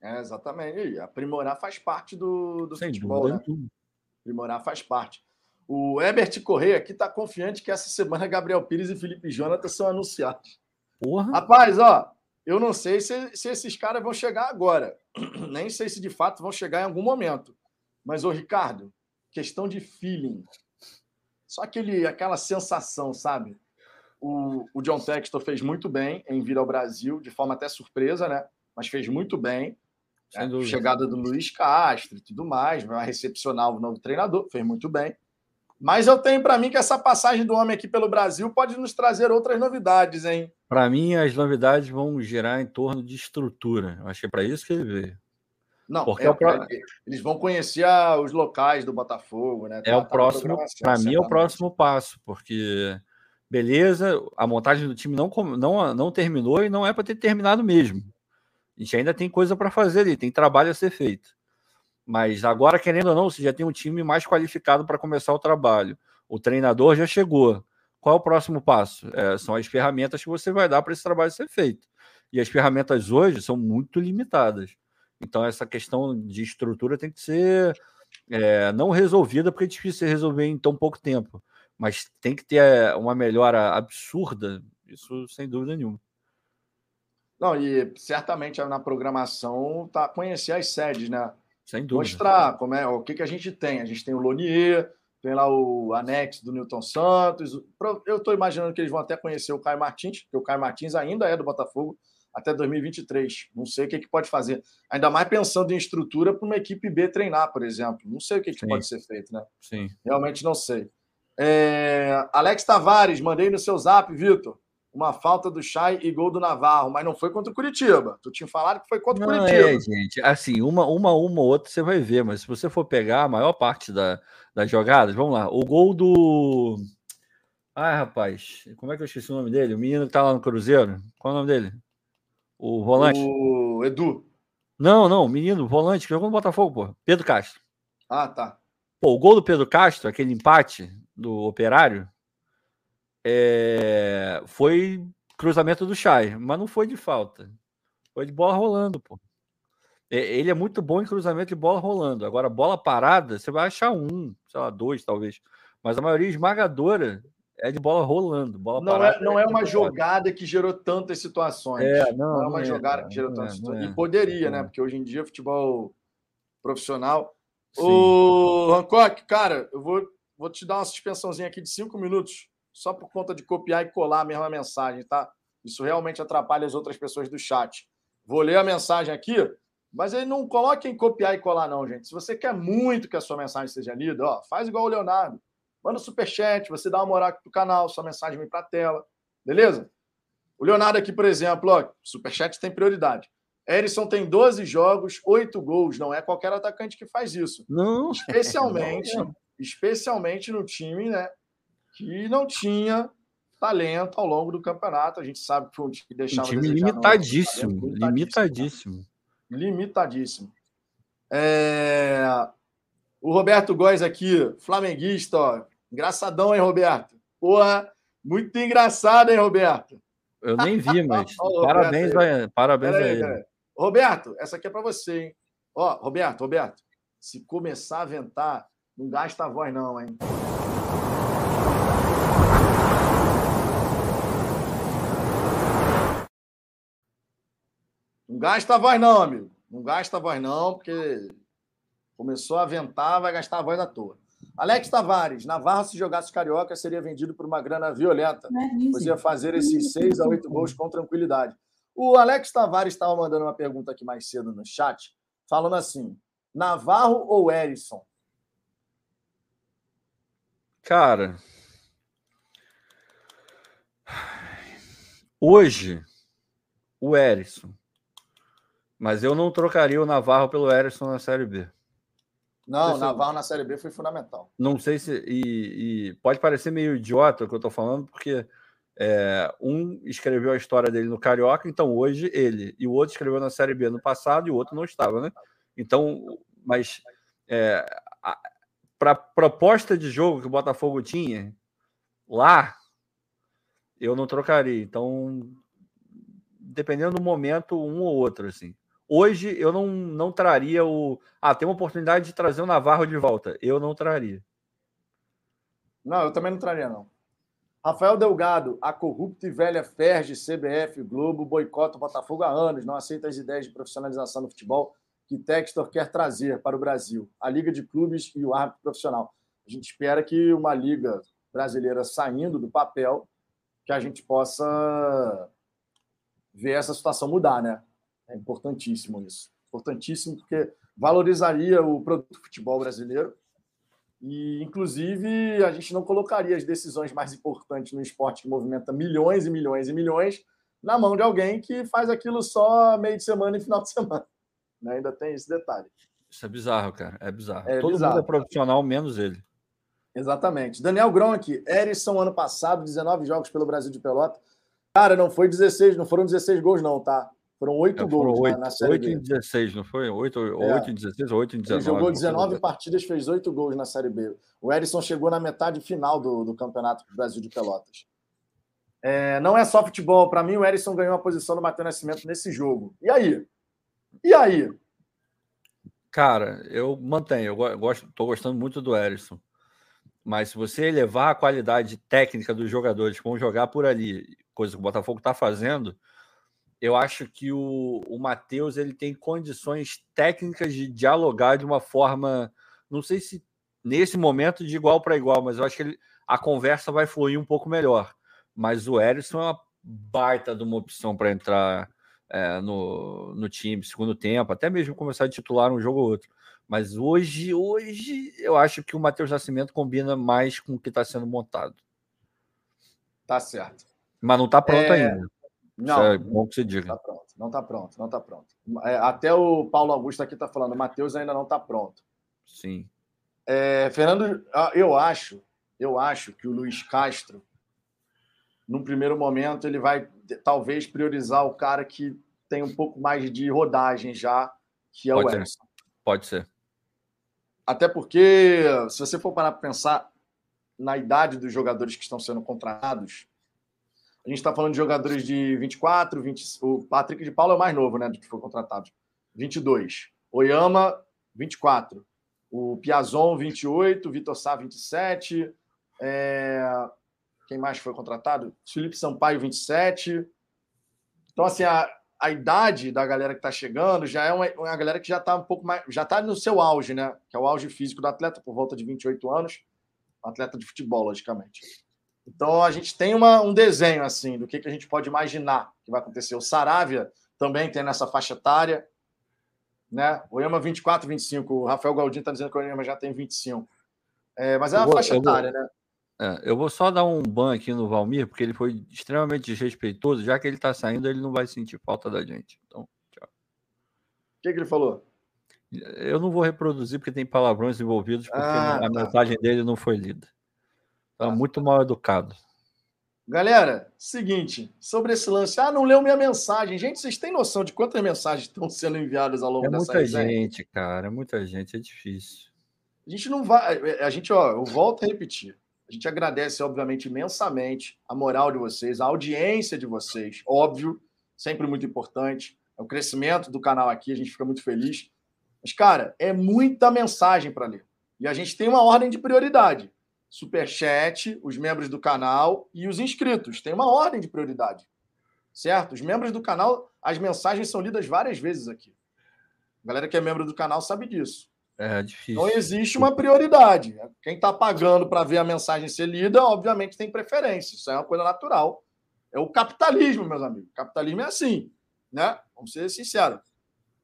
É, exatamente. E aprimorar faz parte do, do Sem futebol, dúvida, né? Aprimorar faz parte. O Herbert Correia aqui está confiante que essa semana Gabriel Pires e Felipe Jonathan são anunciados. Porra. Rapaz, ó, eu não sei se, se esses caras vão chegar agora. (clears throat) Nem sei se de fato vão chegar em algum momento. Mas, ô Ricardo, questão de feeling. Só aquele, aquela sensação, sabe? O, o John Textor fez muito bem em vir ao Brasil, de forma até surpresa, né? Mas fez muito bem. Né? Chegada do Luiz Castro e tudo mais, vai recepcionar o novo treinador, fez muito bem. Mas eu tenho para mim que essa passagem do homem aqui pelo Brasil pode nos trazer outras novidades, hein? Para mim, as novidades vão girar em torno de estrutura. Acho que é para isso que ele veio. Não, Porque é, é pro... eles vão conhecer a, os locais do Botafogo, né? É o próximo, para mim é o próximo passo, porque beleza, a montagem do time não, não, não terminou e não é para ter terminado mesmo. A gente ainda tem coisa para fazer ali, tem trabalho a ser feito. Mas agora, querendo ou não, você já tem um time mais qualificado para começar o trabalho. O treinador já chegou. Qual é o próximo passo? É, são as ferramentas que você vai dar para esse trabalho ser feito. E as ferramentas hoje são muito limitadas. Então, essa questão de estrutura tem que ser é, não resolvida, porque é difícil resolver em tão pouco tempo. Mas tem que ter é, uma melhora absurda, isso sem dúvida nenhuma. Não, e certamente na programação tá conhecer as sedes, né? Sem dúvida. Mostrar como é, o que, que a gente tem. A gente tem o Lonier, tem lá o anexo do Newton Santos. Eu estou imaginando que eles vão até conhecer o Caio Martins, porque o Caio Martins ainda é do Botafogo, até 2023. Não sei o que, que pode fazer. Ainda mais pensando em estrutura para uma equipe B treinar, por exemplo. Não sei o que, que pode ser feito, né? Sim. Realmente não sei. É... Alex Tavares, mandei no seu zap, Vitor. Uma falta do Chay e gol do Navarro, mas não foi contra o Curitiba. Tu tinha falado que foi contra o Não, Curitiba. é, gente. Assim, uma, uma, uma ou outra você vai ver, mas se você for pegar a maior parte da, das jogadas, vamos lá. O gol do. Ai, rapaz, como é que eu esqueci o nome dele? O menino que tá lá no Cruzeiro. Qual é o nome dele? O volante? O Edu. Não, não, o menino, o volante que jogou no Botafogo, pô. Pedro Castro. Ah, tá. Pô, o gol do Pedro Castro, aquele empate do Operário, é, foi cruzamento do Chay, mas não foi de falta. Foi de bola rolando, pô. É, Ele é muito bom em cruzamento de bola rolando. Agora, bola parada, você vai achar um, sei lá, dois talvez. Mas a maioria esmagadora é de bola rolando. Bola Não parada é, não é uma muito jogada que gerou tantas situações. É, não, não, é uma não é, jogada cara, que gerou tantas é, situações. é. E poderia, né? é. Porque hoje em dia, futebol profissional. Sim. Ô, Hancock, cara, eu vou, vou te dar uma suspensãozinha aqui de cinco minutos, só por conta de copiar e colar a mesma mensagem, tá? Isso realmente atrapalha as outras pessoas do chat. Vou ler a mensagem aqui, mas aí não coloque em copiar e colar, não, gente. Se você quer muito que a sua mensagem seja lida, ó, faz igual o Leonardo. Manda um superchat, você dá uma moral aqui pro canal, sua mensagem vem pra tela. Beleza? O Leonardo aqui, por exemplo, ó, superchat tem prioridade. Erisson tem 12 jogos, 8 gols. Não é qualquer atacante que faz isso. Não, Especialmente, (laughs) especialmente no time, né? Que não tinha talento ao longo do campeonato. A gente sabe que foi um time que um deixava. a time no- limitadíssimo, limitadíssimo. limitadíssimo. Limitadíssimo. É, O Roberto Góes aqui, flamenguista, ó. Engraçadão, hein, Roberto? Porra, muito engraçado, hein, Roberto? Eu nem vi, (laughs) mas parabéns, Roberto a, parabéns a Peraí, ele. Roberto, essa aqui é para você, hein? Ó, Roberto, Roberto, se começar a ventar, não gasta a voz, não, hein? Não gasta a voz, não, amigo. Não gasta a voz, não, porque começou a ventar, vai gastar a voz à toa. Alex Tavares, Navarro, se jogasse carioca, seria vendido por uma grana violenta pois ia fazer esses seis a oito gols com tranquilidade. O Alex Tavares estava mandando uma pergunta aqui mais cedo no chat, falando assim: Navarro ou Erisson? Cara, hoje o Erisson, mas eu não trocaria o Navarro pelo Erisson na Série B. Não, Perfeito. Navarro na Série B foi fundamental. Não sei se. E, e pode parecer meio idiota o que eu tô falando, porque é, um escreveu a história dele no Carioca, então hoje ele, e o outro escreveu na Série B no passado e o outro não estava, né? Então, mas é, para proposta de jogo que o Botafogo tinha lá, eu não trocaria. Então, dependendo do momento, um ou outro, assim. Hoje eu não, não traria o. Ah, tem uma oportunidade de trazer o Navarro de volta. Eu não traria. Não, eu também não traria, não. Rafael Delgado, a corrupta e velha Ferge, CBF, Globo, boicota o Botafogo há anos, não aceita as ideias de profissionalização do futebol que Textor quer trazer para o Brasil. A Liga de Clubes e o árbitro profissional. A gente espera que uma liga brasileira saindo do papel, que a gente possa ver essa situação mudar, né? É importantíssimo isso. Importantíssimo porque valorizaria o produto do futebol brasileiro e, inclusive, a gente não colocaria as decisões mais importantes no esporte que movimenta milhões e milhões e milhões na mão de alguém que faz aquilo só meio de semana e final de semana. (laughs) Né? Ainda tem esse detalhe. Isso é bizarro, cara. É bizarro. É Todo bizarro. mundo é profissional, menos ele. Exatamente. Daniel Gronk, Erisson, ano passado, 19 jogos pelo Brasil de Pelota. Cara, não foi 16, não foram 16 gols, não, tá? Foram 8 É, gols na- 8, na Série 8 B. em 16, não foi? 8, É. 8 em 16 ou 8 em 19? Ele jogou não foi? 19 partidas, fez 8 gols na Série B. O Erisson chegou na metade final do, do Campeonato do Brasil de Pelotas. É, não é só futebol. Para mim, o Erisson ganhou a posição do Matheus Nascimento nesse jogo. E aí? E aí? Cara, eu mantenho. Eu go- gosto, tô gostando muito do Erisson. Mas se você elevar a qualidade técnica dos jogadores que vão jogar por ali, coisa que o Botafogo está fazendo, eu acho que o, o Matheus ele tem condições técnicas de dialogar de uma forma, não sei se nesse momento de igual para igual, mas eu acho que ele- a conversa vai fluir um pouco melhor. Mas o Erisson é uma baita de uma opção para entrar é, no, no time, segundo tempo, até mesmo começar a titular um jogo ou outro. Mas hoje, hoje, eu acho que o Matheus Nascimento combina mais com o que está sendo montado. Tá certo. Mas não está pronto É, ainda. Não, Isso é bom que você não diga. está pronto, não está pronto, não está pronto. É, até o Paulo Augusto aqui está falando, o Matheus ainda não está pronto. Sim. É, Fernando, ah, eu acho, eu acho que o Luiz Castro, num primeiro momento, ele vai talvez priorizar o cara que tem um pouco mais de rodagem já, que é o Pode ser. Edson. Pode ser. Até porque, se você for parar para pensar na idade dos jogadores que estão sendo contratados, a gente está falando de jogadores de 24, 20, o Patrick de Paula é o mais novo, né, do que foi contratado, 22. Oyama, 24. O Piazon, 28. Vitor Sá, 27. É... Quem mais foi contratado? Felipe Sampaio, 27. Então, assim, a, a idade da galera que está chegando já é uma, uma galera que já está um pouco mais. já está no seu auge, né? Que é o auge físico do atleta, por volta de 28 anos. Atleta de futebol, logicamente. Então a gente tem uma, um desenho assim do que, que a gente pode imaginar que vai acontecer. O Saravia também tem nessa faixa etária. Né? O Oyama 24, 25. O Rafael Galdino está dizendo que o Oyama já tem 25. É, mas é uma vou- faixa eu vou- etária, né? É, eu vou só dar um ban aqui no Valmir, porque ele foi extremamente desrespeitoso. Já que ele tá saindo, ele não vai sentir falta da gente. Então, O que, que ele falou? eu não vou reproduzir porque tem palavrões envolvidos, porque Ah, a tá. mensagem dele não foi lida. Tá muito mal educado. Galera, seguinte, sobre esse lance. Ah, não leu minha mensagem. Gente, vocês têm noção de quantas mensagens (laughs) estão sendo enviadas ao longo É dessa muita gente, cara. É muita gente. É difícil. A gente não vai. A gente, ó, eu volto a repetir. A gente agradece, obviamente, imensamente a moral de vocês, a audiência de vocês, óbvio, sempre muito importante. É o crescimento do canal aqui, a gente fica muito feliz. Mas, cara, é muita mensagem para ler. E a gente tem uma ordem de prioridade. Superchat, os membros do canal e os inscritos. Tem uma ordem de prioridade. Certo? Os membros do canal, as mensagens são lidas várias vezes aqui. A galera que é membro do canal sabe disso. É difícil. Então existe uma prioridade. Quem está pagando para ver a mensagem ser lida, obviamente tem preferência. Isso é uma coisa natural. É o capitalismo, meus amigos. O capitalismo é assim, né? Vamos ser sinceros.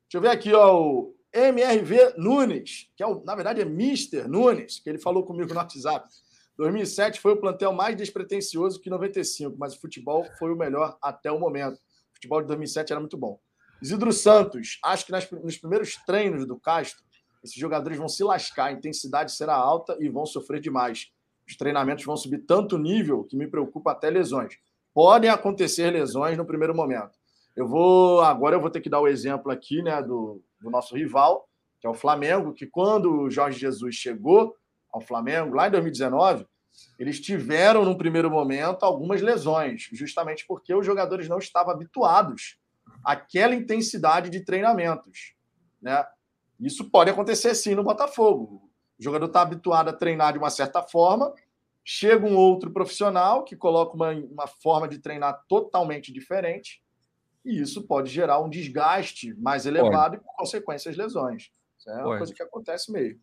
Deixa eu ver aqui, ó, o MRV Nunes, que é o, na verdade é Mr. Nunes, que ele falou comigo no WhatsApp. 2007 foi o plantel mais despretensioso que 95, mas o futebol foi o melhor até o momento. O futebol de 2007 era muito bom. Isidro Santos, acho que nas- nos primeiros treinos do Castro, esses jogadores vão se lascar, a intensidade será alta e vão sofrer demais. Os treinamentos vão subir tanto nível que me preocupa até lesões. Podem acontecer lesões no primeiro momento. Eu vou agora eu vou ter que dar o exemplo aqui, né, do, do nosso rival, que é o Flamengo, que quando o Jorge Jesus chegou ao Flamengo lá em 2019, eles tiveram num primeiro momento algumas lesões, justamente porque os jogadores não estavam habituados àquela intensidade de treinamentos, né? Isso pode acontecer sim no Botafogo. O jogador está habituado a treinar de uma certa forma, chega um outro profissional que coloca uma, uma forma de treinar totalmente diferente, e isso pode gerar um desgaste mais elevado e, por consequência, as lesões. Isso é uma Pode. coisa que acontece mesmo.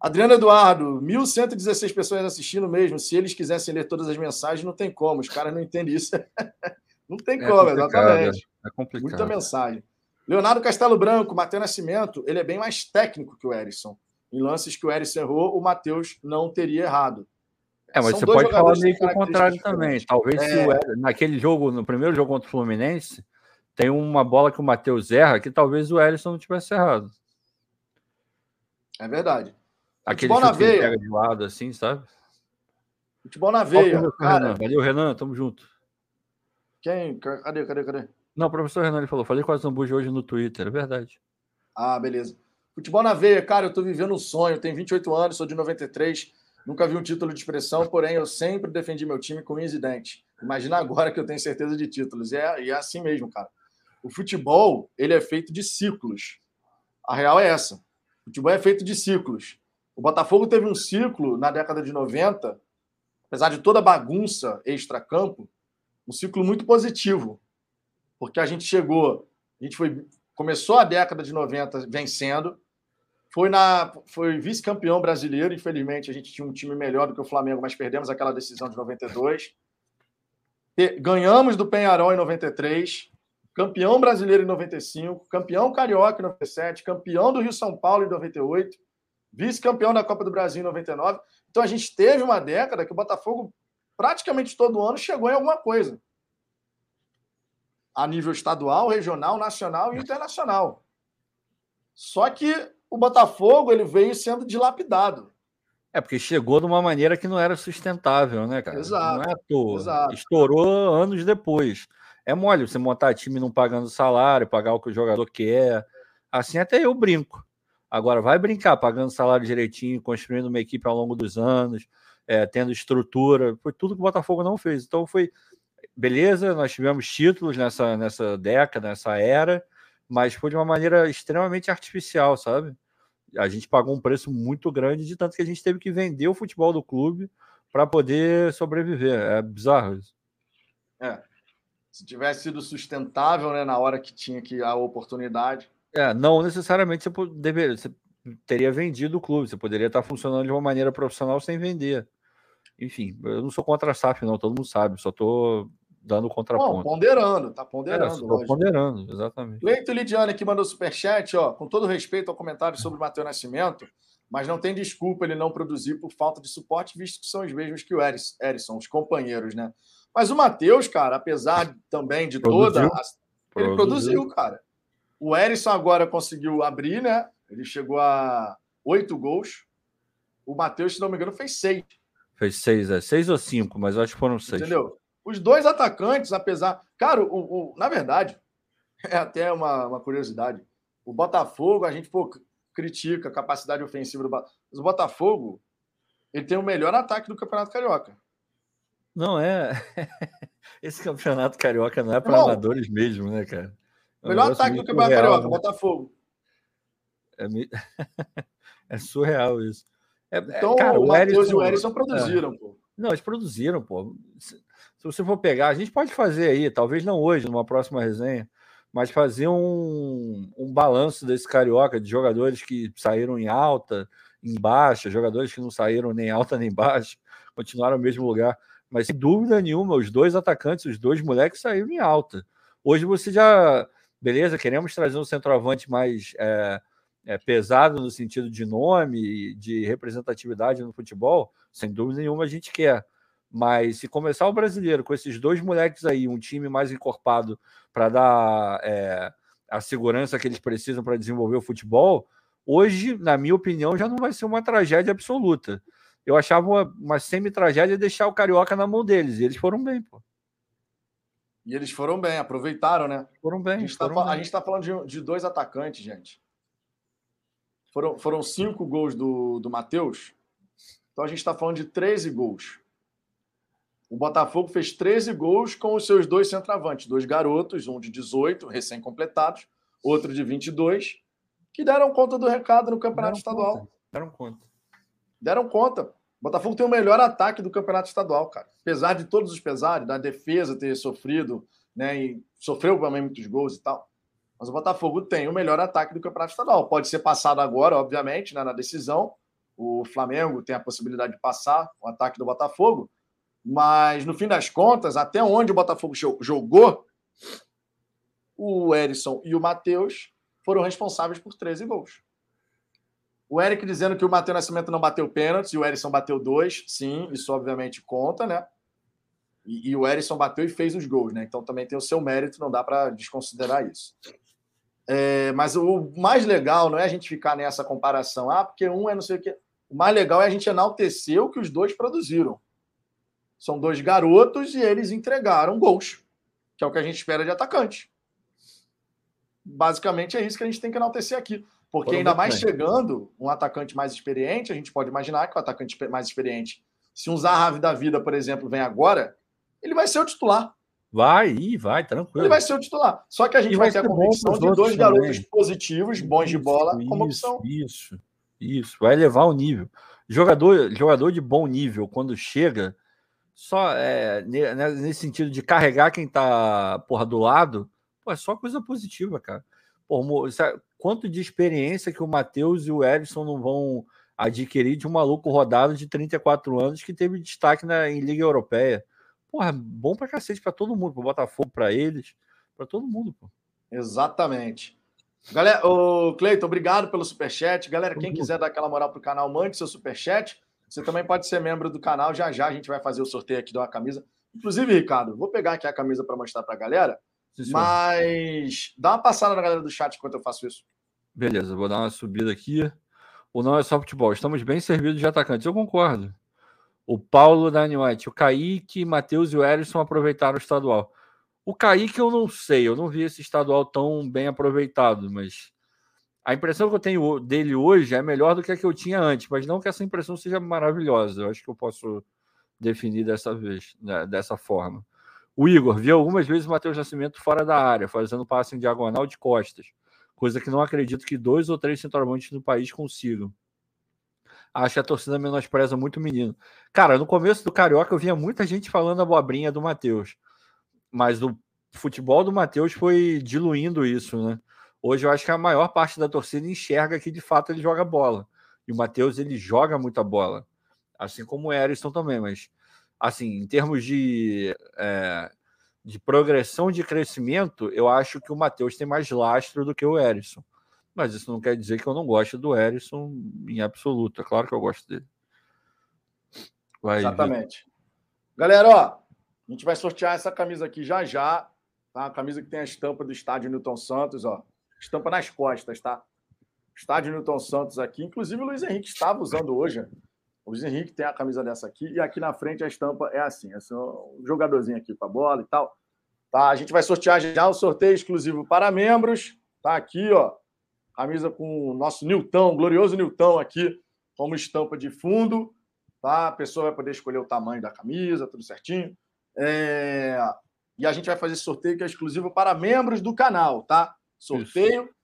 Adriano Eduardo, 1.116 pessoas assistindo mesmo. Se eles quisessem ler todas as mensagens, não tem como. Os caras não entendem isso. (laughs) não tem É como, exatamente. É complicado. Muita mensagem. Leonardo Castelo Branco, Matheus Nascimento, ele é bem mais técnico que o Erisson. Em lances que o Erisson errou, o Matheus não teria errado. É, mas São você pode falar meio que o contrário também. Talvez se É. o naquele jogo, no primeiro jogo contra o Fluminense, tem uma bola que o Matheus erra que talvez o Ellison não tivesse errado. É verdade. Aquele Futebol na chute ele veia. pega de lado, assim, sabe? Futebol na Ó, veia. professor Cara, Renan. Valeu, Renan, tamo junto. quem? Cadê, cadê, cadê? Não, o professor Renan ele falou, falei com a Zambuja hoje no Twitter, é verdade. Ah, beleza. Futebol na veia, cara, eu tô vivendo um sonho. Tenho 28 anos, sou de 93, nunca vi um título de expressão, porém eu sempre defendi meu time com unhas. Imagina agora que eu tenho certeza de títulos. E é, e é assim mesmo, cara. O futebol, ele é feito de ciclos. A real é essa. O futebol é feito de ciclos. O Botafogo teve um ciclo na década de 90, apesar de toda a bagunça extra-campo, um ciclo muito positivo. Porque a gente chegou, a gente foi, começou a década de 90 vencendo, foi, na, foi vice-campeão brasileiro. Infelizmente, a gente tinha um time melhor do que o Flamengo, mas perdemos aquela decisão de 92. Pe- Ganhamos do Penharol em 93, campeão brasileiro em 95, campeão carioca em 97, campeão do Rio São Paulo em 98, vice-campeão da Copa do Brasil em 99. Então a gente teve uma década que o Botafogo praticamente todo ano chegou em alguma coisa. A nível estadual, regional, nacional e internacional. Só que o Botafogo ele veio sendo dilapidado. É, porque chegou de uma maneira que não era sustentável, né, cara? Exato. Não é à toa. Exato. Estourou anos depois. É mole você montar time não pagando salário, pagar o que o jogador quer. Assim até eu brinco. Agora, vai brincar pagando salário direitinho, construindo uma equipe ao longo dos anos, é, tendo estrutura. Foi tudo que o Botafogo não fez. Então foi. Beleza, nós tivemos títulos nessa, nessa década, nessa era, mas foi de uma maneira extremamente artificial, sabe? a gente pagou um preço muito grande, de tanto que a gente teve que vender o futebol do clube para poder sobreviver. É bizarro isso. É. Se tivesse sido sustentável né, na hora que tinha que a oportunidade. É, não necessariamente você, deveria, você teria vendido o clube, você poderia estar funcionando de uma maneira profissional sem vender. Enfim, eu não sou contra a SAF, não, todo mundo sabe, só estou dando contraponto. Não, ponderando, tá ponderando. É, ponderando, exatamente. Leito Lidiane aqui mandou superchat, ó, com todo respeito ao comentário sobre o Matheus Nascimento, mas não tem desculpa ele não produzir por falta de suporte, visto que são os mesmos que o Erisson, os companheiros, né? Mas o Matheus, cara, apesar também de produziu. toda. A... Ele produziu. produziu, cara. O Erisson agora conseguiu abrir, né? Ele chegou a oito gols. O Matheus, se não me engano, fez seis. Fez seis, é. Seis ou cinco, mas eu acho que foram seis. Entendeu? Os dois atacantes, apesar. Cara, o, o, na verdade, (laughs) é até uma, uma curiosidade. O Botafogo, a gente pô, critica a capacidade ofensiva do Botafogo. Mas o Botafogo, ele tem o melhor ataque do Campeonato Carioca. Não é. (laughs) Esse Campeonato Carioca não é para amadores mesmo, né, cara? É melhor ataque do Campeonato surreal, Carioca, né? Botafogo. É, (laughs) é surreal isso. É, é então, cara, o Matheus e o produziram, é. pô. Não, eles produziram, pô você for pegar, a gente pode fazer aí, talvez não hoje, numa próxima resenha, mas fazer um, um balanço desse carioca de jogadores que saíram em alta, em baixa, jogadores que não saíram nem alta nem baixa, continuaram no mesmo lugar. Mas sem dúvida nenhuma, os dois atacantes, os dois moleques saíram em alta. Hoje você já, beleza, queremos trazer um centroavante mais é, é, pesado no sentido de nome, de representatividade no futebol, sem dúvida nenhuma a gente quer. Mas se começar o brasileiro com esses dois moleques aí, um time mais encorpado para dar é, a segurança que eles precisam para desenvolver o futebol, hoje, na minha opinião, já não vai ser uma tragédia absoluta. Eu achava uma, uma semi-tragédia deixar o Carioca na mão deles, e eles foram bem, pô. E eles foram bem, aproveitaram, né? Foram bem. A gente está tá falando de, de, dois atacantes, gente. Foram, foram cinco gols do, do Matheus. Então a gente está falando de 13 gols. O Botafogo fez 13 gols com os seus dois centroavantes, dois garotos, um de 18, recém-completados, outro de 22, que deram conta do recado no Campeonato deram Estadual. Conta. Deram conta. Deram conta. O Botafogo tem o melhor ataque do Campeonato Estadual, cara. Apesar de todos os pesares, da defesa ter sofrido, né, e sofreu também muitos gols e tal. Mas o Botafogo tem o melhor ataque do Campeonato Estadual. Pode ser passado agora, obviamente, né, na decisão. O Flamengo tem a possibilidade de passar o ataque do Botafogo, mas, no fim das contas, até onde o Botafogo jogou, o Erisson e o Matheus foram responsáveis por 13 gols. O Eric dizendo que o Matheus Nascimento não bateu pênalti e o Erisson bateu dois. Sim, isso obviamente conta, né? E, e, o Erisson bateu e fez os gols, né? Então também tem o seu mérito, não dá para desconsiderar isso. É, mas o mais legal não é a gente ficar nessa comparação, ah, porque um é não sei o quê. O mais legal é a gente enaltecer o que os dois produziram. São dois garotos e eles entregaram gols, que é o que a gente espera de atacante. Basicamente é isso que a gente tem que enaltecer aqui. Porque ainda mais bem. chegando um atacante mais experiente, a gente pode imaginar que o atacante mais experiente, se um Zahavi da vida, por exemplo, vem agora, ele vai ser o titular. Vai, e vai, tranquilo. Ele vai ser o titular. Só que a gente vai, vai ter a convicção de dois garotos positivos, bons isso, de bola, como opção. Isso, isso. Vai elevar o nível. Jogador, jogador de bom nível, quando chega, só é, né, nesse sentido de carregar quem tá porra, do lado, pô, é só coisa positiva, cara. Pô, sabe, quanto de experiência que o Matheus e o Edson não vão adquirir de um maluco rodado de 34 anos que teve destaque na, em Liga Europeia. Porra, bom pra cacete pra todo mundo, pro Botafogo, pra eles, pra todo mundo, pô. Exatamente. Galera, o Cleiton, obrigado pelo superchat. Galera, quem quiser dar aquela moral pro canal, mande seu superchat. Você também pode ser membro do canal. Já já a gente vai fazer o sorteio aqui de uma camisa. Inclusive, Ricardo, vou pegar aqui a camisa para mostrar para a galera. Sim, mas dá uma passada na galera do chat enquanto eu faço isso. Beleza, vou dar uma subida aqui. O não é só futebol. Estamos bem servidos de atacantes. Eu concordo. O Paulo da White, o Kaique, Matheus e o Erisson aproveitaram o estadual. O Kaique eu não sei, eu não vi esse estadual tão bem aproveitado, mas a impressão que eu tenho dele hoje é melhor do que a que eu tinha antes, mas não que essa impressão seja maravilhosa. Eu acho que eu posso definir dessa vez, né, dessa forma. O Igor viu algumas vezes o Matheus Nascimento fora da área, fazendo passe em diagonal de costas, coisa que não acredito que dois ou três centroavantes do país consigam. Acho que a torcida menospreza muito o menino. Cara, no começo do Carioca eu via muita gente falando a abobrinha do Matheus mas o futebol do Matheus foi diluindo isso, né? Hoje eu acho que a maior parte da torcida enxerga que de fato ele joga bola. E o Matheus ele joga muita bola, assim como o Erisson também, mas assim, em termos de, é, de progressão de crescimento, eu acho que o Matheus tem mais lastro do que o Erisson. Mas isso não quer dizer que eu não gosto do Erisson em absoluto. É claro que eu gosto dele. Vai, Exatamente. Galera, ó, a gente vai sortear essa camisa aqui já já, tá? A camisa que tem a estampa do estádio Newton Santos, ó. Estampa nas costas, tá? Estádio Newton Santos aqui. Inclusive o Luiz Henrique estava usando hoje. O Luiz Henrique tem a camisa dessa aqui e aqui na frente a estampa é assim, é um jogadorzinho aqui com a bola e tal. Tá? A gente vai sortear já o sorteio exclusivo para membros. Tá aqui, ó. Camisa com o nosso Newton, glorioso Newton aqui, como estampa de fundo. Tá? A pessoa vai poder escolher o tamanho da camisa, tudo certinho. É... E a gente vai fazer esse sorteio que é exclusivo para membros do canal, tá? Sorteio. Isso.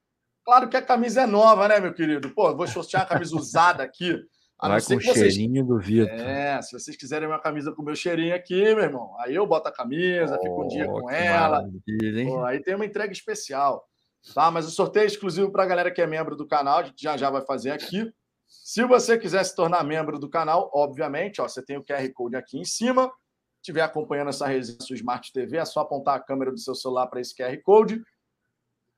Claro que a camisa é nova, né, meu querido? Pô, vou sortear a camisa usada aqui. A vai com o vocês... cheirinho do Vitor. É, se vocês quiserem uma camisa com o meu cheirinho aqui, meu irmão, aí eu boto a camisa, oh, fico um dia com ela. Pô, aí tem uma entrega especial. Tá? Mas o sorteio é exclusivo para a galera que é membro do canal, a gente já já vai fazer aqui. Se você quiser se tornar membro do canal, obviamente, ó, você tem o QR Code aqui em cima estiver acompanhando essa resenha sua Smart TV, é só apontar a câmera do seu celular para esse QR Code.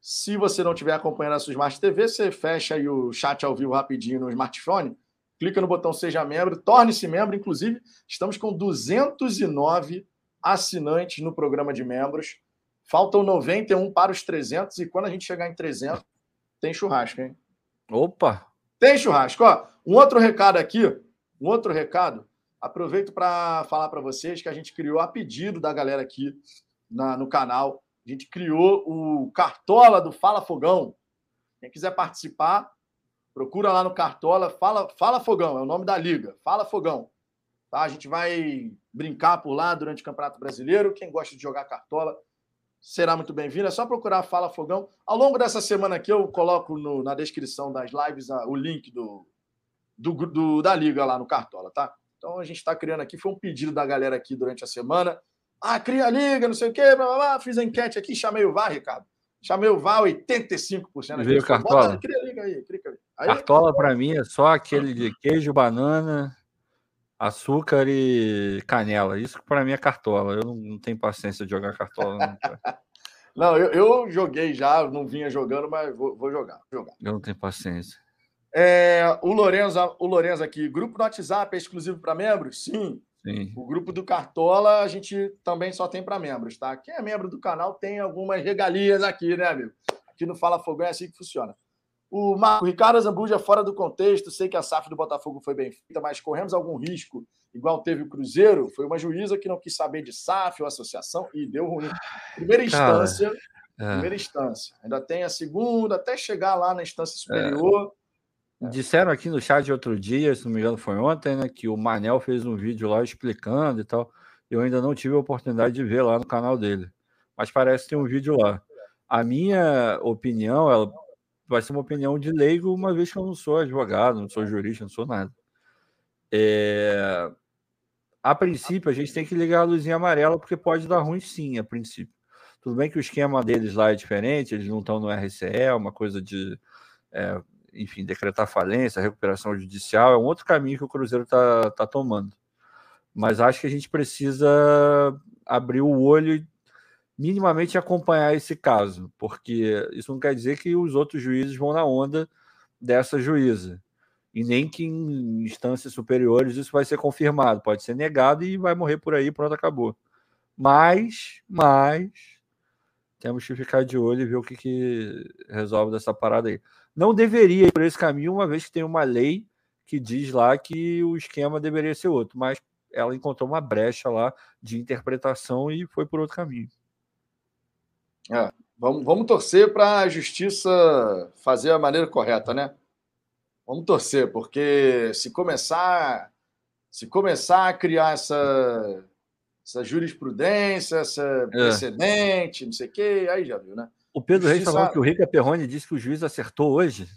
Se você não estiver acompanhando a sua Smart TV, você fecha aí o chat ao vivo rapidinho no smartphone, clica no botão Seja Membro, torne-se membro. Inclusive, estamos com 209 assinantes no programa de membros. Faltam 91 para os 300 e quando a gente chegar em 300, tem churrasco, hein? Opa! Tem churrasco. Ó, um outro recado aqui, um outro recado. Aproveito para falar para vocês que a gente criou a pedido da galera aqui na, no canal. A gente criou o Cartola do Fala Fogão. Quem quiser participar, procura lá no Cartola. Fala, Fala Fogão, é o nome da liga. Fala Fogão. Tá? A gente vai brincar por lá durante o Campeonato Brasileiro. Quem gosta de jogar Cartola será muito bem-vindo. É só procurar Fala Fogão. Ao longo dessa semana aqui, eu coloco no, na descrição das lives a, o link do, do, do, da liga lá no Cartola, tá? Então a gente está criando aqui, foi um pedido da galera aqui durante a semana. Ah, cria a liga, não sei o quê, blá, blá, blá. fiz a enquete aqui, chamei o VAR, Ricardo. Chamei o VAR, 85%. Aqui. Veio Cartola? Bota, cria a liga aí, cria aí. Cartola para mim é só aquele de queijo, banana, açúcar e canela. Isso para mim é cartola. Eu não, não tenho paciência de jogar cartola. Não, (laughs) não eu, eu, joguei já, não vinha jogando, mas vou, vou jogar, vou jogar. Eu não tenho paciência. É, o, Lorenzo, o Lorenzo aqui, grupo no WhatsApp é exclusivo para membros? Sim. Sim. O grupo do Cartola a gente também só tem para membros, tá? Quem é membro do canal tem algumas regalias aqui, né, amigo? Aqui no Fala Fogão é assim que funciona. O Marco Ricardo Zambuja fora do contexto, sei que a SAF do Botafogo foi bem feita, mas corremos algum risco, igual teve o Cruzeiro. Foi uma juíza que não quis saber de SAF ou associação e deu ruim. Primeira instância, é. primeira instância. Ainda tem a segunda, até chegar lá na instância superior. É Disseram aqui no chat outro dia, se não me engano foi ontem, né, que o Manel fez um vídeo lá explicando e tal. Eu ainda não tive a oportunidade de ver lá no canal dele, mas parece ter um vídeo lá. A minha opinião, ela vai ser uma opinião de leigo, uma vez que eu não sou advogado, não sou jurista, não sou nada. É... A princípio, a gente tem que ligar a luzinha amarela, porque pode dar ruim sim, a princípio. Tudo bem que o esquema deles lá é diferente, eles não estão no RCE, é uma coisa de é, enfim, decretar falência, recuperação judicial, é um outro caminho que o Cruzeiro está tá tomando. Mas acho que a gente precisa abrir o olho e minimamente acompanhar esse caso, porque isso não quer dizer que os outros juízes vão na onda dessa juíza. e nem que em instâncias superiores isso vai ser confirmado. Pode ser negado e vai morrer por aí, pronto, acabou. Mas, mas, temos que ficar de olho e ver o que, que resolve dessa parada aí. Não deveria ir por esse caminho, uma vez que tem uma lei que diz lá que o esquema deveria ser outro, mas ela encontrou uma brecha lá de interpretação e foi por outro caminho. É, vamos, vamos torcer para a justiça fazer a maneira correta, né? Vamos torcer, porque se começar, se começar a criar essa, essa jurisprudência, essa é. precedente, não sei o quê, aí já viu, né? O Pedro. Reis falou que o Rica Perrone disse que o juiz acertou hoje.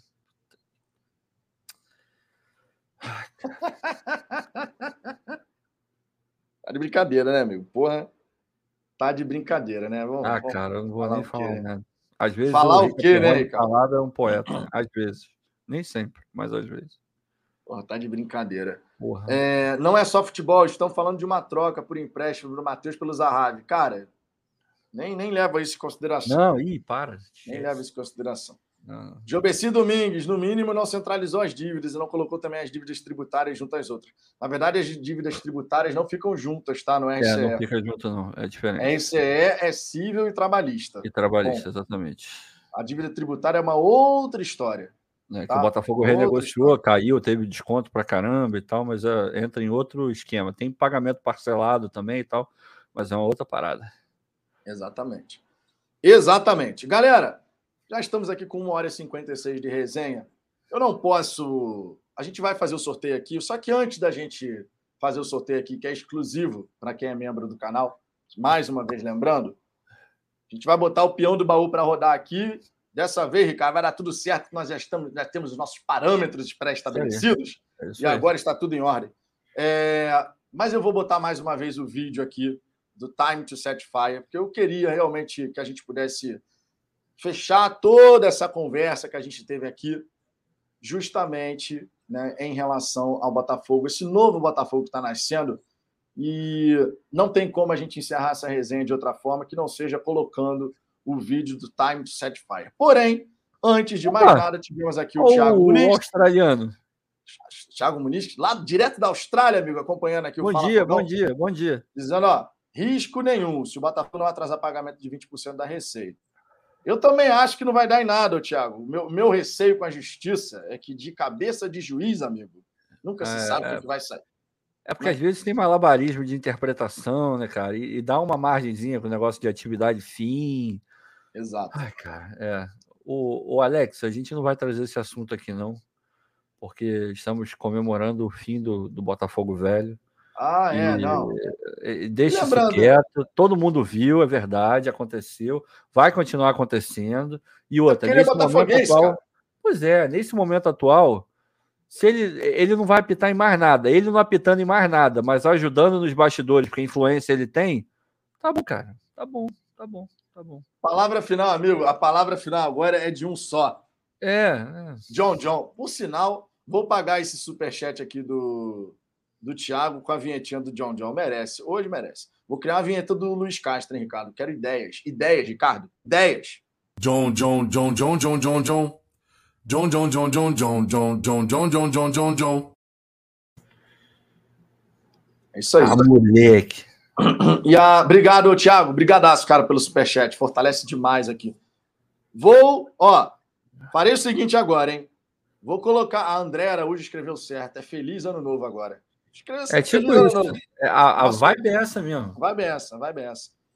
(laughs) tá de brincadeira, né, amigo? Porra, tá de brincadeira, né? Vamos, ah, vamos cara, eu não vou nem falar nada. Às vezes falar o, o quê, né, Ricardo? Falado é um poeta, né? às vezes. Nem sempre, mas às vezes. Porra, tá de brincadeira. É, não é só futebol, estão falando de uma troca por empréstimo do Matheus pelo Zahavi. Cara, nem, nem leva isso em consideração. Não, ih, para. Nem leva isso em consideração. Jobeci Domingues, no mínimo, não centralizou as dívidas e não colocou também as dívidas tributárias junto às outras. Na verdade, as dívidas tributárias não ficam juntas, tá? Não é RCE. É, não fica junto, não. É diferente. RCE é civil e trabalhista. E trabalhista, Bom, exatamente. A dívida tributária é uma outra história. Né, tá? Que o Botafogo renegociou, caiu, teve desconto para caramba e tal, mas é, entra em outro esquema. Tem pagamento parcelado também e tal, mas é uma outra parada. Exatamente. Exatamente. Galera, já estamos aqui com 1 hora e 56 de resenha. Eu não posso. A gente vai fazer o sorteio aqui, só que antes da gente fazer o sorteio aqui, que é exclusivo para quem é membro do canal, mais uma vez lembrando, a gente vai botar o peão do baú para rodar aqui Dessa vez, Ricardo, vai dar tudo certo, nós já, estamos, já temos os nossos parâmetros pré-estabelecidos é e agora está tudo em ordem. É, mas eu vou botar mais uma vez o vídeo aqui do Time to Set Fire, porque eu queria realmente que a gente pudesse fechar toda essa conversa que a gente teve aqui, justamente né, em relação ao Botafogo, esse novo Botafogo que está nascendo. E não tem como a gente encerrar essa resenha de outra forma que não seja colocando o vídeo do Time to Set Fire. Porém, antes de mais nada, tivemos aqui o, Thiago Muniz. australiano. Thiago Muniz, lá direto da Austrália, amigo, acompanhando aqui bom o Fala dia, Bom dia, bom dia. Dizendo, ó, risco nenhum se o Botafogo não atrasar pagamento de 20% da receita. Eu também acho que não vai dar em nada, Thiago. O meu, meu receio com a justiça é que de cabeça de juiz, amigo, nunca se é, sabe o que, é. que vai sair. É porque às vezes tem malabarismo de interpretação, né, cara? E, e dá uma margenzinha com o negócio de atividade fim, Exato. Ai, cara, é. O, o Alex, a gente não vai trazer esse assunto aqui, não, porque estamos comemorando o fim do, do Botafogo Velho. Ah, é, e, não. Deixa isso quieto, todo mundo viu, é verdade, aconteceu, vai continuar acontecendo. E outra, nesse momento atual. Cara. Pois é, nesse momento atual, se ele, ele não vai apitar em mais nada, ele não apitando em mais nada, mas ajudando nos bastidores, porque influência ele tem, tá bom, cara, tá bom, tá bom. Tá bom. Palavra final, amigo. A palavra final agora é de um só. É. é. John John. Por sinal, vou pagar esse superchat aqui do, do Thiago com a vinhetinha do John John. Merece. Hoje merece. Vou criar uma vinheta do Luiz Castro, hein, Ricardo? Quero ideias. Ideias, Ricardo. Ideias. John John John John John John John. John John John John John John John John John John John John. É isso aí. Ah, moleque. E a, obrigado, Thiago. Brigadaço, cara, pelo superchat. Fortalece demais aqui. Vou, ó, farei o seguinte agora, hein? Vou colocar. A André Araújo escreveu certo. É feliz ano novo agora. Escreva é tipo isso. É, a, a vibe é essa mesmo. Vibe é essa, vibe é essa.